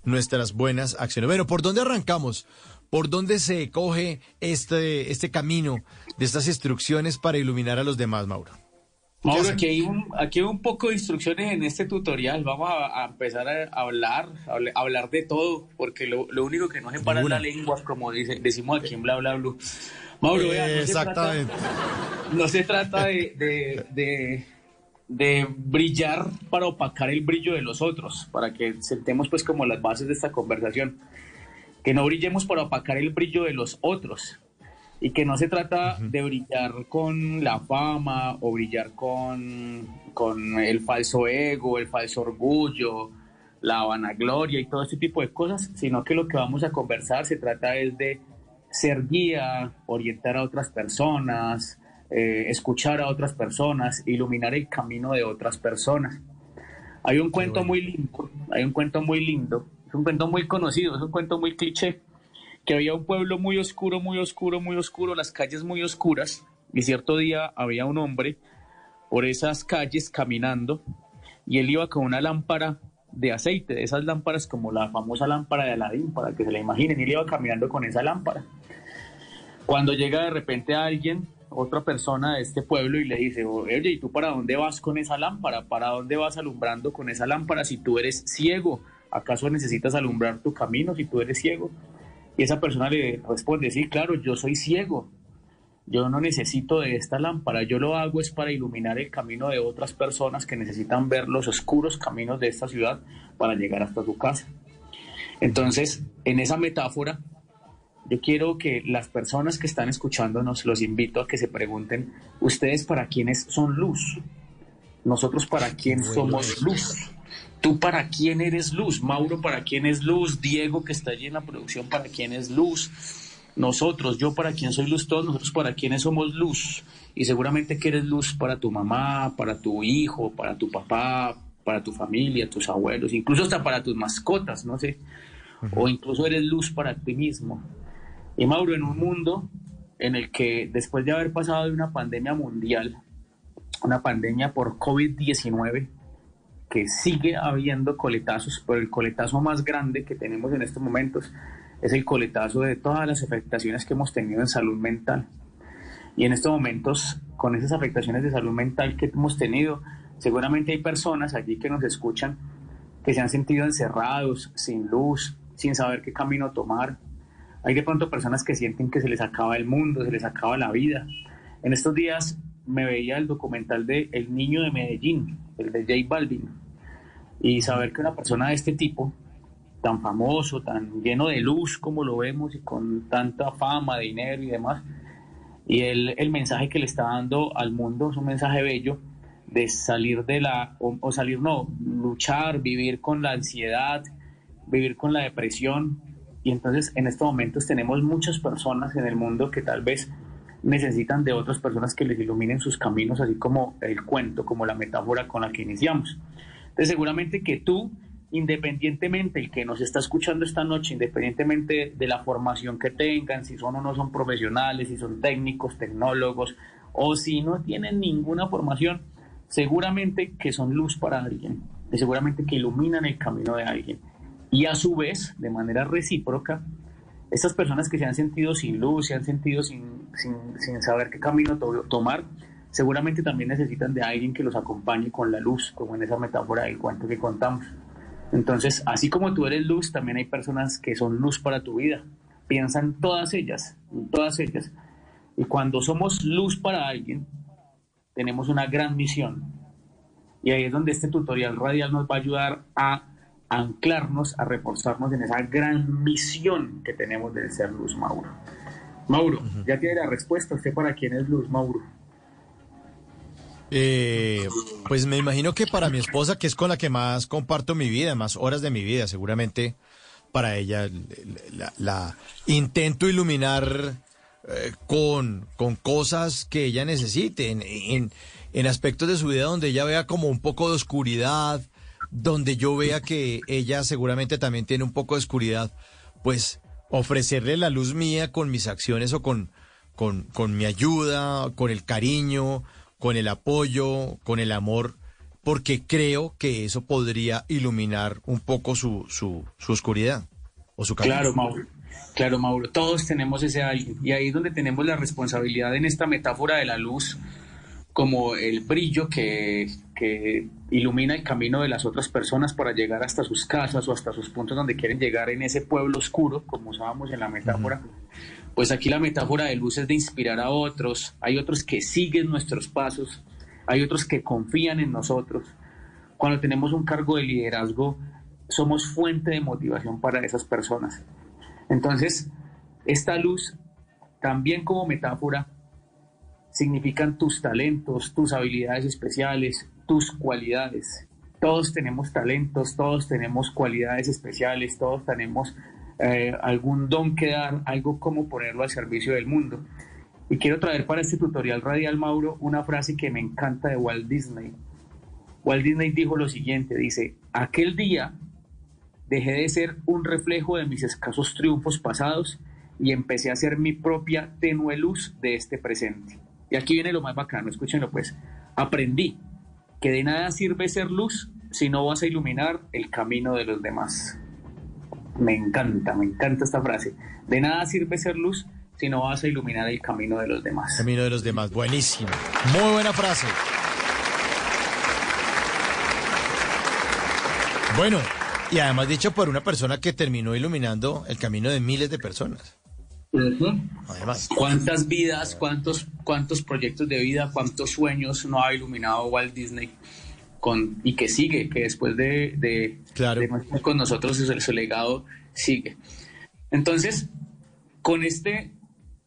nuestras buenas acciones. Bueno, ¿por dónde arrancamos? ¿por dónde se coge este, este camino de estas instrucciones para iluminar a los demás, Mauro? Mauro, aquí hay, un, aquí hay un poco de instrucciones en este tutorial. Vamos a, a empezar a hablar, a habl- a hablar de todo, porque lo, lo único que no se para es la lengua, como dice, decimos aquí en Bla Bla Blue. Mauro, vea, no se trata, no se trata de, de, de, de brillar para opacar el brillo de los otros, para que sentemos pues como las bases de esta conversación. Que no brillemos para opacar el brillo de los otros, y que no se trata de brillar con la fama o brillar con, con el falso ego, el falso orgullo, la vanagloria y todo este tipo de cosas, sino que lo que vamos a conversar se trata es de ser guía, orientar a otras personas, eh, escuchar a otras personas, iluminar el camino de otras personas. Hay un cuento muy lindo, hay un cuento muy lindo, es un cuento muy conocido, es un cuento muy cliché, que había un pueblo muy oscuro, muy oscuro, muy oscuro, las calles muy oscuras, y cierto día había un hombre por esas calles caminando, y él iba con una lámpara de aceite, de esas lámparas como la famosa lámpara de Aladín, para que se la imaginen, y él iba caminando con esa lámpara. Cuando llega de repente alguien, otra persona de este pueblo, y le dice, oye, ¿y tú para dónde vas con esa lámpara? ¿Para dónde vas alumbrando con esa lámpara si tú eres ciego? ¿Acaso necesitas alumbrar tu camino si tú eres ciego? Y esa persona le responde, sí, claro, yo soy ciego. Yo no necesito de esta lámpara, yo lo hago es para iluminar el camino de otras personas que necesitan ver los oscuros caminos de esta ciudad para llegar hasta su casa. Entonces, en esa metáfora, yo quiero que las personas que están escuchándonos, los invito a que se pregunten, ¿ustedes para quiénes son luz? Nosotros para quién somos luz. ¿Tú para quién eres luz? Mauro, ¿para quién es luz? Diego, que está allí en la producción, ¿para quién es luz? Nosotros, yo para quién soy luz, todos nosotros para quiénes somos luz. Y seguramente que eres luz para tu mamá, para tu hijo, para tu papá, para tu familia, tus abuelos, incluso hasta para tus mascotas, no sé. O incluso eres luz para ti mismo. Y Mauro, en un mundo en el que después de haber pasado de una pandemia mundial, una pandemia por COVID-19, que sigue habiendo coletazos, pero el coletazo más grande que tenemos en estos momentos es el coletazo de todas las afectaciones que hemos tenido en salud mental. Y en estos momentos, con esas afectaciones de salud mental que hemos tenido, seguramente hay personas allí que nos escuchan que se han sentido encerrados, sin luz, sin saber qué camino tomar. Hay de pronto personas que sienten que se les acaba el mundo, se les acaba la vida. En estos días me veía el documental de El Niño de Medellín, el de J Balvin, y saber que una persona de este tipo, tan famoso, tan lleno de luz como lo vemos y con tanta fama, dinero y demás, y el, el mensaje que le está dando al mundo es un mensaje bello de salir de la, o salir no, luchar, vivir con la ansiedad, vivir con la depresión. Y entonces en estos momentos tenemos muchas personas en el mundo que tal vez necesitan de otras personas que les iluminen sus caminos, así como el cuento, como la metáfora con la que iniciamos. Entonces seguramente que tú, independientemente, el que nos está escuchando esta noche, independientemente de la formación que tengan, si son o no son profesionales, si son técnicos, tecnólogos, o si no tienen ninguna formación, seguramente que son luz para alguien, y seguramente que iluminan el camino de alguien. Y a su vez, de manera recíproca, estas personas que se han sentido sin luz, se han sentido sin, sin, sin saber qué camino to tomar, seguramente también necesitan de alguien que los acompañe con la luz, como en esa metáfora del cuento que contamos. Entonces, así como tú eres luz, también hay personas que son luz para tu vida. Piensa en todas ellas, todas ellas. Y cuando somos luz para alguien, tenemos una gran misión. Y ahí es donde este tutorial radial nos va a ayudar a anclarnos, a reforzarnos en esa gran misión que tenemos de ser luz, Mauro. Mauro, ya tiene la respuesta. ¿Usted para quién es luz, Mauro? Eh, pues me imagino que para mi esposa, que es con la que más comparto mi vida, más horas de mi vida, seguramente para ella la, la intento iluminar eh, con, con cosas que ella necesite, en, en, en aspectos de su vida donde ella vea como un poco de oscuridad, donde yo vea que ella seguramente también tiene un poco de oscuridad, pues ofrecerle la luz mía con mis acciones o con, con, con mi ayuda, con el cariño, con el apoyo, con el amor, porque creo que eso podría iluminar un poco su, su, su oscuridad o su. Claro, Mauro. Claro, Mauro, todos tenemos ese alguien. Y ahí es donde tenemos la responsabilidad en esta metáfora de la luz como el brillo que, que ilumina el camino de las otras personas para llegar hasta sus casas o hasta sus puntos donde quieren llegar en ese pueblo oscuro, como usábamos en la metáfora. Pues aquí la metáfora de luz es de inspirar a otros. Hay otros que siguen nuestros pasos, hay otros que confían en nosotros. Cuando tenemos un cargo de liderazgo, somos fuente de motivación para esas personas. Entonces, esta luz, también como metáfora, significan tus talentos, tus habilidades especiales, tus cualidades. Todos tenemos talentos, todos tenemos cualidades especiales, todos tenemos eh, algún don que dar, algo como ponerlo al servicio del mundo. Y quiero traer para este tutorial radial, Mauro, una frase que me encanta de Walt Disney. Walt Disney dijo lo siguiente, dice, aquel día dejé de ser un reflejo de mis escasos triunfos pasados y empecé a ser mi propia tenue luz de este presente. Y aquí viene lo más bacano, escúchenlo pues. Aprendí que de nada sirve ser luz si no vas a iluminar el camino de los demás. Me encanta, me encanta esta frase. De nada sirve ser luz si no vas a iluminar el camino de los demás. Camino de los demás, buenísimo. Muy buena frase. Bueno, y además dicho por una persona que terminó iluminando el camino de miles de personas. Además. ¿Cuántas vidas, cuántos, cuántos proyectos de vida, cuántos sueños no ha iluminado Walt Disney con, y que sigue, que después de, de, claro. de con nosotros su, su legado sigue? Entonces, con este,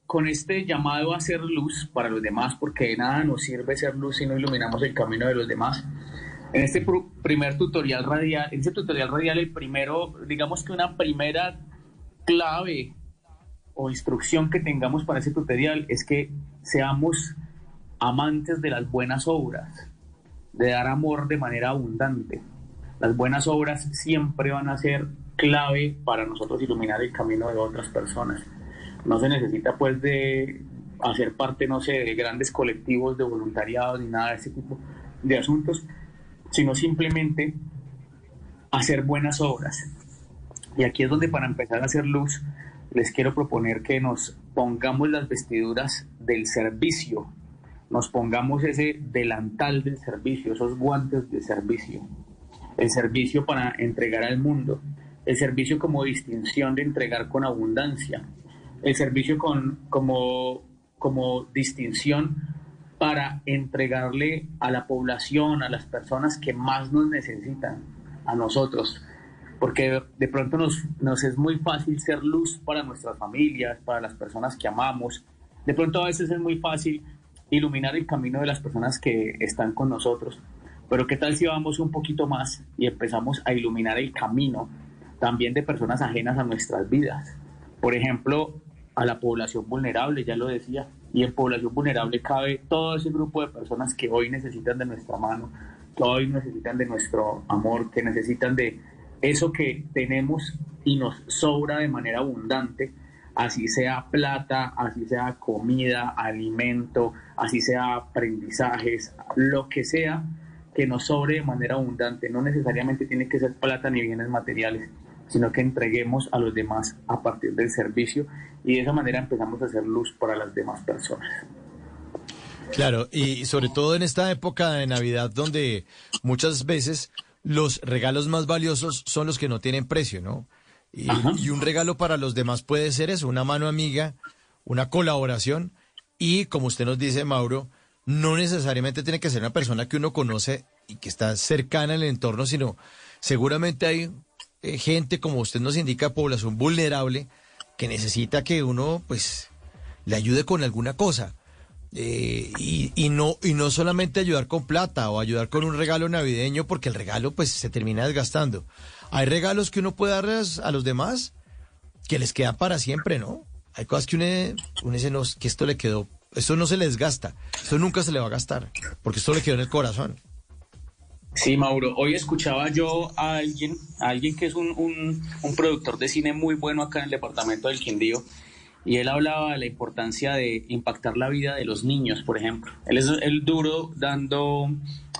con este llamado a ser luz para los demás, porque de nada nos sirve ser luz si no iluminamos el camino de los demás. En este pr- primer tutorial radial, en este tutorial radial, el primero, digamos que una primera clave o instrucción que tengamos para ese tutorial es que seamos amantes de las buenas obras, de dar amor de manera abundante. Las buenas obras siempre van a ser clave para nosotros iluminar el camino de otras personas. No se necesita pues de hacer parte, no sé, de grandes colectivos de voluntariados ni nada de ese tipo de asuntos, sino simplemente hacer buenas obras. Y aquí es donde para empezar a hacer luz, les quiero proponer que nos pongamos las vestiduras del servicio, nos pongamos ese delantal del servicio, esos guantes de servicio, el servicio para entregar al mundo, el servicio como distinción de entregar con abundancia, el servicio con, como, como distinción para entregarle a la población, a las personas que más nos necesitan, a nosotros, porque de pronto nos, nos es muy fácil ser luz para nuestras familias, para las personas que amamos, de pronto a veces es muy fácil iluminar el camino de las personas que están con nosotros, pero ¿qué tal si vamos un poquito más y empezamos a iluminar el camino también de personas ajenas a nuestras vidas? Por ejemplo, a la población vulnerable, ya lo decía, y en población vulnerable cabe todo ese grupo de personas que hoy necesitan de nuestra mano, que hoy necesitan de nuestro amor, que necesitan de eso que tenemos y nos sobra de manera abundante, así sea plata, así sea comida, alimento, así sea aprendizajes, lo que sea que nos sobre de manera abundante. No necesariamente tiene que ser plata ni bienes materiales, sino que entreguemos a los demás a partir del servicio y de esa manera empezamos a hacer luz para las demás personas. Claro, y sobre todo en esta época de Navidad donde muchas veces los regalos más valiosos son los que no tienen precio, ¿no? Y, y un regalo para los demás puede ser eso, una mano amiga, una colaboración y como usted nos dice, Mauro, no necesariamente tiene que ser una persona que uno conoce y que está cercana el entorno, sino seguramente hay eh, gente, como usted nos indica, población vulnerable que necesita que uno, pues, le ayude con alguna cosa. Eh, y, no y no solamente ayudar con plata o ayudar con un regalo navideño porque el regalo pues se termina desgastando. Hay regalos que uno puede darles a los demás que les quedan para siempre no hay cosas que uno, uno dice no, que esto le quedó esto no se les gasta esto nunca se le va a gastar porque esto le quedó en el corazón Sí, Mauro, hoy escuchaba yo a alguien, a alguien que es un, un productor de cine muy bueno acá en el departamento del Quindío, y él hablaba de la importancia de impactar la vida de los niños, por ejemplo. Él es el duro dando,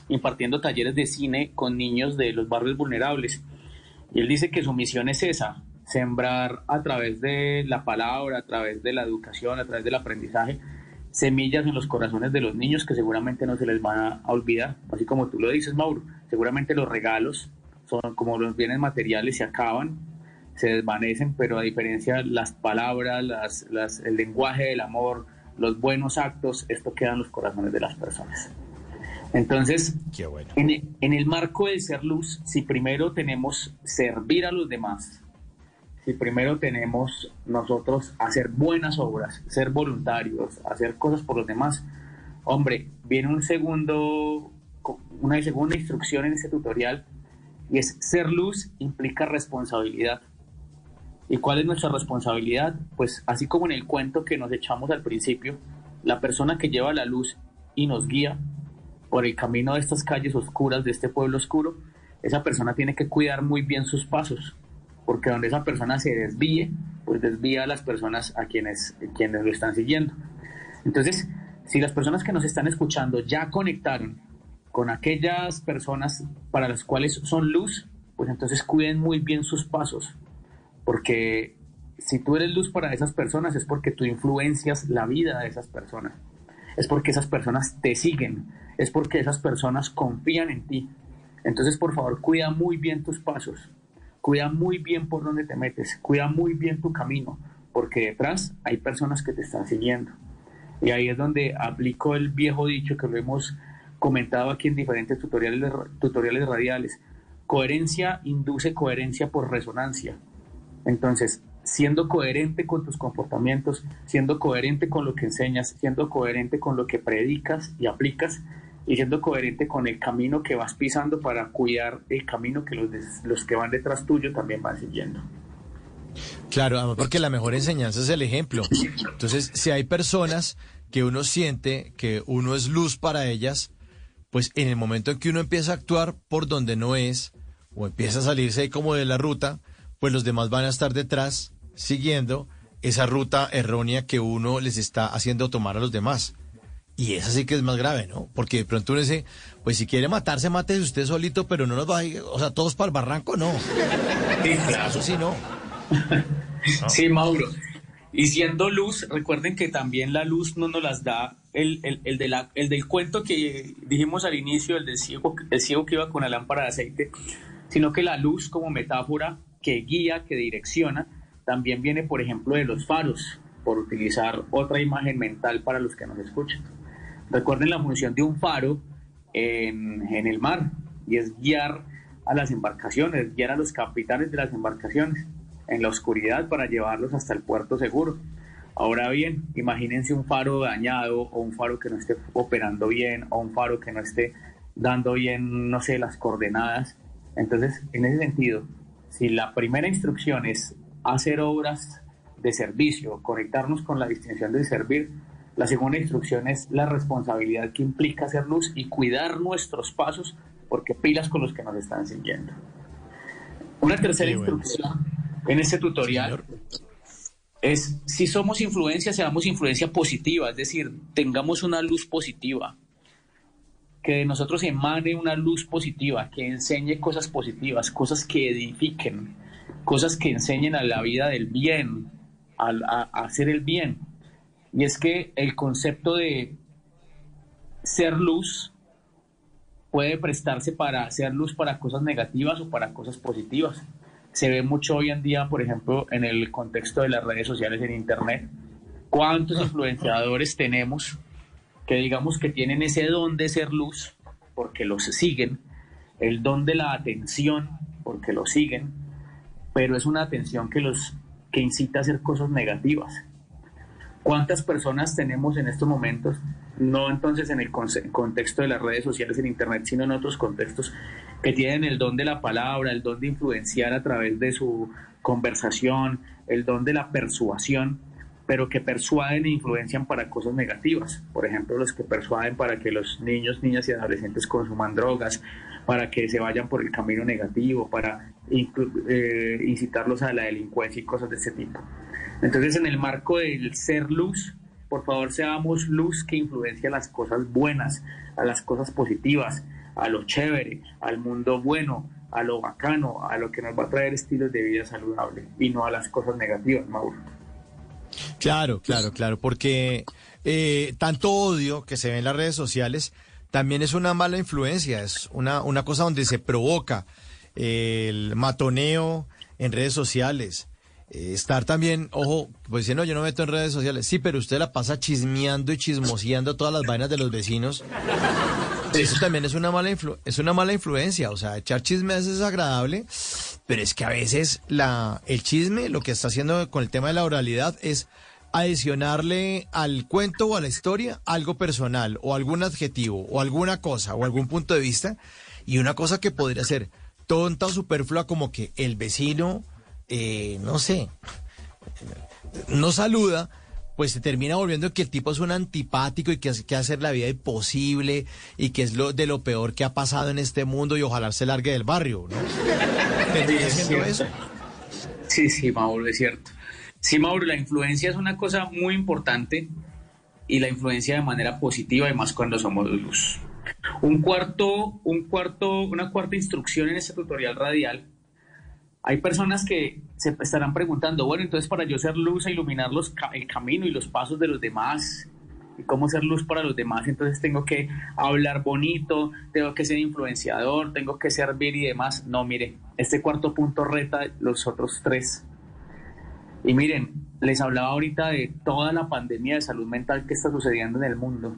impartiendo talleres de cine con niños de los barrios vulnerables. Y él dice que su misión es esa, sembrar a través de la palabra, a través de la educación, a través del aprendizaje, semillas en los corazones de los niños que seguramente no se les van a olvidar. Así como tú lo dices, Mauro, seguramente los regalos son como los bienes materiales, se acaban, se desvanecen, pero a diferencia las palabras, las, las, el lenguaje del amor, los buenos actos, esto queda en los corazones de las personas. Entonces, en, en el marco de ser luz, si primero tenemos servir a los demás, si primero tenemos nosotros hacer buenas obras, ser voluntarios, hacer cosas por los demás, hombre, viene un segundo, una segunda instrucción en este tutorial y es ser luz implica responsabilidad. ¿Y cuál es nuestra responsabilidad? Pues así como en el cuento que nos echamos al principio, la persona que lleva la luz y nos guía por el camino de estas calles oscuras, de este pueblo oscuro, esa persona tiene que cuidar muy bien sus pasos, porque donde esa persona se desvíe, pues desvía a las personas a quienes, quienes lo están siguiendo. Entonces, si las personas que nos están escuchando ya conectaron con aquellas personas para las cuales son luz, pues entonces cuiden muy bien sus pasos, porque si tú eres luz para esas personas es porque tú influencias la vida de esas personas, es porque esas personas te siguen, es porque esas personas confían en ti. Entonces, por favor, cuida muy bien tus pasos, Cuida muy bien por dónde te metes, cuida muy bien tu camino, porque detrás hay personas que te están siguiendo. Y ahí es donde aplico el viejo dicho que lo hemos comentado aquí en diferentes tutoriales, tutoriales radiales. Coherencia induce coherencia por resonancia. Entonces, siendo coherente con tus comportamientos, siendo coherente con lo que enseñas, siendo coherente con lo que predicas y aplicas, y siendo coherente con el camino que vas pisando para cuidar el camino que los, los que van detrás tuyo también van siguiendo. Claro, porque la mejor enseñanza es el ejemplo. Entonces, si hay personas que uno siente que uno es luz para ellas, pues en el momento en que uno empieza a actuar por donde no es, o empieza a salirse como de la ruta, pues los demás van a estar detrás siguiendo esa ruta errónea que uno les está haciendo tomar a los demás. Y eso sí que es más grave, ¿no? Porque de pronto uno dice, pues si quiere matarse, mátese usted solito, pero no nos va a ir, o sea, todos para el barranco, no. Sí, claro. Eso sí, no. Sí, Mauro. Y siendo luz, recuerden que también la luz no nos las da el, el, el, de la, el del cuento que dijimos al inicio, el del ciego, el ciego que iba con la lámpara de aceite, sino que la luz como metáfora que guía, que direcciona, también viene, por ejemplo, de los faros, por utilizar otra imagen mental para los que nos escuchan. Recuerden la función de un faro en, en, el mar y es guiar a las embarcaciones, guiar a los capitanes de las embarcaciones en la oscuridad para llevarlos hasta el puerto seguro. Ahora bien, imagínense un faro dañado o un faro que no esté operando bien o un faro que no esté dando bien, no sé, las coordenadas. Entonces, en ese sentido, si la primera instrucción es hacer obras de servicio, conectarnos con la distinción de servir, la segunda instrucción es la responsabilidad que implica hacer luz y cuidar nuestros pasos porque pilas con los que nos están siguiendo. Una tercera instrucción en este tutorial es si somos influencia, seamos influencia positiva, es decir, tengamos una luz positiva, que de nosotros emane una luz positiva, que enseñe cosas positivas, cosas que edifiquen, cosas que enseñen a la vida del bien, a, a hacer el bien. Y es que el concepto de ser luz puede prestarse para hacer luz para cosas negativas o para cosas positivas. Se ve mucho hoy en día, por ejemplo, en el contexto de las redes sociales en Internet. ¿Cuántos influenciadores tenemos que digamos que tienen ese don de ser luz porque los siguen, el don de la atención porque los siguen, pero es una atención que los que incita a hacer cosas negativas? ¿Cuántas personas tenemos en estos momentos? No entonces en el contexto de las redes sociales en Internet, sino en otros contextos que tienen el don de la palabra, el don de influenciar a través de su conversación, el don de la persuasión, pero que persuaden e influencian para cosas negativas. Por ejemplo, los que persuaden para que los niños, niñas y adolescentes consuman drogas, para que se vayan por el camino negativo, para eh, incitarlos a la delincuencia y cosas de ese tipo. Entonces, en el marco del ser luz, por favor, seamos luz que influencia las cosas buenas, a las cosas positivas, a lo chévere, al mundo bueno, a lo bacano, a lo que nos va a traer estilos de vida saludable y no a las cosas negativas, Mauro. Claro, claro, claro, porque eh, tanto odio que se ve en las redes sociales también es una mala influencia, es una, una cosa donde se provoca el matoneo en redes sociales. eh, estar también, ojo, pues si no, yo no meto en redes sociales. Sí, pero usted la pasa chismeando y chismoseando todas las vainas de los vecinos. Eso también es una mala influ- es una mala influencia, o sea, echar chismes es agradable, pero es que a veces la el chisme lo que está haciendo con el tema de la oralidad es adicionarle al cuento o a la historia algo personal o algún adjetivo o alguna cosa o algún punto de vista y una cosa que podría ser tonta o superflua como que el vecino, eh, no sé, no saluda, pues se termina volviendo que el tipo es un antipático y que hace, que hacer la vida imposible y que es lo de lo peor que ha pasado en este mundo y ojalá se largue del barrio, ¿no? Termina Sí, eso. Sí, sí, Mauro, es cierto. Sí, Mauro, la influencia es una cosa muy importante y la influencia de manera positiva y más cuando somos luz. Un cuarto, un cuarto, una cuarta instrucción en este tutorial radial. Hay personas que se estarán preguntando, bueno, entonces para yo ser luz e iluminar los el camino y los pasos de los demás, cómo ser luz para los demás, entonces tengo que hablar bonito, tengo que ser influenciador, tengo que servir y demás. No, mire, este cuarto punto reta los otros tres. Y miren, les hablaba ahorita de toda la pandemia de salud mental que está sucediendo en el mundo.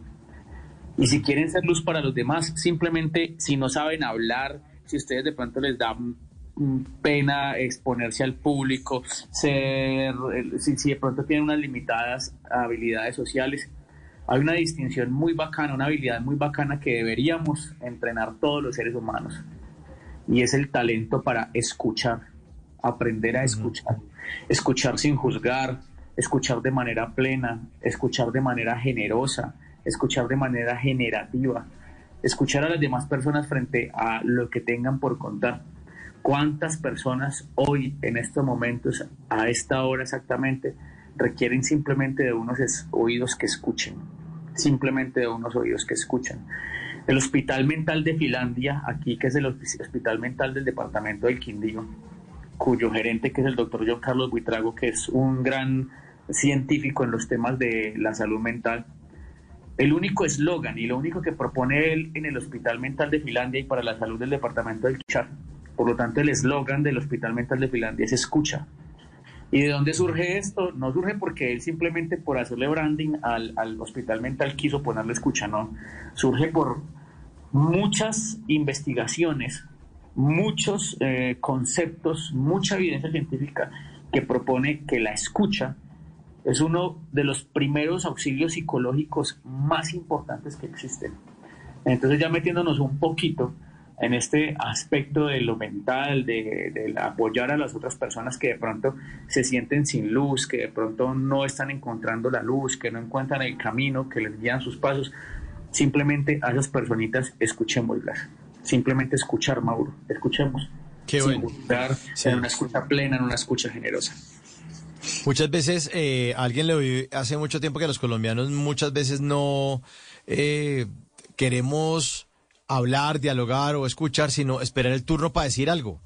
Y si quieren ser luz para los demás, simplemente si no saben hablar, si ustedes de pronto les da mm, pena exponerse al público, ser, eh, si de pronto tienen unas limitadas habilidades sociales, hay una distinción muy bacana, una habilidad muy bacana que deberíamos entrenar todos los seres humanos. Y es el talento para escuchar, aprender a escuchar, escuchar sin juzgar, escuchar de manera plena, escuchar de manera generosa, escuchar de manera generativa, escuchar a las demás personas frente a lo que tengan por contar. ¿Cuántas personas hoy, en estos momentos, a esta hora exactamente, requieren simplemente de unos oídos que escuchen? Simplemente de unos oídos que escuchen. El Hospital Mental de Finlandia, aquí que es el Hospital Mental del Departamento del Quindío, cuyo gerente que es el doctor John Carlos Buitrago, que es un gran científico en los temas de la salud mental, el único eslogan y lo único que propone él en el Hospital Mental de Finlandia y para la salud del departamento del Char, por lo tanto el eslogan del Hospital Mental de Finlandia es escucha. ¿Y de dónde surge esto? No surge porque él simplemente por hacerle branding al, al Hospital Mental quiso ponerle escucha, no. Surge por muchas investigaciones, muchos eh, conceptos, mucha evidencia científica que propone que la escucha es uno de los primeros auxilios psicológicos más importantes que existen. Entonces ya metiéndonos un poquito en este aspecto de lo mental, de, de apoyar a las otras personas que de pronto se sienten sin luz, que de pronto no están encontrando la luz, que no encuentran el camino, que les guían sus pasos, simplemente a esas personitas escuchémoslas. Simplemente escuchar, Mauro, escuchemos. Qué bueno. en una escucha plena, en una escucha generosa. Muchas veces, eh, alguien le oí hace mucho tiempo que los colombianos muchas veces no eh, queremos hablar, dialogar o escuchar, sino esperar el turno para decir algo.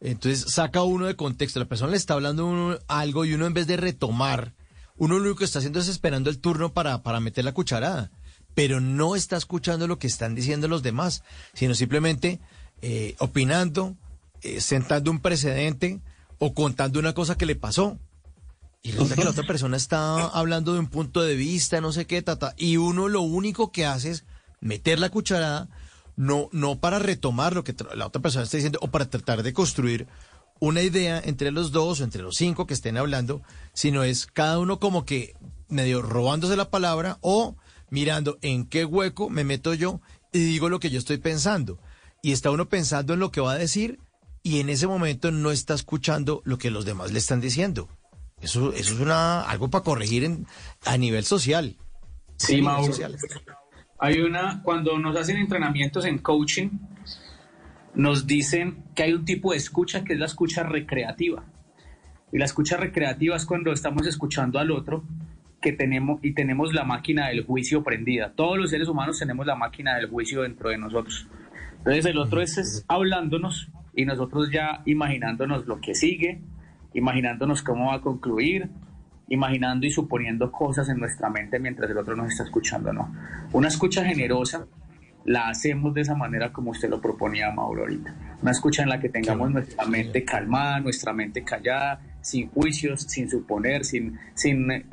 Entonces saca uno de contexto, la persona le está hablando algo y uno en vez de retomar, uno lo único que está haciendo es esperando el turno para, para meter la cucharada, pero no está escuchando lo que están diciendo los demás, sino simplemente eh, opinando, eh, sentando un precedente o contando una cosa que le pasó. Y resulta que la otra persona está hablando de un punto de vista, no sé qué, tata, y uno lo único que hace es meter la cucharada, no, no para retomar lo que la otra persona está diciendo, o para tratar de construir una idea entre los dos o entre los cinco que estén hablando, sino es cada uno como que medio robándose la palabra o mirando en qué hueco me meto yo y digo lo que yo estoy pensando. Y está uno pensando en lo que va a decir y en ese momento no está escuchando lo que los demás le están diciendo. Eso, eso es una, algo para corregir en- a nivel social. Sí, Mauro. social. Hay una, cuando nos hacen entrenamientos en coaching, nos dicen que hay un tipo de escucha que es la escucha recreativa. Y la escucha recreativa es cuando estamos escuchando al otro que tenemos y tenemos la máquina del juicio prendida. Todos los seres humanos tenemos la máquina del juicio dentro de nosotros. Entonces el otro es, es hablándonos y nosotros ya imaginándonos lo que sigue, imaginándonos cómo va a concluir, imaginando y suponiendo cosas en nuestra mente mientras el otro nos está escuchando, ¿no? Una escucha generosa la hacemos de esa manera como usted lo proponía, Mauro, ahorita. Una escucha en la que tengamos nuestra mente calmada, nuestra mente callada, sin juicios, sin suponer, sin, sin, eh,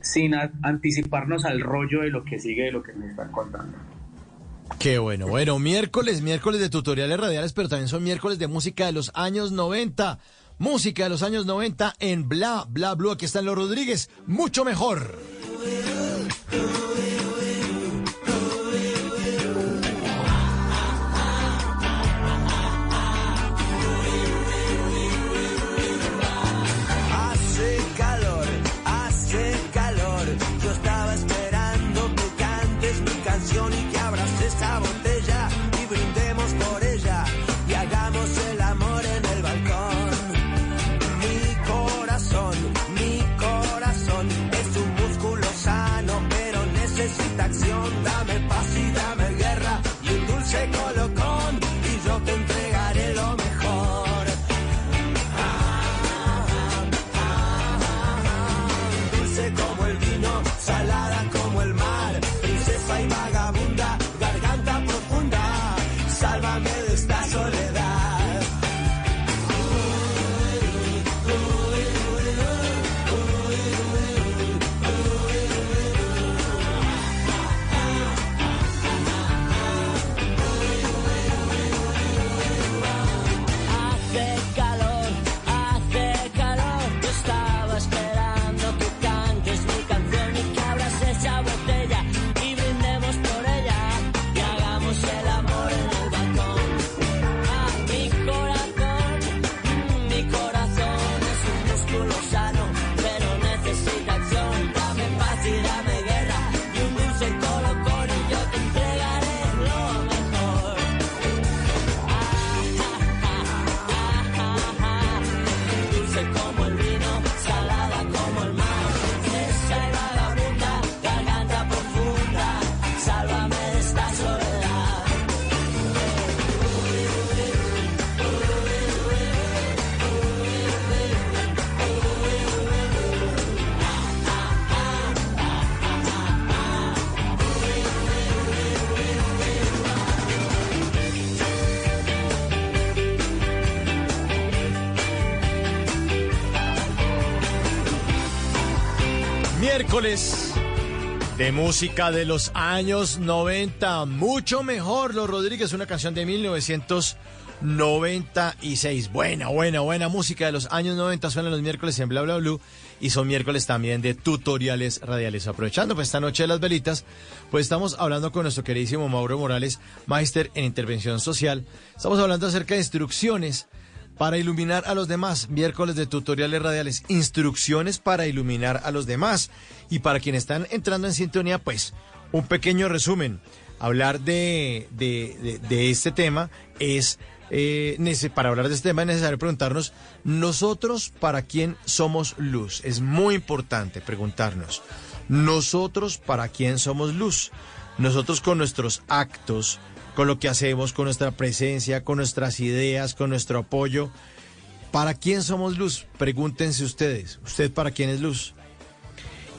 sin, anticiparnos al rollo de lo que sigue, de lo que nos están contando. Qué bueno. Bueno, miércoles, miércoles de tutoriales radiales, pero también son miércoles de música de los años 90. Música de los años 90 en Bla, Bla, Blue. Aquí están los Rodríguez. Mucho mejor. De música de los años 90. Mucho mejor, Los Rodríguez, una canción de 1996. Buena, buena, buena música de los años 90. Suenan los miércoles en Bla Bla Blue y son miércoles también de tutoriales radiales. Aprovechando pues esta noche de las velitas, pues estamos hablando con nuestro queridísimo Mauro Morales, máster en intervención social. Estamos hablando acerca de instrucciones para iluminar a los demás. Miércoles de tutoriales radiales, instrucciones para iluminar a los demás. Y para quienes están entrando en sintonía, pues un pequeño resumen. Hablar de, de, este tema es, eh, para hablar de este tema es necesario preguntarnos, nosotros para quién somos luz. Es muy importante preguntarnos, nosotros para quién somos luz. Nosotros con nuestros actos, con lo que hacemos, con nuestra presencia, con nuestras ideas, con nuestro apoyo. ¿Para quién somos luz? Pregúntense ustedes. ¿Usted para quién es luz?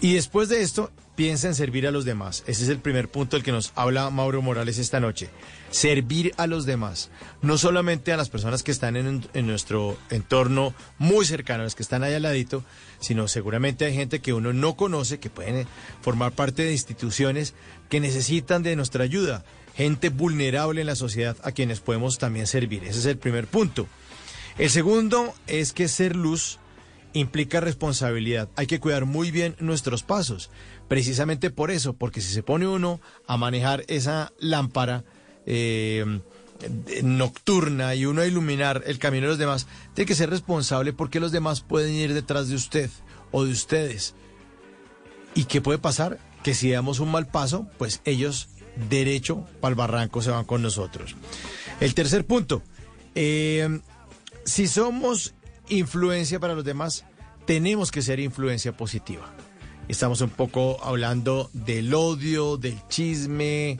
Y después de esto, piensa en servir a los demás. Ese es el primer punto del que nos habla Mauro Morales esta noche. Servir a los demás. No solamente a las personas que están en, nuestro entorno muy cercano, las que están ahí al ladito, sino seguramente hay gente que uno no conoce, que pueden formar parte de instituciones que necesitan de nuestra ayuda. Gente vulnerable en la sociedad a quienes podemos también servir. Ese es el primer punto. El segundo es que ser luz implica responsabilidad. Hay que cuidar muy bien nuestros pasos. Precisamente por eso, porque si se pone uno a manejar esa lámpara eh, nocturna y uno a iluminar el camino de los demás, tiene que ser responsable porque los demás pueden ir detrás de usted o de ustedes. ¿Y qué puede pasar? Que si damos un mal paso, pues ellos derecho para el barranco se van con nosotros. El tercer punto, eh, si somos influencia para los demás, tenemos que ser influencia positiva. Estamos un poco hablando del odio, del chisme,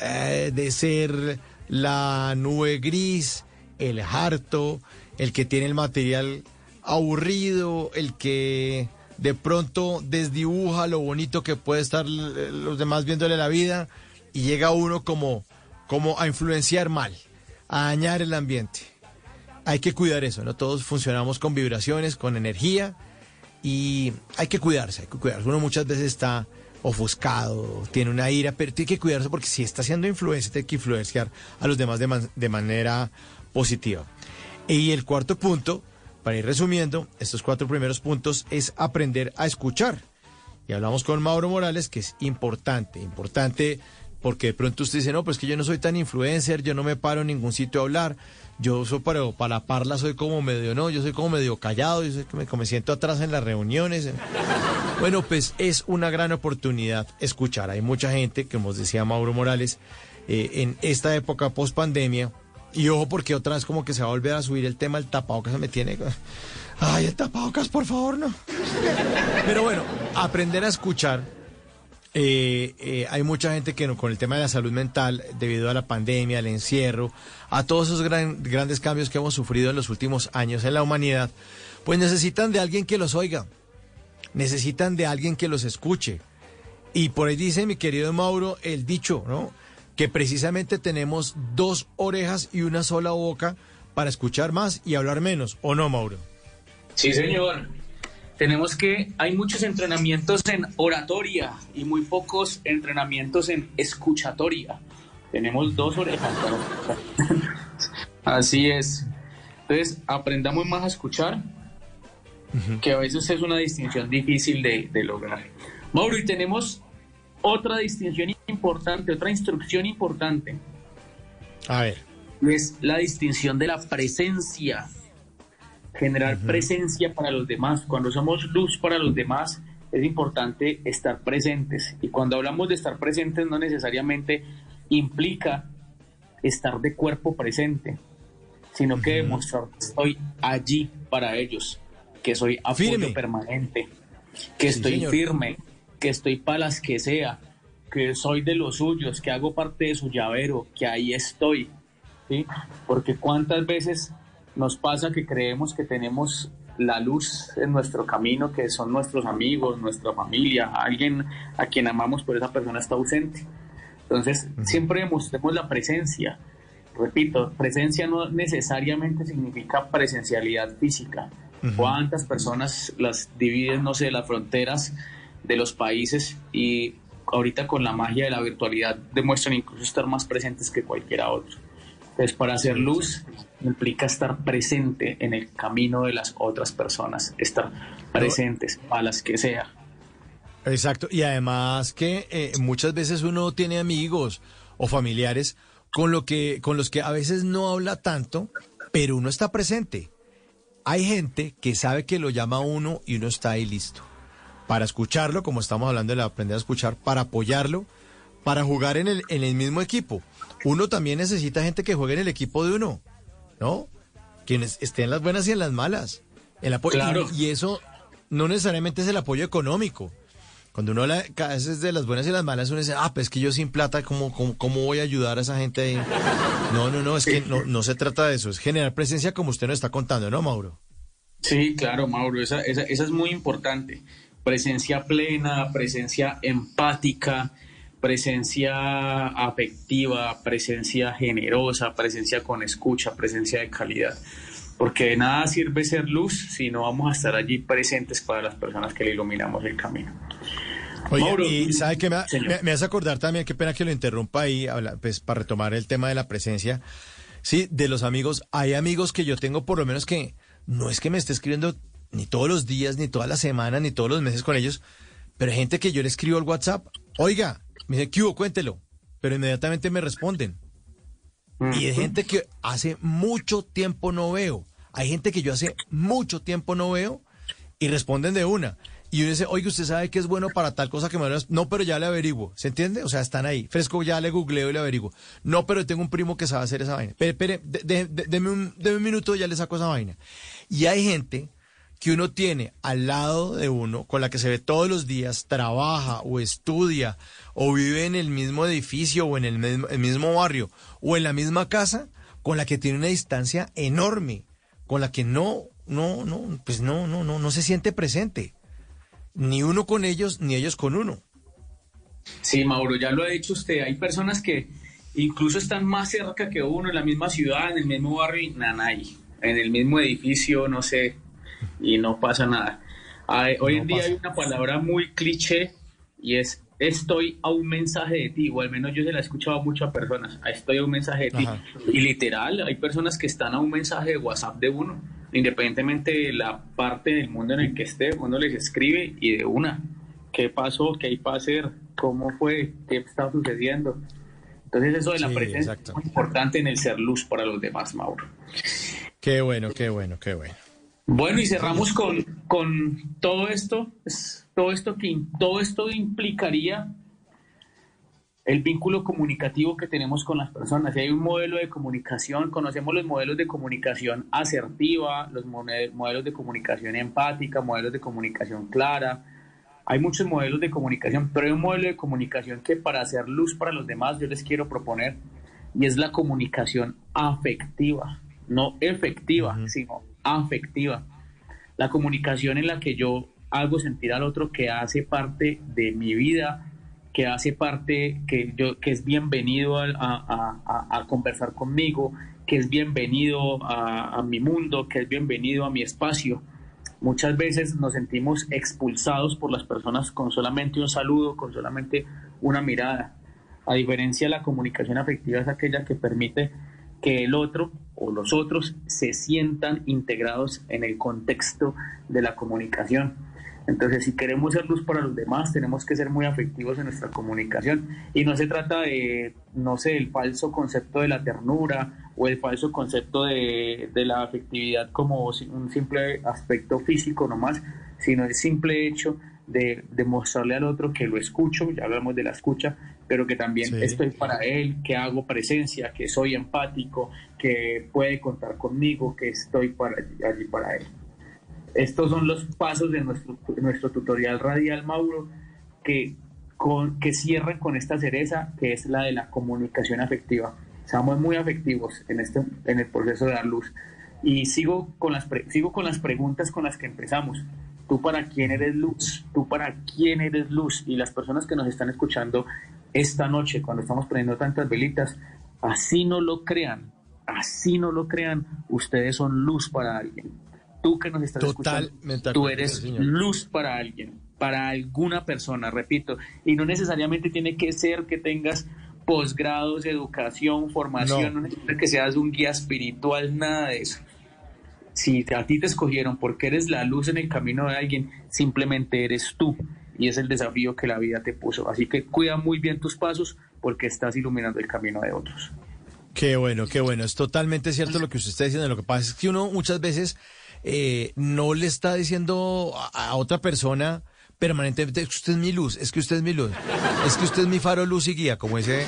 eh, de ser la nube gris, el harto, el que tiene el material aburrido, el que de pronto desdibuja lo bonito que puede estar l- los demás viéndole la vida y llega uno como, como a influenciar mal, a dañar el ambiente. Hay que cuidar eso, ¿no? Todos funcionamos con vibraciones, con energía y hay que cuidarse, hay que cuidarse. Uno muchas veces está ofuscado, tiene una ira, pero tiene que cuidarse porque si está siendo influencia, tiene que influenciar a los demás de, man- de manera positiva. Y el cuarto punto, para ir resumiendo, estos cuatro primeros puntos es aprender a escuchar. Y hablamos con Mauro Morales, que es importante, importante porque de pronto usted dice, no, pues que yo no soy tan influencer, yo no me paro en ningún sitio a hablar, yo soy para, para la parla soy como medio, no, yo soy como medio callado, yo soy como me siento atrás en las reuniones. Bueno, pues es una gran oportunidad escuchar. Hay mucha gente, como decía Mauro Morales, eh, en esta época post pandemia, y ojo porque otra vez como que se va a volver a subir el tema del tapabocas, se me tiene... Ay, el tapabocas, por favor, no. Pero bueno, aprender a escuchar. Eh, eh, hay mucha gente que con el tema de la salud mental, debido a la pandemia, al encierro, a todos esos gran- grandes cambios que hemos sufrido en los últimos años en la humanidad, pues necesitan de alguien que los oiga, necesitan de alguien que los escuche. Y por ahí dice mi querido Mauro el dicho, ¿no? Que precisamente tenemos dos orejas y una sola boca para escuchar más y hablar menos, ¿o no, Mauro? Sí, señor. Tenemos que, hay muchos entrenamientos en oratoria y muy pocos entrenamientos en escuchatoria. Tenemos dos orejas para escuchar. Así es. Entonces, aprendamos más a escuchar, que a veces es una distinción difícil de, de lograr. Mauro, y tenemos otra distinción importante, otra instrucción importante. A ver. Es la distinción de la presencia generar presencia para los demás. Cuando somos luz para los demás, es importante estar presentes. Y cuando hablamos de estar presentes, no necesariamente implica estar de cuerpo presente, sino que demostrar que estoy allí para ellos, que soy apoyo Firme. permanente, que Sí, estoy señor. firme, que estoy para las que sea, que soy de los suyos, que hago parte de su llavero, que ahí estoy. ¿sí? Porque cuántas veces nos pasa que creemos que tenemos la luz en nuestro camino, que son nuestros amigos, nuestra familia, alguien a quien amamos, pero esa persona está ausente. Entonces, siempre demostremos la presencia. Repito, presencia no necesariamente significa presencialidad física. ¿Cuántas personas las dividen, no sé, las fronteras de los países y ahorita con la magia de la virtualidad demuestran incluso estar más presentes que cualquiera otro? Entonces, para hacer luz implica estar presente en el camino de las otras personas, estar presentes a las que sea. Exacto, y además que eh, muchas veces uno tiene amigos o familiares con, lo que, con los que a veces no habla tanto, pero uno está presente. Hay gente que sabe que lo llama uno y uno está ahí listo. Para escucharlo, como estamos hablando de la aprender a escuchar, para apoyarlo, para jugar en el, en el mismo equipo. Uno también necesita gente que juegue en el equipo de uno, ¿no? Quienes estén en las buenas y en las malas. El apoyo, Claro. y, y eso no necesariamente es el apoyo económico. Cuando uno habla a veces de las buenas y las malas, uno dice, ah, pues es que yo sin plata, ¿cómo, cómo, cómo voy a ayudar a esa gente ahí? No, no, no, es que no, no se trata de eso, es generar presencia como usted nos está contando, ¿no, Mauro? Sí, claro, Mauro, esa, esa, esa es muy importante. Presencia plena, presencia empática, presencia afectiva, presencia generosa, presencia con escucha, presencia de calidad. Porque de nada sirve ser luz si no vamos a estar allí presentes para las personas que le iluminamos el camino. Oye, Mauro, y ¿sabe qué me, me, me hace acordar también? Qué pena que lo interrumpa ahí, pues para retomar el tema de la presencia. Sí, de los amigos, hay amigos que yo tengo por lo menos que no es que me esté escribiendo ni todos los días, ni todas las semanas, ni todos los meses con ellos, pero hay gente que yo le escribo al WhatsApp, oiga, me dice, ¿qué hubo? Cuéntelo, pero inmediatamente me responden. Y hay gente que hace mucho tiempo no veo. Hay gente que yo hace mucho tiempo no veo y responden de una. Y uno dice, oye, usted sabe que es bueno para tal cosa que me lo... No, pero ya le averiguo. ¿Se entiende? O sea, están ahí. Fresco, ya le googleo y le averiguo. No, pero tengo un primo que sabe hacer esa vaina. Espere, espere, de- de- de- deme, un, un minuto y ya le saco esa vaina. Y hay gente que uno tiene al lado de uno, con la que se ve todos los días, trabaja o estudia, o vive en el mismo edificio, o en el mismo, barrio, o en la misma casa, con la que tiene una distancia enorme, con la que no, no, no, pues no, no, no, no se siente presente. Ni uno con ellos, ni ellos con uno. Sí, Mauro, ya lo ha dicho usted. Hay personas que incluso están más cerca que uno, en la misma ciudad, en el mismo barrio, nanay, en el mismo edificio, no sé, y no pasa nada. Hoy No en día pasa. hay una palabra muy cliché y es estoy a un mensaje de ti, o al menos yo se la he escuchado a muchas personas, "Ah, estoy a un mensaje de ti. Ajá. Y literal, hay personas que están a un mensaje de WhatsApp de uno, independientemente de la parte del mundo en el que esté, uno les escribe y de una, ¿qué pasó? ¿Qué hay para hacer? ¿Cómo fue? ¿Qué está sucediendo? Entonces eso de la Sí, presencia exacto. es muy importante en el ser luz para los demás, Mauro. Qué bueno, qué bueno, qué bueno. Bueno, y cerramos con, con todo esto, es- todo esto que todo esto implicaría el vínculo comunicativo que tenemos con las personas. Si hay un modelo de comunicación, conocemos los modelos de comunicación asertiva, los modelos de comunicación empática, modelos de comunicación clara. Hay muchos modelos de comunicación, pero hay un modelo de comunicación que para hacer luz para los demás yo les quiero proponer y es la comunicación afectiva, no efectiva, sino afectiva. La comunicación en la que yo hago sentir al otro que hace parte de mi vida, que hace parte, que, yo, que es bienvenido a, a- conversar conmigo, que es bienvenido a, mi mundo, que es bienvenido a mi espacio. Muchas veces nos sentimos expulsados por las personas con solamente un saludo, con solamente una mirada. A diferencia la comunicación afectiva es aquella que permite que el otro o los otros se sientan integrados en el contexto de la comunicación. Entonces, si queremos ser luz para los demás, tenemos que ser muy afectivos en nuestra comunicación. Y no se trata de, no sé, el falso concepto de la ternura o el falso concepto de, de la afectividad como un simple aspecto físico nomás, sino el simple hecho de, de mostrarle al otro que lo escucho, ya hablamos de la escucha, pero que también Sí. estoy para él, que hago presencia, que soy empático, que puede contar conmigo, que estoy para, allí para él. Estos son los pasos de nuestro, nuestro tutorial radial, Mauro, que, con, que cierran con esta cereza, que es la de la comunicación afectiva. Seamos muy afectivos en, este, en el proceso de dar luz. Y sigo con, las pre- sigo con las preguntas con las que empezamos. ¿Tú para quién eres luz? ¿Tú para quién eres luz? Y las personas que nos están escuchando esta noche, cuando estamos prendiendo tantas velitas, así no lo crean, así no lo crean, ustedes son luz para alguien. Tú que nos estás Totalmente escuchando, tú eres señor. luz para alguien, para alguna persona, repito. Y no necesariamente tiene que ser que tengas posgrados, educación, formación, No. no que seas un guía espiritual, nada de eso. Si a ti te escogieron porque eres la luz en el camino de alguien, simplemente eres tú. Y es el desafío que la vida te puso. Así que cuida muy bien tus pasos porque estás iluminando el camino de otros. Qué bueno, qué bueno. Es totalmente cierto lo que usted está diciendo. Lo que pasa es que uno muchas veces eh, no le está diciendo a, otra persona permanentemente, es que usted es mi luz, es que usted es mi luz, es que usted es mi faro, luz y guía, como dice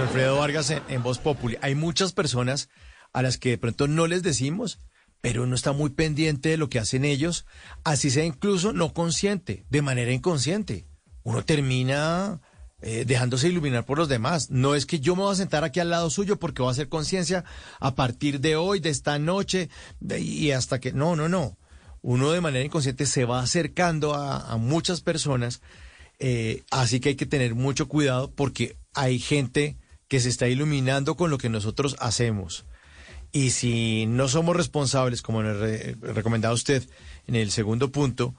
Alfredo Vargas en, en Voz Populi. Hay muchas personas a las que de pronto no les decimos, pero uno está muy pendiente de lo que hacen ellos, así sea incluso no consciente, de manera inconsciente. Uno termina eh, dejándose iluminar por los demás. No es que yo me voy a sentar aquí al lado suyo porque voy a hacer conciencia a partir de hoy, de esta noche, de- y hasta que... No, no, no. Uno de manera inconsciente se va acercando a, muchas personas, eh, así que hay que tener mucho cuidado porque hay gente que se está iluminando con lo que nosotros hacemos. Y si no somos responsables, como nos re- recomendaba usted en el segundo punto,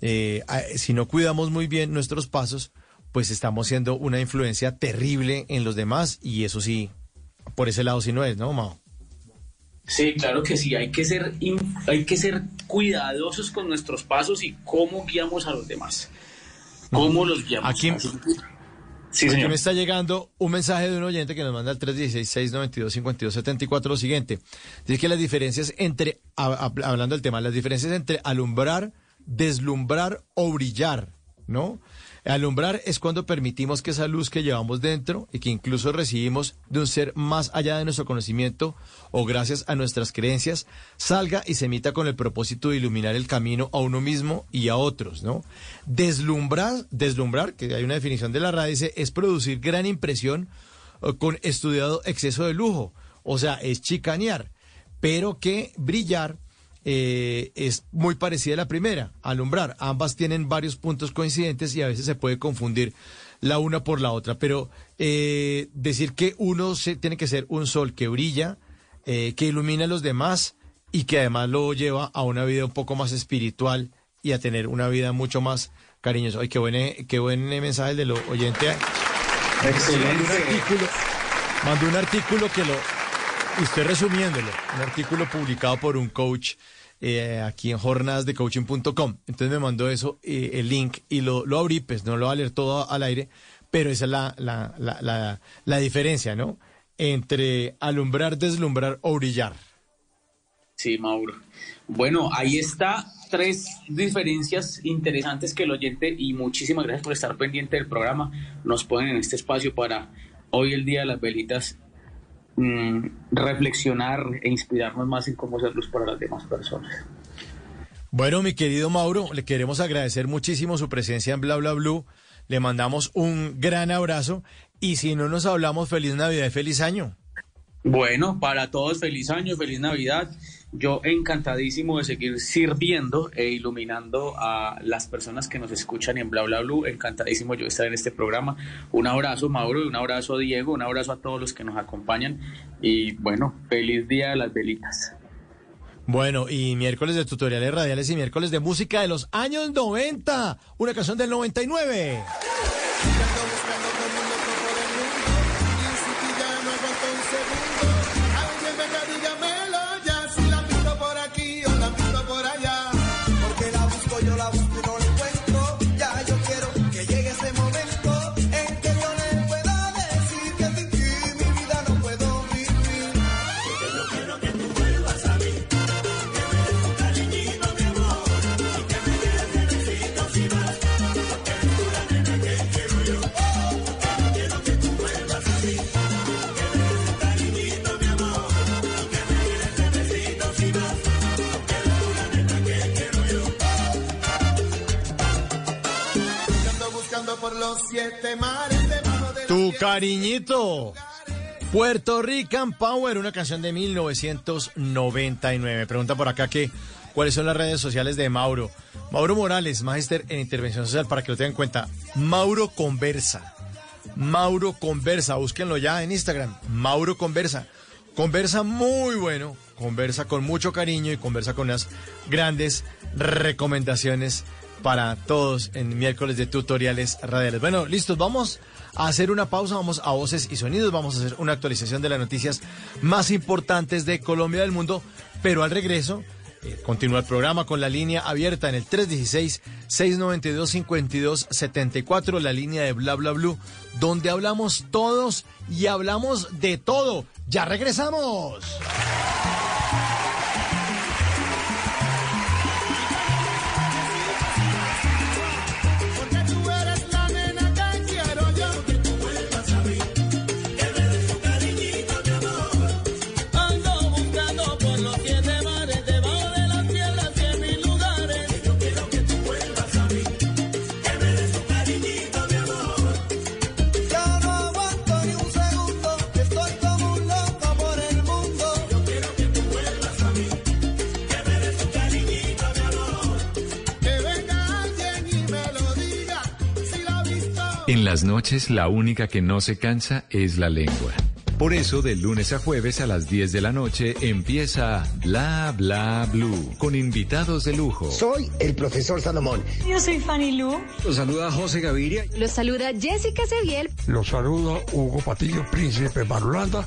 eh, a- si no cuidamos muy bien nuestros pasos, pues estamos siendo una influencia terrible en los demás y eso sí, por ese lado sí no es, ¿no, Mao? Sí, claro que sí, hay que ser, hay que ser cuidadosos con nuestros pasos y cómo guiamos a los demás. ¿Cómo los guiamos? Aquí- Así Sí, Aquí señor. me está llegando un mensaje de un oyente que nos manda al 316-692-5274 lo siguiente. Dice que las diferencias entre, hab- hab- hablando del tema, las diferencias entre alumbrar, deslumbrar o brillar, ¿no? Alumbrar es cuando permitimos que esa luz que llevamos dentro y que incluso recibimos de un ser más allá de nuestro conocimiento o gracias a nuestras creencias, salga y se emita con el propósito de iluminar el camino a uno mismo y a otros, ¿no? Deslumbrar, deslumbrar, que hay una definición de la RAE, dice, es producir gran impresión eh, con estudiado exceso de lujo o sea, es chicanear, pero que brillar eh, es muy parecida a la primera, alumbrar. Ambas tienen varios puntos coincidentes y a veces se puede confundir la una por la otra, pero eh, decir que uno se, tiene que ser un sol que brilla, eh, que ilumina a los demás y que además lo lleva a una vida un poco más espiritual y a tener una vida mucho más cariñosa. Ay, qué buen, qué buen mensaje de lo oyente. Excelente. Mandó un artículo que lo, estoy resumiéndolo, un artículo publicado por un coach eh, aquí en jornadasdecoaching.com. Entonces me mandó eso, eh, el link, y lo, lo abrí, pues no lo va a leer todo al aire, pero esa es la, la, la, la, la diferencia, ¿no? Entre alumbrar, deslumbrar o brillar. Sí, Mauro. Bueno, ahí está tres diferencias interesantes que el oyente, y muchísimas gracias por estar pendiente del programa, nos ponen en este espacio para hoy el Día de las Velitas mm, reflexionar e inspirarnos más en cómo ser luz para las demás personas. Bueno, mi querido Mauro, le queremos agradecer muchísimo su presencia en Bla Bla Blue. Le mandamos un gran abrazo y si no nos hablamos, feliz Navidad y feliz año. Bueno, para todos feliz año, feliz Navidad. Yo encantadísimo de seguir sirviendo e iluminando a las personas que nos escuchan en Bla Bla Blue. Encantadísimo yo estar en este programa. Un abrazo, Mauro, y un abrazo a Diego, un abrazo a todos los que nos acompañan. Y bueno, feliz día de las velitas. Bueno, y miércoles de tutoriales radiales y miércoles de música de los años 90. Una canción del 99. Tu cariñito. Puerto Rican Power, una canción de 1999. Pregunta por acá que cuáles son las redes sociales de Mauro. Mauro Morales, magister en intervención social, para que lo tengan en cuenta. Mauro Conversa. Mauro Conversa, búsquenlo ya en Instagram. Mauro Conversa. Conversa muy bueno, conversa con mucho cariño y conversa con unas grandes recomendaciones para todos en miércoles de tutoriales radiales. Bueno, listos, vamos a hacer una pausa, vamos a voces y sonidos, vamos a hacer una actualización de las noticias más importantes de Colombia del mundo, pero al regreso eh, continúa el programa con la línea abierta en el 316-692-5274, la línea de Bla Bla Blue, donde hablamos todos y hablamos de todo. ¡Ya regresamos! En las noches la única que no se cansa es la lengua. Por eso, de lunes a jueves a las 10 de la noche empieza Bla Bla Blue con invitados de lujo. Soy el profesor Salomón. Yo soy Fanny Lu. Los saluda José Gaviria. Los saluda Jessica Seviel. Los saluda Hugo Patillo, príncipe Marulanda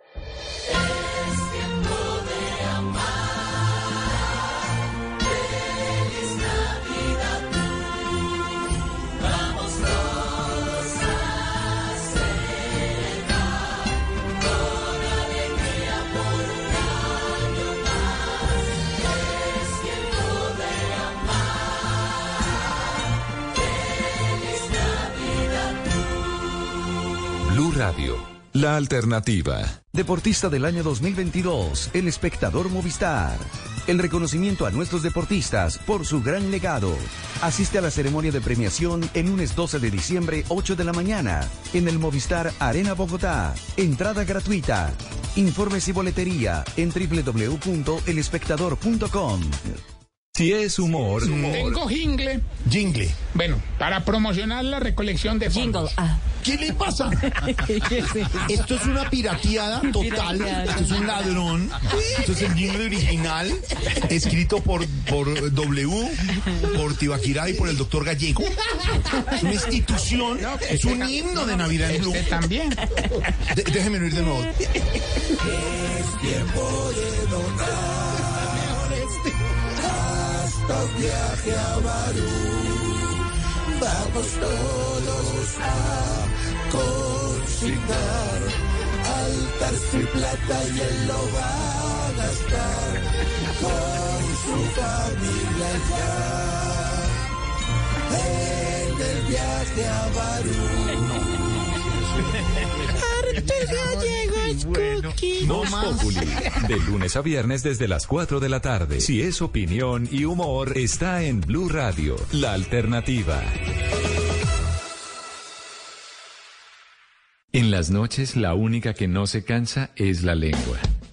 La alternativa. Deportista del año 2022, el espectador Movistar. El reconocimiento a nuestros deportistas por su gran legado. Asiste a la ceremonia de premiación el lunes 12 de diciembre, 8 de la mañana, en el Movistar Arena Bogotá. Entrada gratuita. Informes y boletería en www.elespectador.com. Si es humor, Tengo jingle. Jingle. Bueno, para promocionar la recolección de fondos. ¿Qué le pasa? Esto es una pirateada total. Esto es un ladrón. Esto es el jingle original, escrito por, por W, por Tibaquirá y por el doctor Gallego. Es una institución, es un himno de Navidad en Blue. Este también. De- déjeme oír de nuevo. Es tiempo de donar. Un viaje a Barú. Vamos todos a consignar. Altar sin plata y él lo va a gastar. Con su familia ya. En el viaje a Barú. Voz Populi, de lunes a viernes desde las 4 de la tarde. Si es opinión y humor, está en Blue Radio, la alternativa. En las noches, la única que no se cansa es la lengua.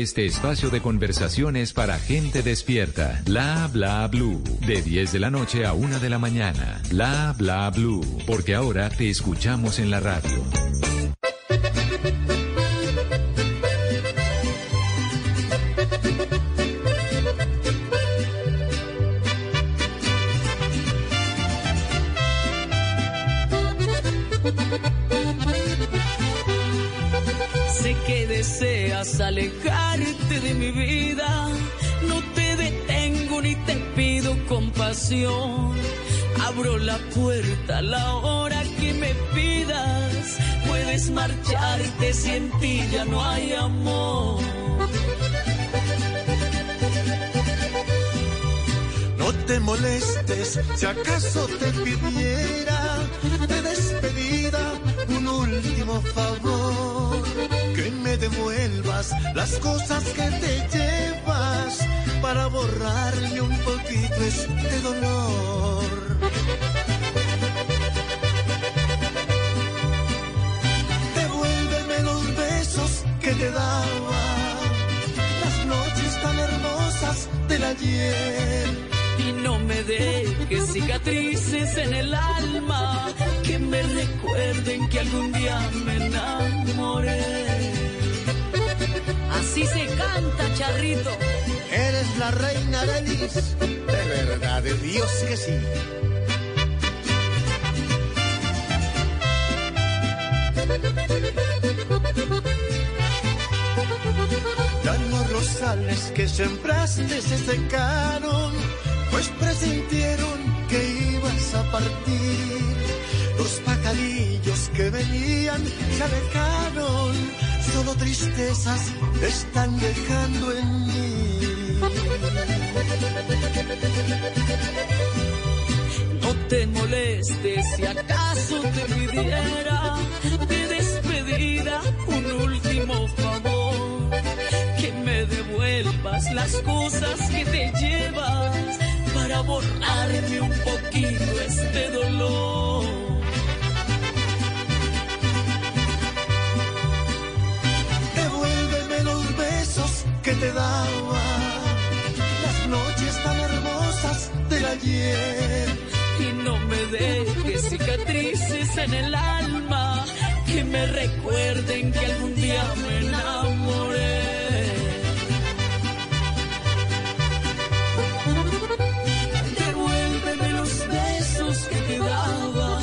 este espacio de conversaciones para gente despierta. Bla bla blue. De 10 de la noche a 1 de la mañana. Bla bla blue. Porque ahora te escuchamos en la radio. Deseas alejarte de mi vida. No te detengo ni te pido compasión. Abro la puerta a la hora que me pidas. Puedes marcharte si en ti ya no hay amor. No te molestes si acaso te pidiera de despedida un último favor. Devuelvas las cosas que te llevas para borrarme un poquito este dolor. Devuélveme los besos que te daba, las noches tan hermosas del ayer. Y no me dejes cicatrices en el alma que me recuerden que algún día me enamoré. Así se canta, charrito. Eres la reina Denis, de verdad, de Dios que sí. Ya los rosales que sembraste se secaron, pues presintieron que ibas a partir. Los pajarillos que venían se alejaron, solo tristezas están dejando en mí. No te molestes si acaso te pidiera de despedida un último favor. Que me devuelvas las cosas que te llevas para borrarme un poquito este dolor. Que te daba, las noches tan hermosas del ayer. Y no me dejes cicatrices en el alma que me recuerden que algún día me enamoré. Devuélveme los besos que te daba,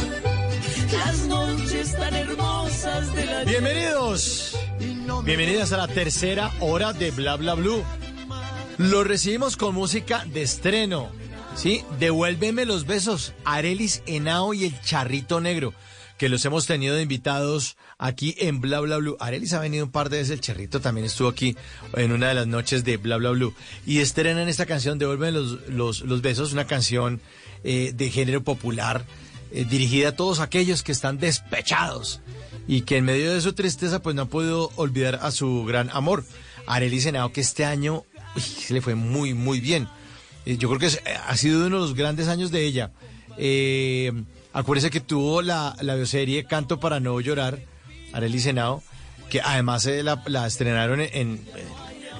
las noches tan hermosas de la Bienvenidos. Bienvenidas a la tercera hora de Bla Bla Blue. Lo recibimos con música de estreno. ¿Sí? Devuélveme los besos. Arelis Henao y el Charrito Negro. Que los hemos tenido invitados aquí en Bla Bla Blue. Arelis ha venido un par de veces. El Charrito también estuvo aquí en una de las noches de Bla Bla Blue. Y estrenan esta canción, Devuélveme los, los, los besos. Una canción eh, de género popular. eh, dirigida a todos aquellos que están despechados y que en medio de su tristeza pues no ha podido olvidar a su gran amor. Arely Senado que este año se le fue muy muy bien. Eh, Yo creo que ha sido uno de los grandes años de ella. Eh, acuérdese que tuvo la, la bioserie Canto para no llorar, Arely Senado, que además eh, la, la estrenaron en, en,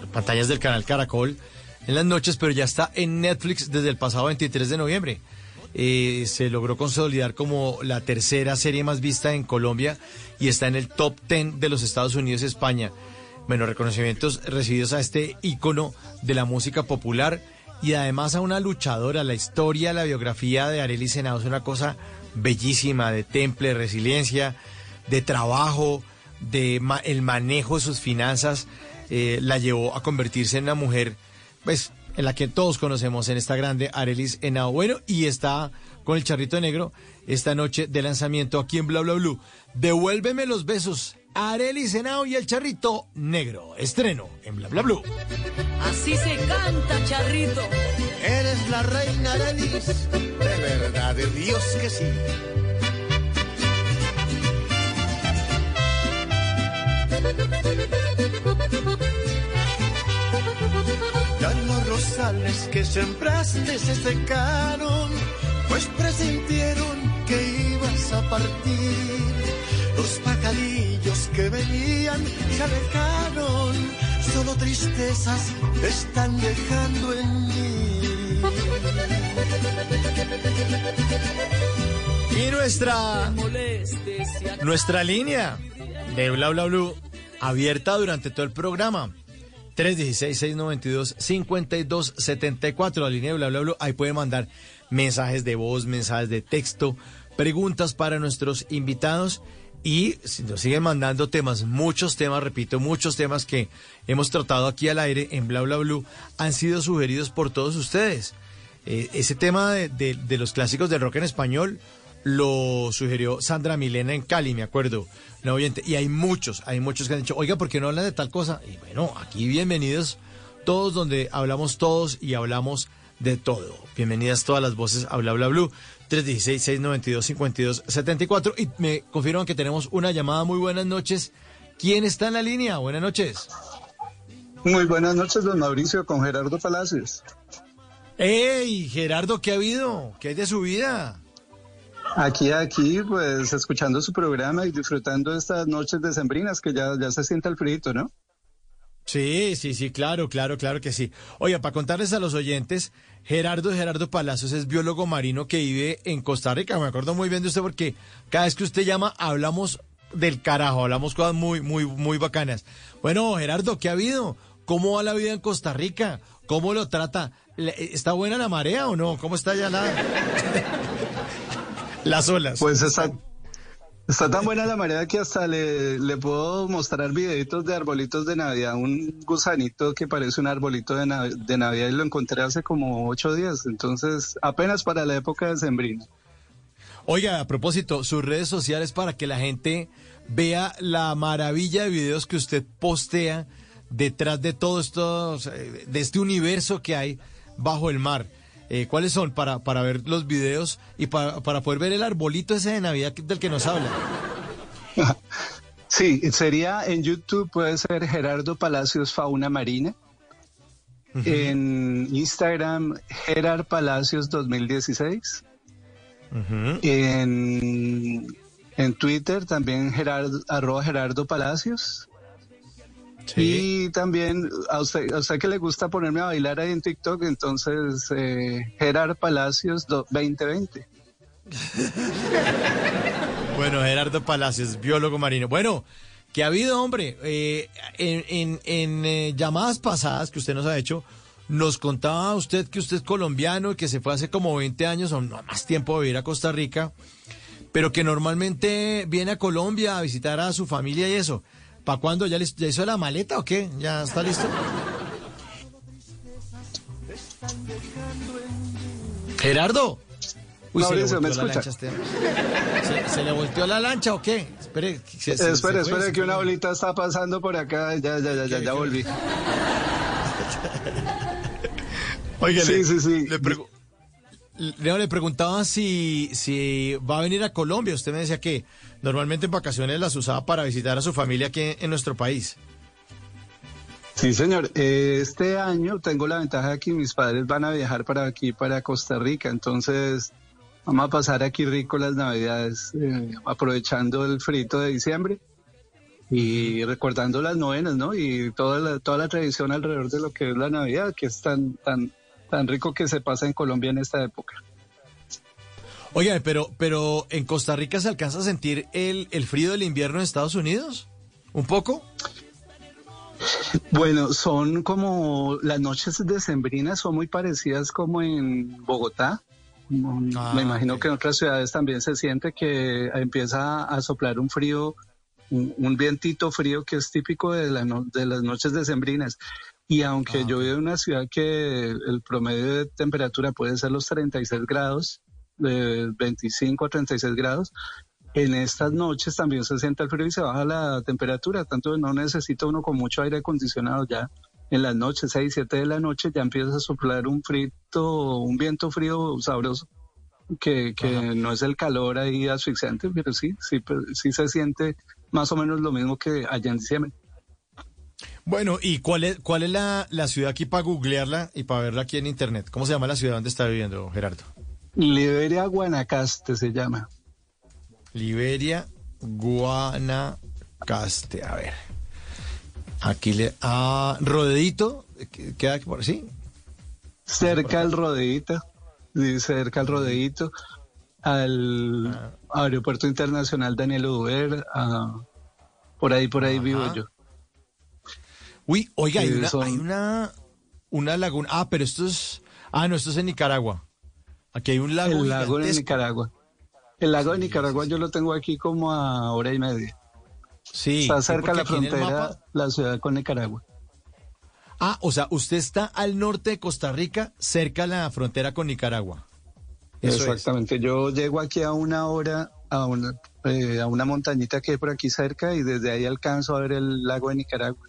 en pantallas del canal Caracol en las noches, pero ya está en Netflix desde el pasado 23 de noviembre. Eh, se logró consolidar como la tercera serie más vista en Colombia y está en el top 10 de los Estados Unidos y España. Bueno, reconocimientos recibidos a este ícono de la música popular y además a una luchadora. La historia, la biografía de Arely Senado es una cosa bellísima, de temple, de resiliencia, de trabajo, de ma- el manejo de sus finanzas. eh, la llevó a convertirse en una mujer pues en la que todos conocemos en esta grande Arelis Henao. Bueno, y está con el charrito negro esta noche de lanzamiento aquí en Bla Bla Blue. Devuélveme los besos, Arelis Henao y el charrito negro. Estreno en Bla Bla Blue. Así se canta, charrito. Eres la reina Arelis, de verdad, de Dios que sí. Que sembraste se secaron, pues presintieron que ibas a partir. Los pajarillos que venían se alejaron, solo tristezas están dejando en mí. Y nuestra, nuestra línea de Bla Bla Blue abierta durante todo el programa. 316-692-5274, la línea de Bla Bla Blue. Ahí puede mandar mensajes de voz, mensajes de texto, preguntas para nuestros invitados. Y nos siguen mandando temas, muchos temas, repito, muchos temas que hemos tratado aquí al aire en Bla Bla Blue han sido sugeridos por todos ustedes. Eh, ese tema de, de- de los clásicos del rock en español lo sugirió Sandra Milena en Cali, me acuerdo, una oyente. Y hay muchos, hay muchos que han dicho, oiga, ¿por qué no hablan de tal cosa? Y bueno, aquí bienvenidos todos donde hablamos todos y hablamos de todo. Bienvenidas todas las voces a Bla Bla Blue. 316-692-5274. Y me confirman que tenemos una llamada. Muy buenas noches. ¿Quién está en la línea? Buenas noches. Muy buenas noches, don Mauricio, con Gerardo Palacios. ¡Ey, Gerardo, qué ha habido? ¿Qué hay de su vida? Aquí, aquí, pues escuchando su programa y disfrutando de estas noches decembrinas que ya, ya se siente el frito, ¿no? Sí, sí, sí, claro, claro, claro que sí. Oiga, para contarles a los oyentes, Gerardo Gerardo Palacios es biólogo marino que vive en Costa Rica. Me acuerdo muy bien de usted porque cada vez que usted llama hablamos del carajo, hablamos cosas muy, muy, muy bacanas. Bueno, Gerardo, ¿qué ha habido? ¿Cómo va la vida en Costa Rica? ¿Cómo lo trata? ¿Le- ¿Está buena la marea o no? ¿Cómo está ya la... las olas? Pues está, está tan buena la marea que hasta le, le puedo mostrar videitos de arbolitos de Navidad, un gusanito que parece un arbolito de, Nav- de Navidad y lo encontré hace como ocho días, entonces apenas para la época de sembrina. Oiga, a propósito, sus redes sociales para que la gente vea la maravilla de videos que usted postea detrás de todo esto, sea, de este universo que hay bajo el mar. Eh, ¿Cuáles son para, para ver los videos y para, para poder ver el arbolito ese de Navidad del que nos habla? Sí, sería en YouTube puede ser Gerardo Palacios Fauna Marina. En Instagram, Gerard Palacios 2016. En, en Twitter también Gerardo, arroba Gerardo Palacios. Y también a usted, a usted que le gusta ponerme a bailar ahí en TikTok, entonces eh, Gerard Palacios do- 2020. Bueno, Gerardo Palacios, biólogo marino. Bueno, ¿qué ha habido, hombre? Eh, en en- en, eh, llamadas pasadas que usted nos ha hecho, nos contaba usted que usted es colombiano y que se fue hace como 20 años o no, más tiempo a vivir a Costa Rica. pero que normalmente viene a Colombia a visitar a su familia y eso. ¿Para cuándo? ¿Ya, hizo la maleta o qué? ¿Ya está listo? Gerardo. Uy, se le Mauricio, ¿me volteó la escucha? lancha a este- ¿Se, se le volteó la lancha o qué? Espere, se- espere, se que una bolita está pasando por acá. Ya, ya, ya, ya, ya volví. Oiga, Sí, sí, sí. Le, pregu- le preguntaba si, si va a venir a Colombia. Usted me decía que normalmente en vacaciones las usaba para visitar a su familia aquí en, nuestro país. Sí, señor. Eh, Este año tengo la ventaja de que mis padres van a viajar para aquí, para Costa Rica. Entonces, vamos a pasar aquí rico las navidades, eh, aprovechando el frito de diciembre y recordando las novenas, ¿no? Y toda la, toda la tradición alrededor de lo que es la Navidad, que es tan, tan, tan rico que se pasa en Colombia en esta época. Oigan, pero, pero en Costa Rica se alcanza a sentir el, el frío del invierno en Estados Unidos. ¿Un poco? Bueno, son como las noches decembrinas son muy parecidas como en Bogotá. Ah, Me imagino que en otras ciudades también se siente que empieza a soplar un frío, un, un vientito frío que es típico de, la no- de las noches decembrinas. Y aunque yo vivo en una ciudad que el promedio de temperatura puede ser los 36 grados, de 25 a 36 grados, en estas noches también se siente el frío y se baja la temperatura, tanto no necesita uno con mucho aire acondicionado ya. En las noches, 6, 7 de la noche, ya empieza a soplar un frito, un viento frío sabroso, que, que no es el calor ahí asfixiante, pero sí, sí, pero sí se siente más o menos lo mismo que allá en diciembre. Bueno, ¿y cuál es, cuál es la, la ciudad aquí para googlearla y para verla aquí en internet? ¿Cómo se llama la ciudad donde está viviendo Gerardo? Liberia Guanacaste se llama. Liberia, Guanacaste. A ver. Aquí le. Ah, Rodedito. que- Queda aquí por sí. Cerca al rodeíto, sí, cerca al rodeíto, al aeropuerto internacional Daniel Uber, ah, por ahí, por ahí vivo yo. Uy, oiga, hay una, hay una, una laguna. Ah, pero esto es. Ah, no, esto es en Nicaragua. Aquí hay un lago. El lago de. Nicaragua. El lago de Nicaragua yo lo tengo aquí como a hora y media. Sí. Está cerca porque la frontera, mapa- la ciudad con Nicaragua. Ah, o sea, usted está al norte de Costa Rica, cerca a la frontera con Nicaragua. Eso es. Exactamente. Yo llego aquí a una hora, a una, eh, a una montañita que hay por aquí cerca y desde ahí alcanzo a ver el lago de Nicaragua.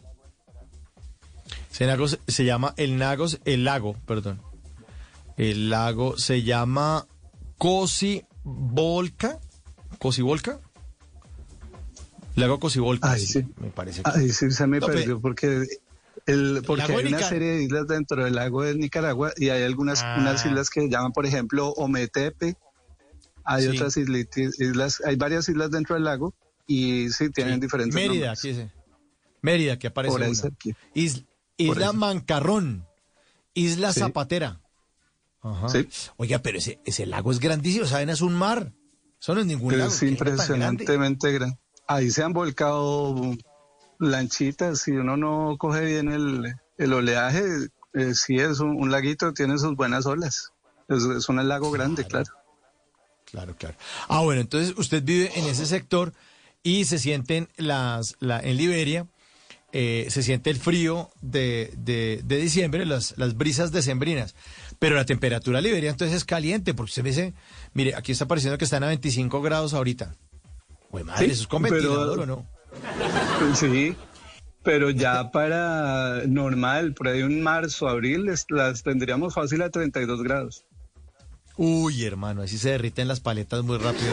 Se, se llama el lago, el lago, perdón. El lago se llama Cosibolca. ¿Cosibolca? Lago Cosibolca. Ay, sí. Me parece que. Ahí sí se me No, perdió porque el porque hay una serie de islas dentro del lago de Nicaragua y hay algunas Ah. unas islas que se llaman, por ejemplo, Ometepe. Hay Sí. otras islitis- islas, hay varias islas dentro del lago y sí tienen Sí. diferentes Mérida, nombres. aquí dice. Mérida, que aparece Por una. Isla ahí. Mancarrón. Isla Sí. Zapatera. Ajá. Sí. Oiga, pero ese, ese lago es grandísimo, ¿saben? Es un mar. Eso no es ningún lago. Es impresionantemente grande. Ahí se han volcado lanchitas. Si uno no coge bien el, el oleaje, eh, sí es un, un laguito, tiene sus buenas olas. Es, es un lago grande, claro. Claro, claro. Ah, bueno, entonces usted vive en ese sector y se sienten las, la, en Liberia, eh, se siente el frío de, de, de diciembre, las, las brisas decembrinas. Pero la temperatura Liberia entonces es caliente, porque usted dice, mire, aquí está pareciendo que están a 25 grados ahorita. Güey, madre, Sí, ¿eso es con pero- o no? Sí, pero ya para normal, por ahí en marzo, abril, las tendríamos fácil a 32 grados. Uy, hermano, así se derriten las paletas muy rápido.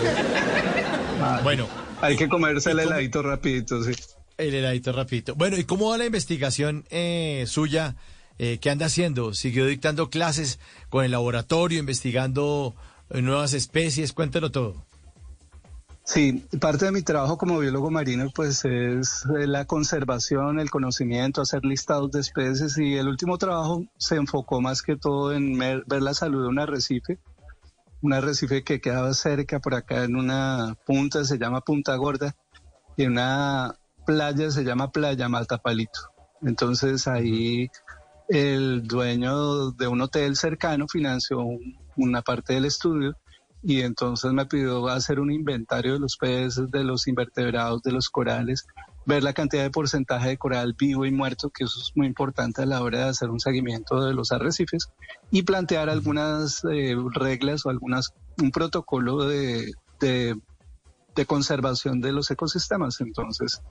bueno, Hay que comerse el ¿y cómo- heladito rapidito, sí. El heladito rapidito. Bueno, ¿y cómo va la investigación eh, suya? Eh, ¿Qué anda haciendo? ¿Siguió dictando clases con el laboratorio, investigando eh, nuevas especies? Cuéntelo todo. Sí, parte de mi trabajo como biólogo marino pues es eh, la conservación, el conocimiento, hacer listados de especies y el último trabajo se enfocó más que todo en ver la salud de un arrecife, un arrecife que quedaba cerca por acá en una punta, se llama Punta Gorda, y en una playa se llama Playa Matapalito. Entonces ahí el dueño de un hotel cercano financió un- una parte del estudio y entonces me pidió hacer un inventario de los peces, de los invertebrados, de los corales, ver la cantidad de porcentaje de coral vivo y muerto, que eso es muy importante a la hora de hacer un seguimiento de los arrecifes, y plantear algunas eh, reglas o algunas un protocolo de, de, de conservación de los ecosistemas. Entonces,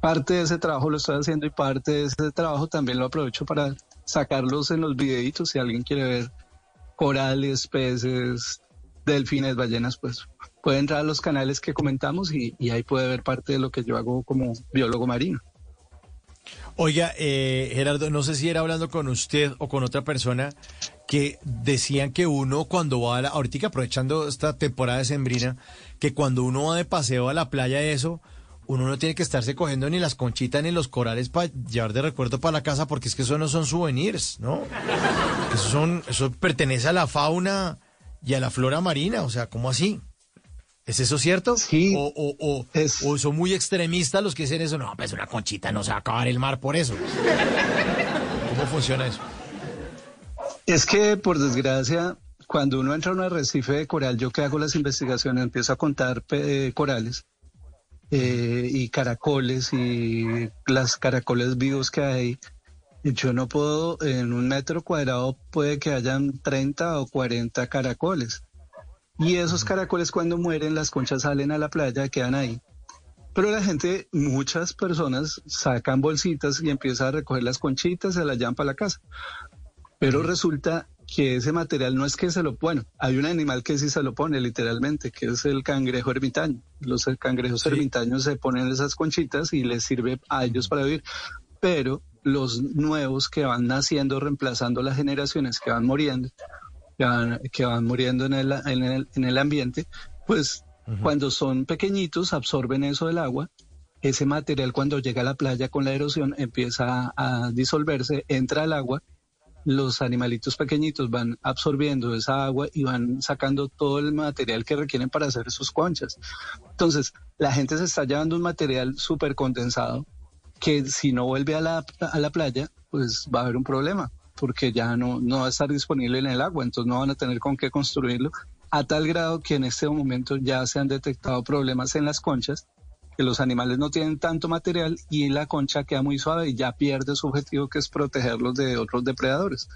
parte de ese trabajo lo estoy haciendo y parte de ese trabajo también lo aprovecho para sacarlos en los videitos si alguien quiere ver corales, peces, delfines, ballenas, pues puede entrar a los canales que comentamos y, ahí puede ver parte de lo que yo hago como biólogo marino. Oiga, eh, Gerardo, no sé si era hablando con usted o con otra persona que decían que uno cuando va a la, ahorita aprovechando esta temporada de sembrina, que cuando uno va de paseo a la playa eso, uno no tiene que estarse cogiendo ni las conchitas ni los corales para llevar de recuerdo para la casa, porque es que eso no son souvenirs, ¿no? Eso son, eso pertenece a la fauna y a la flora marina, o sea, ¿cómo así? ¿Es eso cierto? Sí. O, o, o, o son muy extremistas los que dicen eso. No, pues una conchita no se va a acabar el mar por eso. ¿Cómo funciona eso? Es que, por desgracia, cuando uno entra a un arrecife de coral, yo que hago las investigaciones, empiezo a contar eh, corales eh, y caracoles y las caracoles vivos que hay. Yo no puedo, en un metro cuadrado puede que hayan 30 o 40 caracoles. Y esos caracoles cuando mueren, las conchas salen a la playa, quedan ahí. Pero la gente, muchas personas sacan bolsitas y empiezan a recoger las conchitas, se las llevan para la casa. Pero resulta que ese material no es que se lo bueno, hay un animal que sí se lo pone literalmente, que es el cangrejo ermitaño. Los cangrejos ermitaños se ponen esas conchitas y les sirve a ellos para vivir. Pero los nuevos que van naciendo, reemplazando las generaciones que van muriendo, que van, que van muriendo en el, en el, en el ambiente, pues cuando son pequeñitos absorben eso del agua. Ese material cuando llega a la playa con la erosión empieza a disolverse, entra al agua los animalitos pequeñitos van absorbiendo esa agua y van sacando todo el material que requieren para hacer sus conchas. Entonces, la gente se está llevando un material súper condensado que si no vuelve a la, a la playa, pues va a haber un problema, porque ya no, no va a estar disponible en el agua, entonces no van a tener con qué construirlo, a tal grado que en este momento ya se han detectado problemas en las conchas que los animales no tienen tanto material y la concha queda muy suave y ya pierde su objetivo que es protegerlos de otros depredadores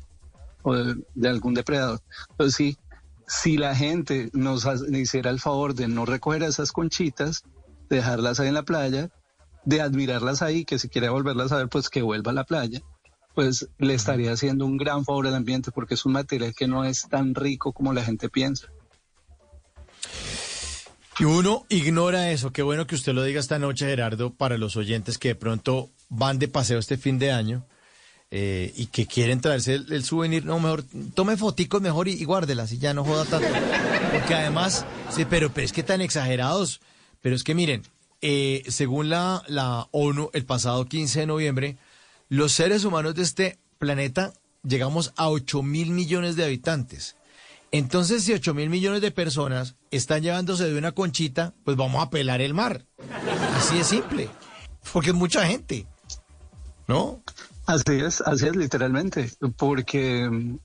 o de, de algún depredador. Entonces sí, si la gente nos hiciera el favor de no recoger esas conchitas, dejarlas ahí en la playa, de admirarlas ahí, que si quiere volverlas a ver, pues que vuelva a la playa, pues le estaría haciendo un gran favor al ambiente porque es un material que no es tan rico como la gente piensa. Y uno ignora eso. Qué bueno que usted lo diga esta noche, Gerardo, para los oyentes que de pronto van de paseo este fin de año eh, y que quieren traerse el, souvenir. No, mejor tome foticos mejor y, y guárdelas y ya no joda tanto. Porque además, sí, pero, pero es que tan exagerados. Pero es que miren, eh, según la, la ONU, el pasado 15 de noviembre, los seres humanos de este planeta llegamos a 8 mil millones de habitantes. Entonces, si 8 mil millones de personas están llevándose de una conchita, pues vamos a pelar el mar. Así de simple. Porque es mucha gente. ¿No? Así es, así es literalmente, porque mm,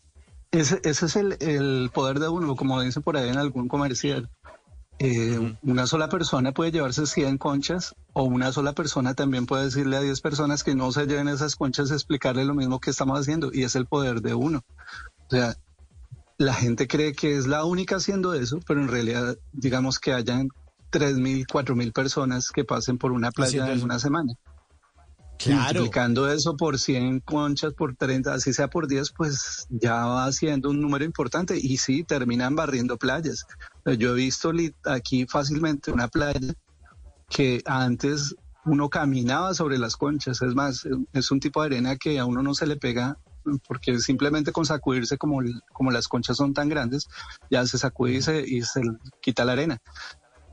ese, ese es el, el poder de uno, como dice por ahí en algún comercial. Eh, Una sola persona puede llevarse 100 conchas o una sola persona también puede decirle a 10 personas que no se lleven esas conchas y explicarle lo mismo que estamos haciendo y es el poder de uno. O sea, la gente cree que es la única haciendo eso, pero en realidad digamos que hayan 3.000, 4.000 personas que pasen por una playa en una semana. Claro. Multiplicando eso por 100 conchas, por 30, así sea por 10, pues ya va siendo un número importante. Y sí, terminan barriendo playas. Eh, Yo he visto aquí fácilmente una playa que antes uno caminaba sobre las conchas. Es más, es un tipo de arena que a uno no se le pega porque simplemente con sacudirse como, como las conchas son tan grandes, ya se sacude y se, y se quita la arena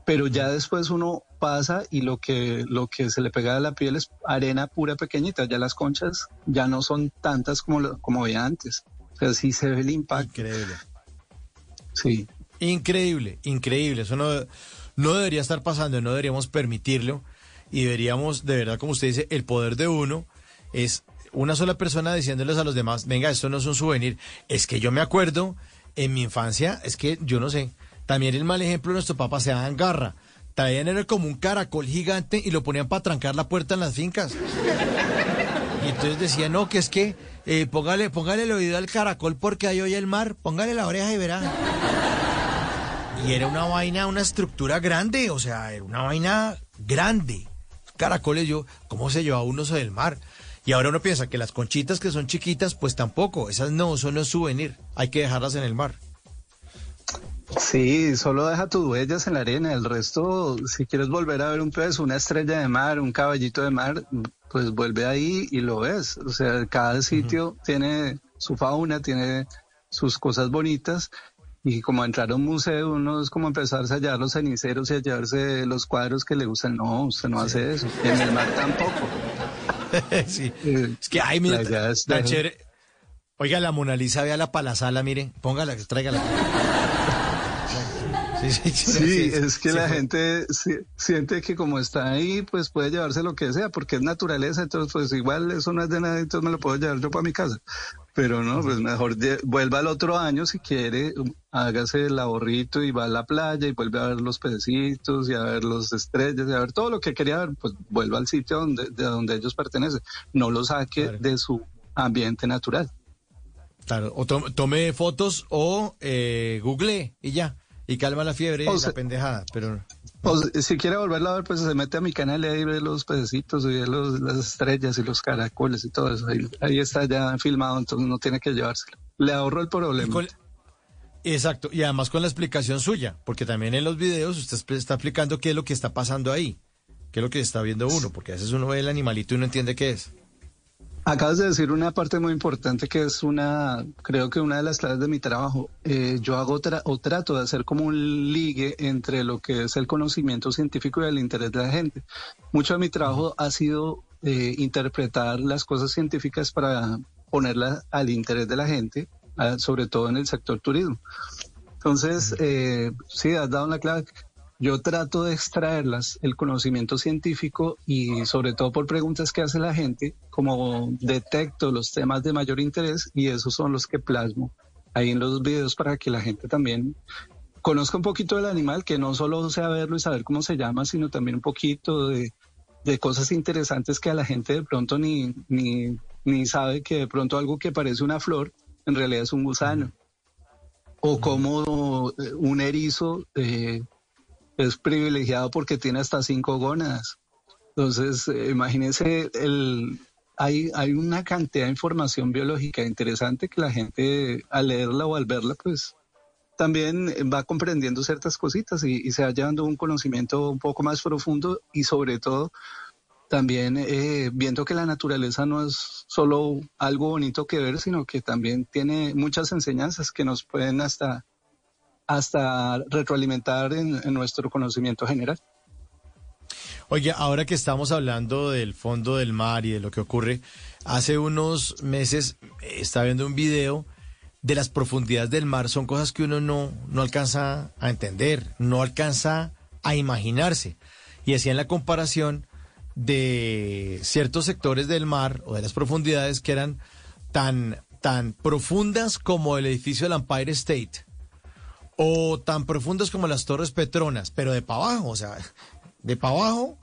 pero ya después uno pasa y lo que lo que se le pega a la piel es arena pura pequeñita, ya las conchas ya no son tantas como lo- como veía antes. O sea, sí se ve el impacto. Increíble. Sí. Increíble, increíble. Eso no, no debería estar pasando, no deberíamos permitirlo. Y deberíamos, de verdad, como usted dice, el poder de uno es una sola persona diciéndoles a los demás, venga, esto no es un souvenir. Es que yo me acuerdo en mi infancia, es que yo no sé, También el mal ejemplo de nuestro papá se daban garra. Traían era como un caracol gigante y lo ponían para trancar la puerta en las fincas. Y entonces decían, no, que es que eh, póngale, póngale el oído al caracol porque ahí oye el mar, póngale la oreja y verá. Y era una vaina, una estructura grande, o sea, era una vaina grande. Caracoles, yo, ¿cómo se lleva uno del mar? Y ahora uno piensa que las conchitas que son chiquitas, pues tampoco, esas no, son no souvenir, hay que dejarlas en el mar. Sí, solo deja tus huellas en la arena. El resto, si quieres volver a ver un pez, una estrella de mar, un caballito de mar, pues vuelve ahí y lo ves. O sea, cada sitio tiene su fauna, tiene sus cosas bonitas. Y como entrar a un museo, uno es como empezarse a hallar los ceniceros y a llevarse los cuadros que le gustan. No, usted no hace eso. Y en el mar tampoco. sí. Eh, Es que, ay, mira, tan chévere. Oiga, la Mona Lisa, vea la palazala, mire, póngala, tráigala. Sí, sí, sí, Sí, sí, es que sí, la fue. gente si- siente que como está ahí, pues puede llevarse lo que sea, porque es naturaleza, entonces pues igual eso no es de nada, entonces me lo puedo llevar yo para mi casa. Pero no, pues mejor vuelva al otro año si quiere, um, hágase el ahorrito y va a la playa y vuelve a ver los pececitos y a ver los estrellas y a ver todo lo que quería ver, pues vuelva al sitio donde, de donde ellos pertenecen. No lo saque de su ambiente natural. Claro, o to- tome fotos o eh, google y ya. Y calma la fiebre, O la pendejada. Pero O si- quiere volverla a ver, pues se mete a mi canal y ahí ve los pececitos y ve los- las estrellas y los caracoles y todo eso. Ahí, ahí está ya filmado, entonces no tiene que llevárselo. Le ahorro el problema. con- exacto, y además con la explicación suya, porque también en los videos usted está explicando qué es lo que está pasando ahí, qué es lo que está viendo uno, porque a veces uno ve el animalito y no entiende qué es. Acabas de decir una parte muy importante que es una, creo que una de las claves de mi trabajo. Eh, yo hago tra- o trato de hacer como un ligue entre lo que es el conocimiento científico y el interés de la gente. Mucho de mi trabajo ha sido eh, interpretar las cosas científicas para ponerlas al interés de la gente, ah, sobre todo en el sector turismo. Entonces, eh, sí, has dado una clave. Yo trato de extraerlas, el conocimiento científico y sobre todo por preguntas que hace la gente, como detecto los temas de mayor interés y esos son los que plasmo ahí en los videos para que la gente también conozca un poquito del animal, que no solo sea verlo y saber cómo se llama, sino también un poquito de, de cosas interesantes que a la gente de pronto ni, ni, ni sabe que de pronto algo que parece una flor en realidad es un gusano. O como eh, un erizo eh, es privilegiado porque tiene hasta cinco gónadas. Entonces, eh, imagínense, el, hay, hay una cantidad de información biológica interesante que la gente al leerla o al verla, pues también va comprendiendo ciertas cositas y, y se va llevando un conocimiento un poco más profundo y sobre todo también eh, viendo que la naturaleza no es solo algo bonito que ver, sino que también tiene muchas enseñanzas que nos pueden hasta, hasta retroalimentar en, nuestro conocimiento general. Oye, ahora que estamos hablando del fondo del mar y de lo que ocurre, hace unos meses eh, estaba viendo un video de las profundidades del mar. Son cosas que uno no, no alcanza a entender, no alcanza a imaginarse. Y hacían la comparación de ciertos sectores del mar o de las profundidades que eran tan, tan profundas como el edificio del Empire State o tan profundas como las Torres Petronas, pero de para abajo, o sea, de para abajo,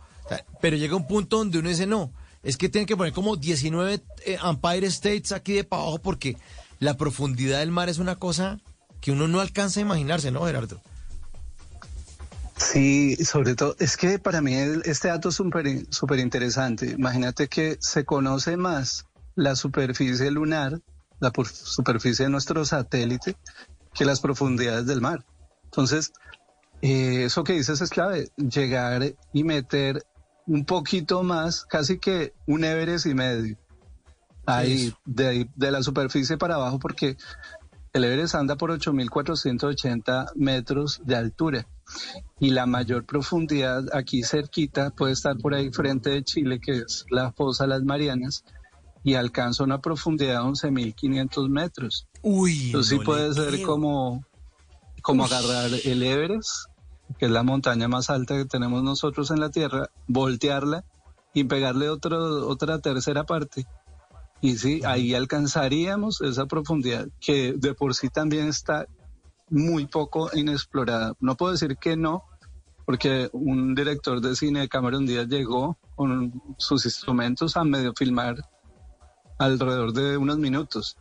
pero llega un punto donde uno dice, no, es que tienen que poner como 19 eh, Empire States aquí de para abajo porque la profundidad del mar es una cosa que uno no alcanza a imaginarse, ¿no, Gerardo? Sí, sobre todo, es que para mí este dato es súper interesante. Imagínate que se conoce más la superficie lunar, la superficie de nuestro satélite, que las profundidades del mar. Entonces, eh, eso que dices es clave, llegar y meter un poquito más, casi que un Everest y medio, ahí, de, de la superficie para abajo, porque el Everest anda por 8.480 metros de altura. Y la mayor profundidad aquí cerquita puede estar por ahí frente de Chile, que es la fosa Las Marianas, y alcanza una profundidad de 11.500 metros. Uy, Entonces sí no puede ser creo. como, como agarrar el Everest, que es la montaña más alta que tenemos nosotros en la Tierra, voltearla y pegarle otro, otra tercera parte. Y sí, ahí alcanzaríamos esa profundidad, que de por sí también está muy poco inexplorada. No puedo decir que no, porque un director de cine de Cameron Díaz llegó con sus instrumentos a medio filmar alrededor de unos minutos.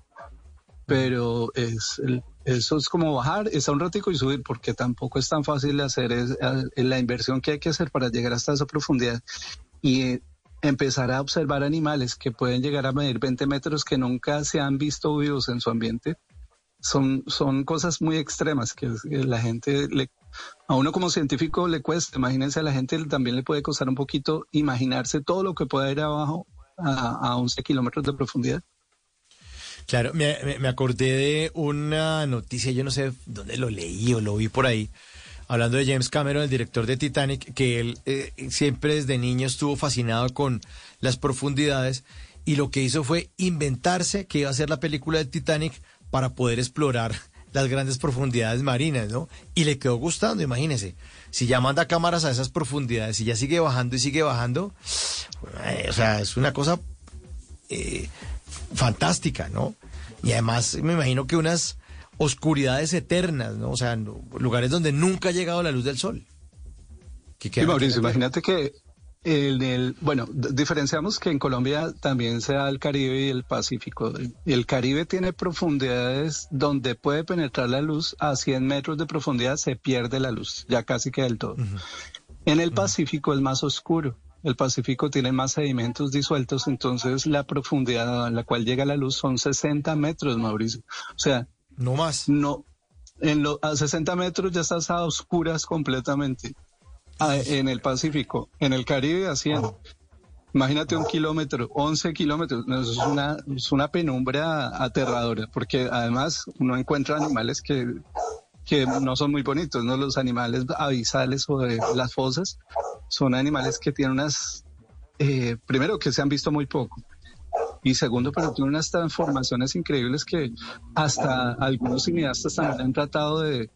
Pero es el- eso es como bajar, está un ratico y subir, porque tampoco es tan fácil hacer es- la inversión que hay que hacer para llegar hasta esa profundidad. Y eh, empezar a observar animales que pueden llegar a medir 20 metros que nunca se han visto vivos en su ambiente. Son, son cosas muy extremas que la gente le, a uno como científico le cuesta. Imagínense a la gente también le puede costar un poquito imaginarse todo lo que puede ir abajo a, a 11 kilómetros de profundidad. Claro, me, acordé de una noticia, yo no sé dónde lo leí o lo vi por ahí, hablando de James Cameron, el director de Titanic, que él eh, siempre desde niño estuvo fascinado con las profundidades y lo que hizo fue inventarse que iba a ser la película de Titanic para poder explorar las grandes profundidades marinas, ¿no? Y le quedó gustando, imagínese. Si ya manda cámaras a esas profundidades y ya sigue bajando y sigue bajando, eh, o sea, es una cosa eh, fantástica, ¿no? Y además me imagino que unas oscuridades eternas, ¿no? O sea, lugares donde nunca ha llegado la luz del sol. Que Mauricio, imagínate que en el, bueno, diferenciamos que en Colombia también se da el Caribe y el Pacífico. El Caribe tiene profundidades donde puede penetrar la luz a 100 metros de profundidad, se pierde la luz, ya casi que del todo. En el Pacífico es más oscuro. El Pacífico tiene más sedimentos disueltos, entonces la profundidad a la cual llega la luz son 60 metros, Mauricio. O sea, no más. No, en lo, a 60 metros ya estás a oscuras completamente. Ah, en el Pacífico, en el Caribe a 100. Imagínate un kilómetro, 11 kilómetros. Es una, es una penumbra aterradora, porque además uno encuentra animales que, que no son muy bonitos, ¿no? Los animales abisales o de las fosas son animales que tienen unas, eh, primero que se han visto muy poco. Y segundo, pero tienen unas transformaciones increíbles que hasta algunos cineastas también han tratado de,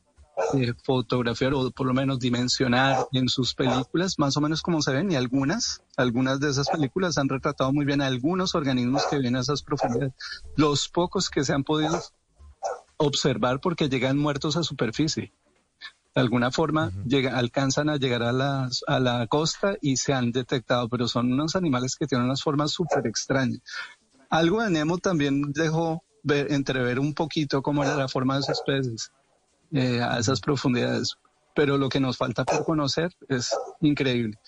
de fotografiar o por lo menos dimensionar en sus películas, más o menos como se ven, y algunas, algunas de esas películas han retratado muy bien a algunos organismos que viven a esas profundidades. Los pocos que se han podido observar porque llegan muertos a superficie. De alguna forma llega, alcanzan a llegar a la, a la costa y se han detectado, pero son unos animales que tienen unas formas súper extrañas. Algo de Nemo también dejó ver, entrever un poquito cómo era la forma de esos peces eh, a esas profundidades, pero lo que nos falta por conocer es increíble.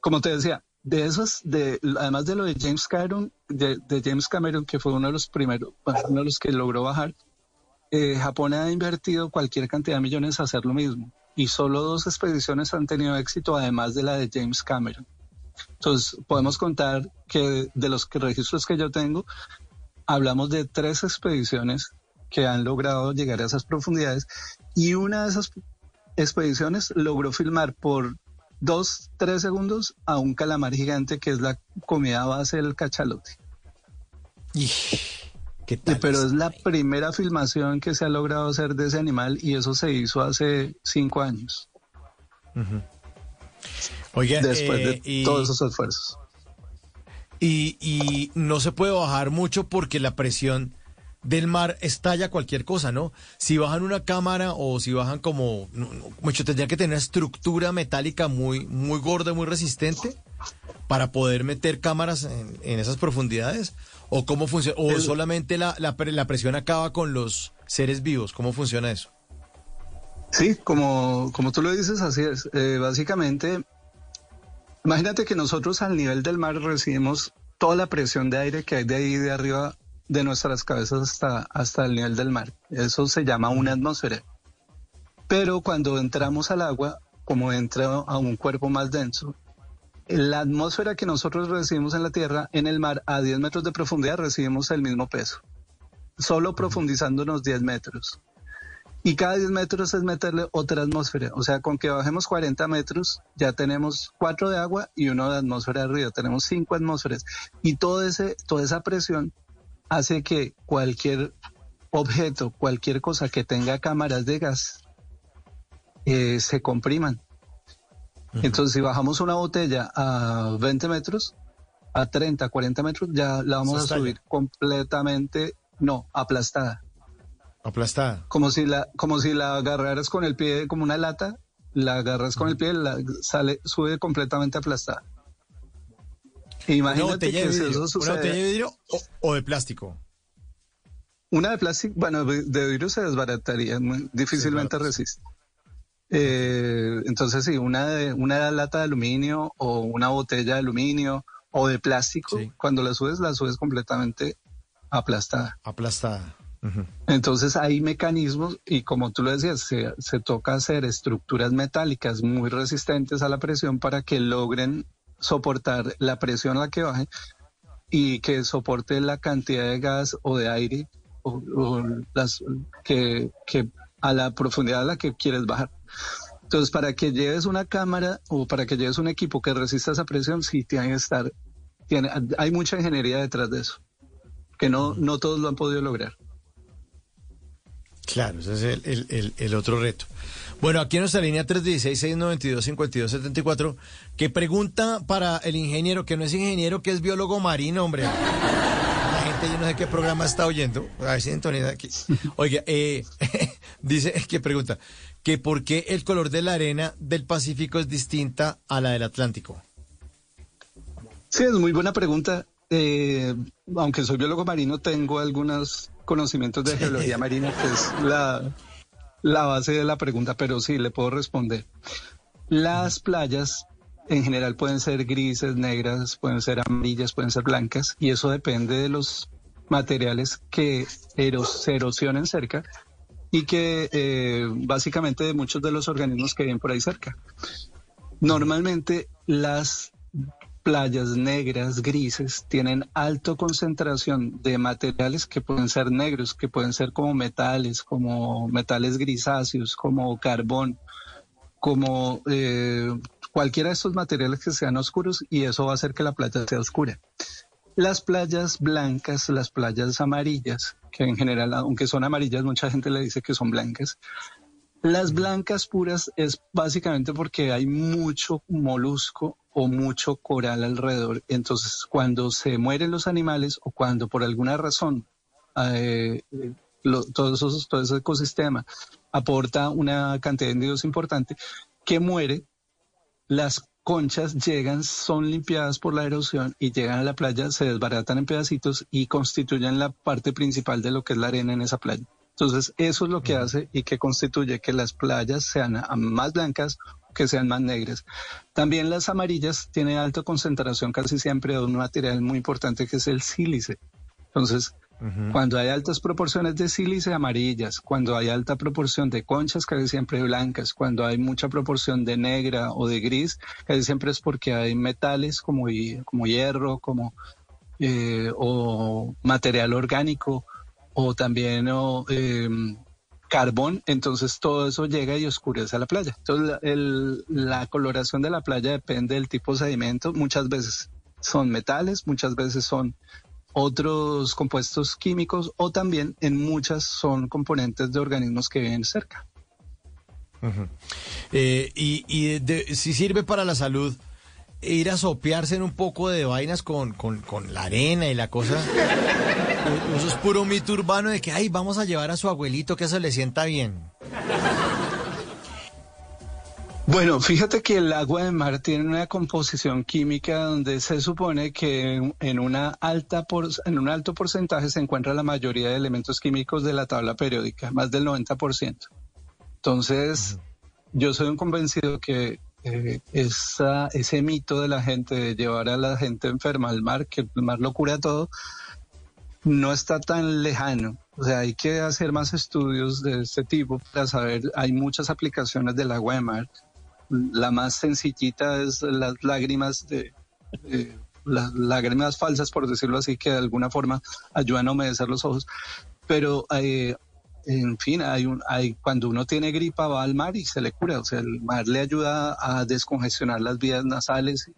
Como te decía, de esos, de, además de lo de James Cameron, de, James Cameron, que fue uno de los primeros, uno de los que logró bajar, eh, Japón ha invertido cualquier cantidad de millones a hacer lo mismo. Y solo dos expediciones han tenido éxito, además de la de James Cameron. Entonces, podemos contar que de los registros que yo tengo, hablamos de tres expediciones que han logrado llegar a esas profundidades y una de esas expediciones logró filmar por dos, tres segundos a un calamar gigante que es la comida base del cachalote. Pero es la primera filmación que se ha logrado hacer de ese animal y eso se hizo hace cinco años, Oiga, después eh, de y- todos esos esfuerzos. Y, y no se puede bajar mucho porque la presión del mar estalla cualquier cosa, ¿no? Si bajan una cámara o si bajan como, no, no, mucho tendría que tener una estructura metálica muy, muy gorda, muy resistente para poder meter cámaras en, en esas profundidades. ¿O cómo funciona? ¿O El- solamente la, la presión acaba con los seres vivos? ¿Cómo funciona eso? Sí, como, como tú lo dices, así es. Eh, básicamente, imagínate que nosotros al nivel del mar recibimos toda la presión de aire que hay de ahí de arriba de nuestras cabezas hasta, hasta el nivel del mar. Eso se llama una atmósfera. Pero cuando entramos al agua, como entra a un cuerpo más denso, la atmósfera que nosotros recibimos en la Tierra, en el mar, a 10 metros de profundidad, recibimos el mismo peso. Solo profundizándonos 10 metros. Y cada 10 metros es meterle otra atmósfera. O sea, con que bajemos 40 metros, ya tenemos 4 de agua y uno de atmósfera de río. Tenemos 5 atmósferas. Y todo ese, toda esa presión hace que cualquier objeto, cualquier cosa que tenga cámaras de gas, eh, se compriman. Entonces, si bajamos una botella a 20 metros, a 30, 40 metros, ya la vamos a subir completamente, no, aplastada. Aplastada. Como si la, como si la agarraras con el pie, como una lata, la agarras con el pie, la, sale, sube completamente aplastada. ¿Una Imagínate botella de que si vidrio, eso una botella de vidrio o, o de plástico? Una de plástico, bueno, de vidrio se desbarataría, muy- difícilmente resiste. Eh, entonces sí, una de, una lata de aluminio o una botella de aluminio o de plástico, cuando la subes, la subes completamente aplastada. Aplastada. Entonces hay mecanismos y como tú lo decías, se, se toca hacer estructuras metálicas muy resistentes a la presión para que logren soportar la presión a la que baje y que soporte la cantidad de gas o de aire o, o las que, que a la profundidad a la que quieres bajar. Entonces, para que lleves una cámara o para que lleves un equipo que resista esa presión, sí tiene que estar, tiene, hay mucha ingeniería detrás de eso, que no, no todos lo han podido lograr. Claro, ese es el, el- el- el otro reto. Bueno, aquí en nuestra línea 316-692-5274, que pregunta para el ingeniero, que no es ingeniero, que es biólogo marino, hombre. La gente, yo no sé qué programa está oyendo. A ver si entoniza aquí. Oiga, eh, dice que pregunta, que por qué el color de la arena del Pacífico es distinta a la del Atlántico. Sí, es muy buena pregunta. Eh, aunque soy biólogo marino, tengo algunos conocimientos de geología marina, que es la, la base de la pregunta, pero sí, le puedo responder. Las playas en general pueden ser grises, negras, pueden ser amarillas, pueden ser blancas, y eso depende de los materiales que eros- se erosionen cerca y que eh, básicamente de muchos de los organismos que viven por ahí cerca. Normalmente las playas negras, grises, tienen alta concentración de materiales que pueden ser negros, que pueden ser como metales, como metales grisáceos, como carbón, como eh, cualquiera de estos materiales que sean oscuros y eso va a hacer que la playa sea oscura. Las playas blancas, las playas amarillas, que en general, aunque son amarillas, mucha gente le dice que son blancas, las blancas puras es básicamente porque hay mucho molusco o mucho coral alrededor. Entonces, cuando se mueren los animales o cuando por alguna razón eh, lo- todo, esos- todo ese ecosistema aporta una cantidad de individuos importante que muere, las conchas llegan, son limpiadas por la erosión y llegan a la playa, se desbaratan en pedacitos y constituyen la parte principal de lo que es la arena en esa playa. Entonces, eso es lo que hace y que constituye que las playas sean más blancas que sean más negras. También las amarillas tienen alta concentración casi siempre de un material muy importante que es el sílice. Entonces, cuando hay altas proporciones de sílice amarillas, cuando hay alta proporción de conchas casi siempre blancas, cuando hay mucha proporción de negra o de gris, casi siempre es porque hay metales como, como hierro, como eh, o material orgánico o también o, em, carbón, entonces todo eso llega y oscurece la playa. Entonces la, coloración de la playa depende del tipo de sedimento, muchas veces son metales, muchas veces son otros compuestos químicos o también en muchas son componentes de organismos que viven cerca. Eh, y y de- si sirve para la salud ir a sopearse en un poco de vainas con, con, con la arena y la cosa. Eso es puro mito urbano de que, ay, vamos a llevar a su abuelito que eso le sienta bien. Bueno, fíjate que el agua de mar tiene una composición química donde se supone que en una alta por, en un alto porcentaje se encuentra la mayoría de elementos químicos de la tabla periódica, más del 90%. Entonces, yo soy un convencido que eh, esa, ese mito de la gente de llevar a la gente enferma al mar, que el mar lo cura todo, no está tan lejano. O sea, hay que hacer más estudios de este tipo para saber, hay muchas aplicaciones de mar. La más sencillita es las lágrimas de, las lágrimas falsas, por decirlo así, que de alguna forma ayudan a humedecer los ojos. Pero, eh, en fin, hay un, hay, cuando uno tiene gripa va al mar y se le cura. O sea, el mar le ayuda a descongestionar las vías nasales.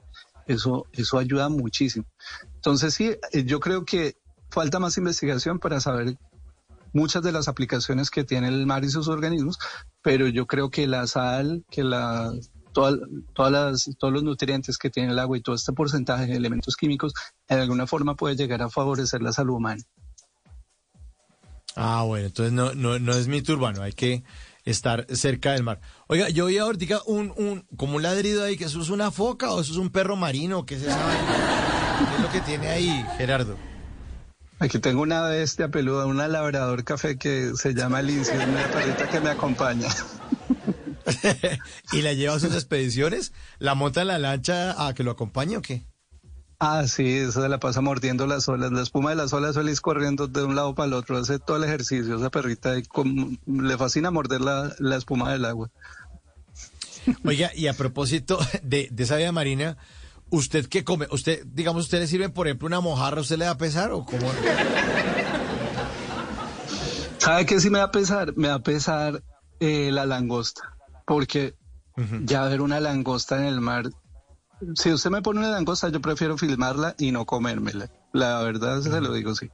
Eso, eso ayuda muchísimo. Entonces, sí, yo creo que falta más investigación para saber muchas de las aplicaciones que tiene el mar y sus organismos, pero yo creo que la sal, que la toda- todas las, todos los nutrientes que tiene el agua y todo este porcentaje de elementos químicos, en alguna forma puede llegar a favorecer la salud humana. Ah, bueno, entonces no, no, no es mito urbano, hay que estar cerca del mar. Oiga, yo oí ahorita un, un, como un ladrido ahí, que eso es una foca o eso es un perro marino, ¿qué esa vaina? ¿Qué es lo que tiene ahí, Gerardo? Aquí tengo una bestia peluda, una labrador café que se llama es una perrita que me acompaña. ¿Y la lleva a sus expediciones? ¿La monta en la lancha a que lo acompañe o qué? Ah, sí, se la pasa mordiendo las olas. La espuma de las olas suele ir corriendo de un lado para el otro. Hace todo el ejercicio. Esa perrita y com- le fascina morder la, la espuma del agua. Oiga, y a propósito de, de esa vida marina, ¿usted qué come? ¿Usted, digamos, usted le sirve, por ejemplo, una mojarra, ¿usted le da pesar o cómo? ¿Sabe qué sí me da a pesar? Me da a pesar eh, la langosta. Porque ya ver una langosta en el mar, si usted me pone una langosta, yo prefiero filmarla y no comérmela. La verdad, se lo digo, sí.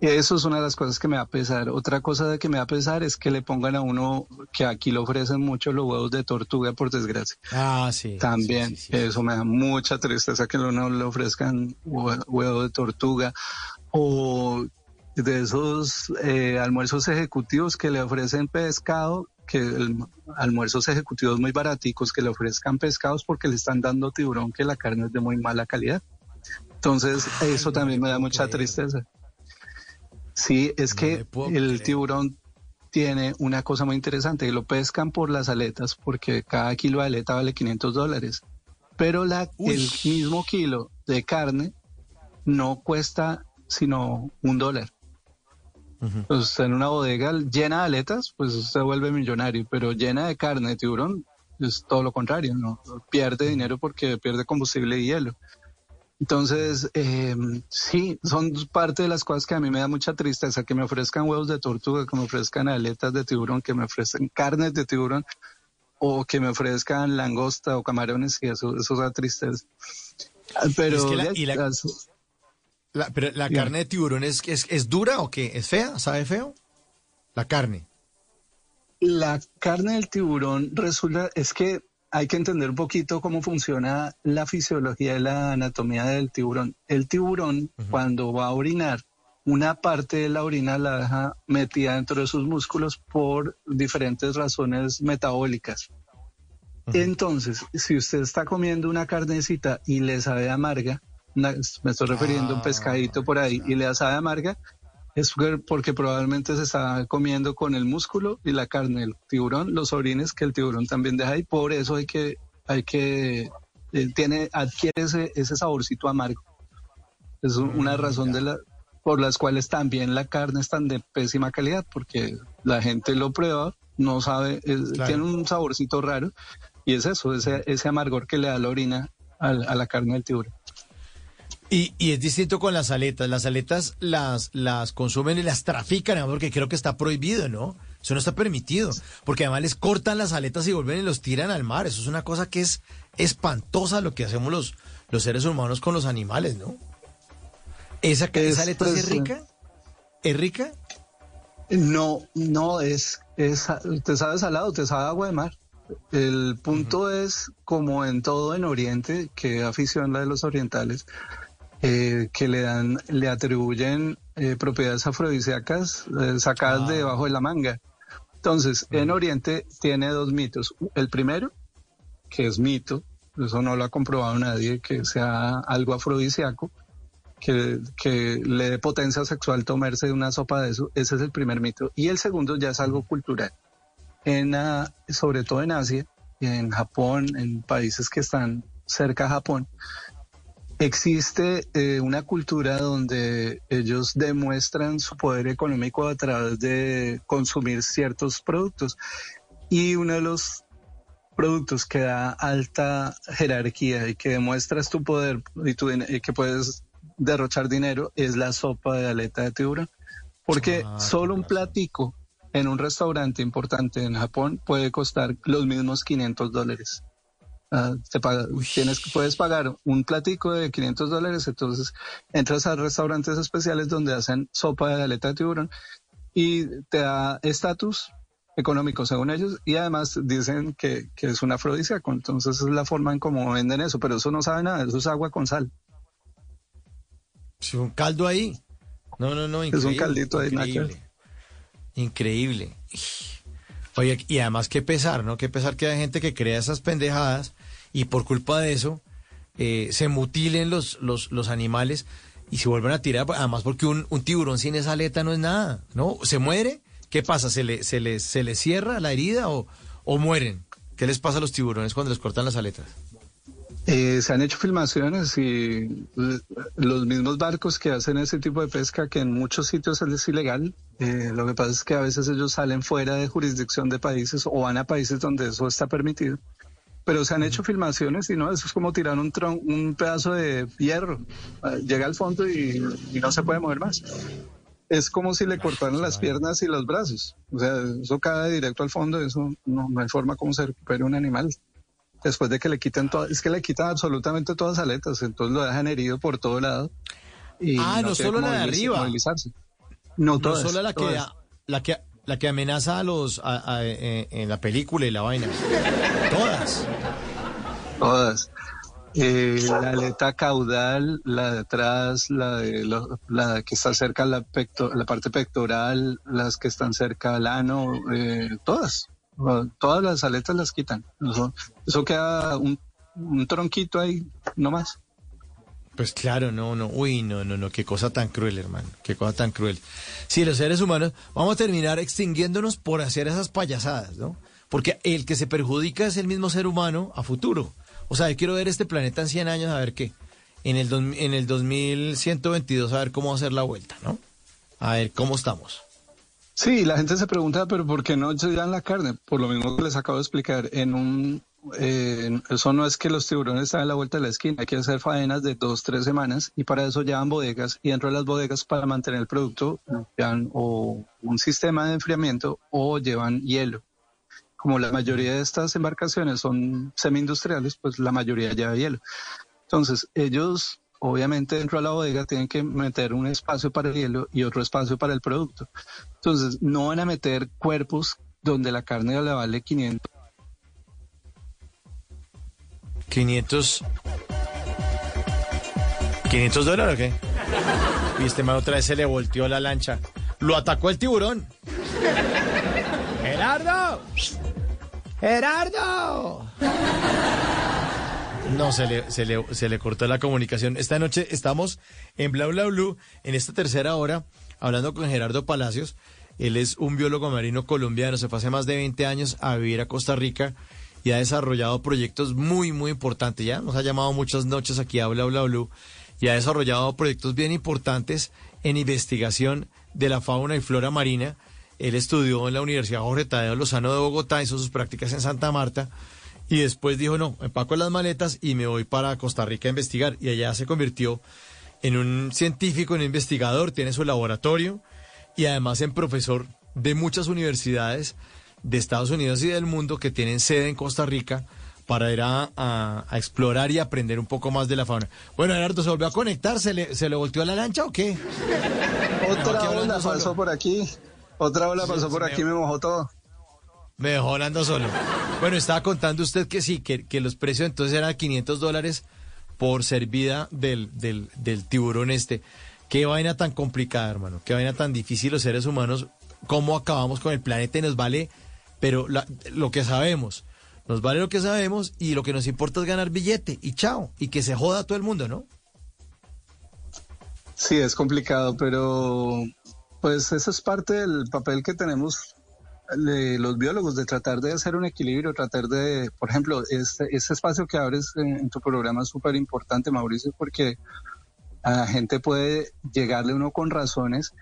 Eso es una de las cosas que me va a pesar. Otra cosa de que me va a pesar es que le pongan a uno, que aquí le ofrecen mucho los huevos de tortuga, por desgracia. Ah, sí. También, eso me da mucha tristeza que a uno le ofrezcan hue- huevo de tortuga o de esos eh, almuerzos ejecutivos que le ofrecen pescado, que el, almuerzos ejecutivos muy baraticos que le ofrezcan pescados porque le están dando tiburón que la carne es de muy mala calidad. Entonces, eso también me da mucha tristeza. Sí, es que el tiburón tiene una cosa muy interesante, que lo pescan por las aletas, porque cada kilo de aleta vale 500 dólares. Pero la, el mismo kilo de carne no cuesta sino un dólar. Pues en una bodega llena de aletas, pues se vuelve millonario, pero llena de carne de tiburón es todo lo contrario, ¿no? Pierde dinero porque pierde combustible y hielo. Entonces, eh, sí, son parte de las cosas que a mí me da mucha tristeza, que me ofrezcan huevos de tortuga, que me ofrezcan aletas de tiburón, que me ofrezcan carnes de tiburón, o que me ofrezcan langosta o camarones, y eso, eso da tristeza. Ah, Pero, Es que la- y la- las- La, pero la carne de tiburón es, es, es dura o qué? ¿Es fea? ¿Sabe feo? La carne. La carne del tiburón resulta, es que hay que entender un poquito cómo funciona la fisiología y la anatomía del tiburón. El tiburón, cuando va a orinar, una parte de la orina la deja metida dentro de sus músculos por diferentes razones metabólicas. Entonces, si usted está comiendo una carnecita y le sabe amarga, una- me estoy refiriendo a un pescadito por ahí y le sabe amarga, es porque- probablemente se está comiendo con el músculo y la carne del tiburón, los orines que el tiburón también deja y por eso hay que, hay que, eh, tiene, adquiere ese, ese saborcito amargo. Es un- una razón de la, por las cuales también la carne es tan de pésima calidad, porque la gente lo prueba, no sabe, es- Claro. tiene un saborcito raro y es eso, ese, ese amargor que le da la orina a la carne del tiburón. Y, y es distinto con las aletas. Las aletas las, las consumen y las trafican, porque creo que está prohibido, ¿no? Eso no está permitido. Porque además les cortan las aletas y vuelven y los tiran al mar. Eso es una cosa que es espantosa lo que hacemos los, los seres humanos con los animales, ¿no? ¿Esa, esa aleta sí es pues, rica? ¿Es rica? No, no es, es, te sabe salado, te sabe agua de mar. El punto es, como en todo en Oriente, que afición la de los orientales, eh, que le dan, le atribuyen eh, propiedades afrodisíacas eh, sacadas de debajo de la manga. Entonces, en Oriente tiene dos mitos. El primero, que es mito, eso no lo ha comprobado nadie, que sea algo afrodisíaco, que, que le dé potencia sexual tomarse una sopa de eso, ese es el primer mito. Y el segundo ya es algo cultural. En, ah, sobre todo en Asia, en Japón, en países que están cerca a Japón, existe eh, una cultura donde ellos demuestran su poder económico a través de consumir ciertos productos. Y uno de los productos que da alta jerarquía y que demuestras tu poder y, tu, y que puedes derrochar dinero es la sopa de aleta de tiburón. Porque solo un platico en un restaurante importante en Japón puede costar los mismos 500 dólares. Ah, te paga- tienes, puedes pagar un platico de 500 dólares, entonces entras a restaurantes especiales donde hacen sopa de aleta de tiburón y te da estatus económico según ellos y además dicen que, que es un afrodisíaco, entonces es la forma en cómo venden eso, pero eso no sabe nada, eso es agua con sal. Un caldo ahí. No, no, no, Es increíble. un caldito ahí, increíble. Increíble. Oye, y además qué pesar, ¿no? Qué pesar que hay gente que crea esas pendejadas y por culpa de eso eh, se mutilen los, los, los animales y se vuelven a tirar. Además porque un, un tiburón sin esa aleta no es nada, ¿no? ¿Se muere? ¿Qué pasa? ¿Se le, se le, se le cierra la herida o, o mueren? ¿Qué les pasa a los tiburones cuando les cortan las aletas? Eh, se han hecho filmaciones y los mismos barcos que hacen ese tipo de pesca, que en muchos sitios es ilegal, eh, lo que pasa es que a veces ellos salen fuera de jurisdicción de países o van a países donde eso está permitido. Pero se han hecho filmaciones y no, eso es como tirar un, tron- un pedazo de hierro. Eh, Llega al fondo y, y no se puede mover más. Es como si le cortaran las piernas y los brazos. O sea, eso cae directo al fondo, eso no, no hay forma como se recupere un animal después de que le quitan todas, es que le quitan absolutamente todas las aletas, entonces lo dejan herido por todo lado. Y Ah, no solo la de arriba. No, solo la que, todas. la que la que amenaza a los a- a- eh, en la película y la vaina. Todas. Todas. Eh, la aleta caudal, la de atrás, la de la que está cerca la, pecto- la parte pectoral, las que están cerca al ano, eh, todas. Todas las aletas las quitan. Eso, eso queda un, un tronquito ahí, no más. Pues claro, no, no, uy, no, no, no, qué cosa tan cruel, hermano, qué cosa tan cruel. Sí, los seres humanos vamos a terminar extinguiéndonos por hacer esas payasadas, ¿no? Porque el que se perjudica es el mismo ser humano a futuro. O sea, yo quiero ver este planeta en 100 años a ver qué. En el, dos- en el 2122 a ver cómo hacer la vuelta, ¿no? A ver cómo estamos. Sí, la gente se pregunta, pero ¿por qué no se dan la carne? Por lo mismo que les acabo de explicar, en un, eh, eso no es que los tiburones están a la vuelta de la esquina, hay que hacer faenas de dos, tres semanas y para eso llevan bodegas y dentro de las bodegas para mantener el producto llevan o un sistema de enfriamiento o llevan hielo. Como la mayoría de estas embarcaciones son semi-industriales, pues la mayoría lleva hielo. Entonces, ellos obviamente dentro de la bodega tienen que meter un espacio para el hielo y otro espacio para el producto. Entonces, no van a meter cuerpos donde la carne le vale 500. 500... ¿500 dólares o qué? Y este man otra vez se le volteó la lancha. Lo atacó el tiburón. ¡Gerardo! ¡Gerardo! No, se le, se, le, se le cortó la comunicación. Esta noche estamos en Bla Bla Blue, en esta tercera hora, hablando con Gerardo Palacios. Él es un biólogo marino colombiano, se fue hace más de 20 años a vivir a Costa Rica y ha desarrollado proyectos muy, muy importantes. Ya nos ha llamado muchas noches aquí a Bla Bla Blue y ha desarrollado proyectos bien importantes en investigación de la fauna y flora marina. Él estudió en la Universidad Jorge Tadeo Lozano de Bogotá, hizo sus prácticas en Santa Marta y después dijo, no, empaco las maletas y me voy para Costa Rica a investigar. Y allá se convirtió en un científico, en un investigador, tiene su laboratorio y además en profesor de muchas universidades de Estados Unidos y del mundo que tienen sede en Costa Rica para ir a, a- a explorar y aprender un poco más de la fauna. Bueno, Gerardo, ¿se volvió a conectar? ¿Se le, se le volteó la lancha o qué? Otra ola solo. pasó por aquí. Otra ola Sí, pasó por me- aquí y me mojó todo. Me dejó hablando solo. Bueno, estaba contando usted que sí, que, que los precios entonces eran 500 dólares por servida del, del, del tiburón este. Qué vaina tan complicada, hermano. Qué vaina tan difícil los seres humanos. Cómo acabamos con el planeta y nos vale, pero la- lo que sabemos. Nos vale lo que sabemos y lo que nos importa es ganar billete y chao. Y que se joda todo el mundo, ¿no? Sí, es complicado, pero pues eso es parte del papel que tenemos de los biólogos, de tratar de hacer un equilibrio, tratar de, por ejemplo, este, este espacio que abres en, en tu programa es súper importante, Mauricio, porque a la gente puede llegarle uno con razones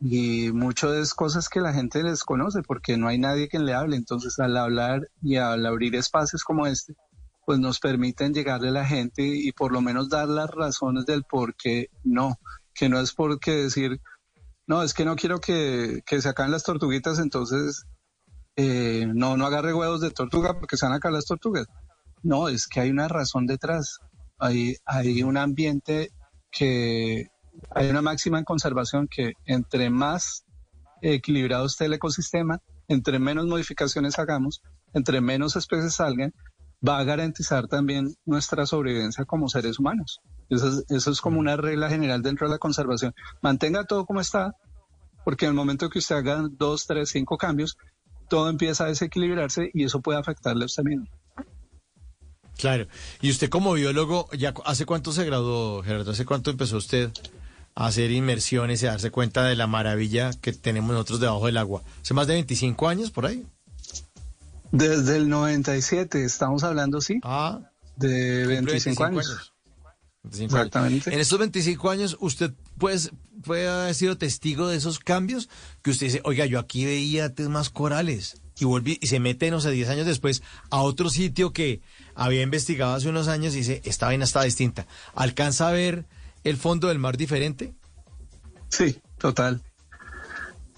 y mucho es cosas que la gente desconoce porque no hay nadie que le hable. Entonces, al hablar y al abrir espacios como este, pues nos permiten llegarle a la gente y por lo menos dar las razones del por qué no, que no es porque decir, no, es que no quiero que, que se acaben las tortuguitas, entonces eh, no, no agarre huevos de tortuga porque se van a las tortugas. No, es que hay una razón detrás. Hay, hay un ambiente que hay una máxima en conservación que entre más equilibrado esté el ecosistema, entre menos modificaciones hagamos, entre menos especies salgan, va a garantizar también nuestra sobrevivencia como seres humanos. Eso es, eso es como una regla general dentro de la conservación. Mantenga todo como está, porque en el momento que usted haga dos, tres, cinco cambios, todo empieza a desequilibrarse y eso puede afectarle a usted mismo. Claro. Y usted como biólogo, ya ¿hace cuánto se graduó, Gerardo? ¿Hace cuánto empezó usted hacer inmersiones y darse cuenta de la maravilla que tenemos nosotros debajo del agua? ¿Hace más de 25 años por ahí? Desde el 97, estamos hablando, sí, Ah, de cumple 25, años. 25 años. Exactamente. En estos 25 años, ¿usted pues, puede haber sido testigo de esos cambios? Que usted dice, oiga, yo aquí veía antes más corales. Y, volví, y se mete, no sé, 10 años después a otro sitio que había investigado hace unos años y dice, esta vaina está distinta. ¿Alcanza a ver el fondo del mar diferente? Sí, total.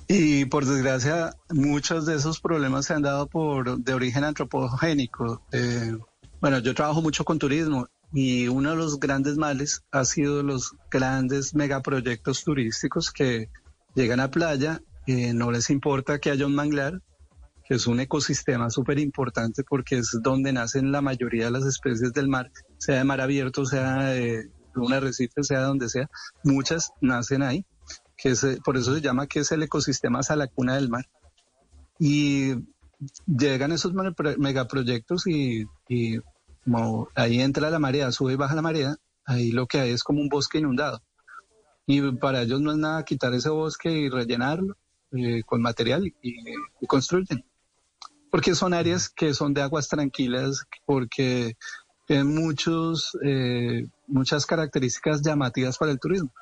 Y por desgracia, muchos de esos problemas se han dado por de origen antropogénico. Eh, bueno, yo trabajo mucho con turismo y uno de los grandes males ha sido los grandes megaproyectos turísticos que llegan a playa, eh, no les importa que haya un manglar, que es un ecosistema súper importante porque es donde nacen la mayoría de las especies del mar, sea de mar abierto, sea de un arrecife, sea donde sea, muchas nacen ahí que es, eh, por eso se llama que es el ecosistema salacuna del mar. Y llegan esos me- pro- megaproyectos y, y como ahí entra la marea, sube y baja la marea, ahí lo que hay es como un bosque inundado. Y para ellos no es nada quitar ese bosque y rellenarlo eh, con material y, y construyen. Porque son áreas que son de aguas tranquilas, porque tienen muchos, eh, muchas características llamativas para el turismo.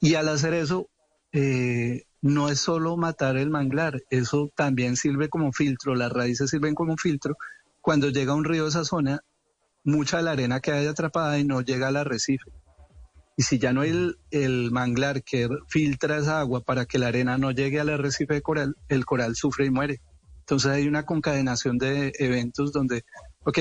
Y al hacer eso, eh, no es solo matar el manglar, eso también sirve como filtro, las raíces sirven como filtro. Cuando llega un río a esa zona, mucha de la arena queda atrapada y no llega al arrecife. Y si ya no hay el, el manglar que filtra esa agua para que la arena no llegue al arrecife de coral, el coral sufre y muere. Entonces hay una concadenación de eventos donde, ok,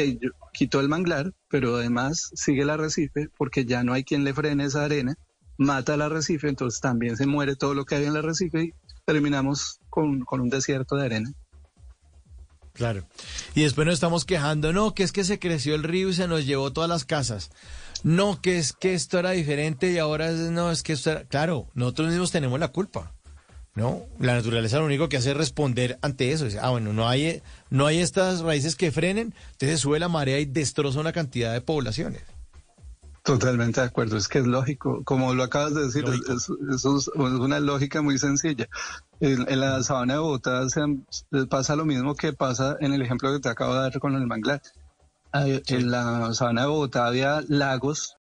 quito el manglar, pero además sigue el arrecife porque ya no hay quien le frene esa arena, mata el arrecife, entonces también se muere todo lo que hay en el arrecife y terminamos con, con un desierto de arena. Claro. Y después nos estamos quejando, no, que es que se creció el río y se nos llevó todas las casas. No, que es que esto era diferente y ahora no, es que esto era... Claro, nosotros mismos tenemos la culpa. ¿No? La naturaleza lo único que hace es responder ante eso. Dice, ah, bueno, no hay, no hay estas raíces que frenen, entonces sube la marea y destroza una cantidad de poblaciones. Totalmente de acuerdo, es que es lógico, como lo acabas de decir, es, es- una lógica muy sencilla. En, en la sabana de Bogotá se pasa lo mismo que pasa en el ejemplo que te acabo de dar con el manglar. Hay- En la sabana de Bogotá había lagos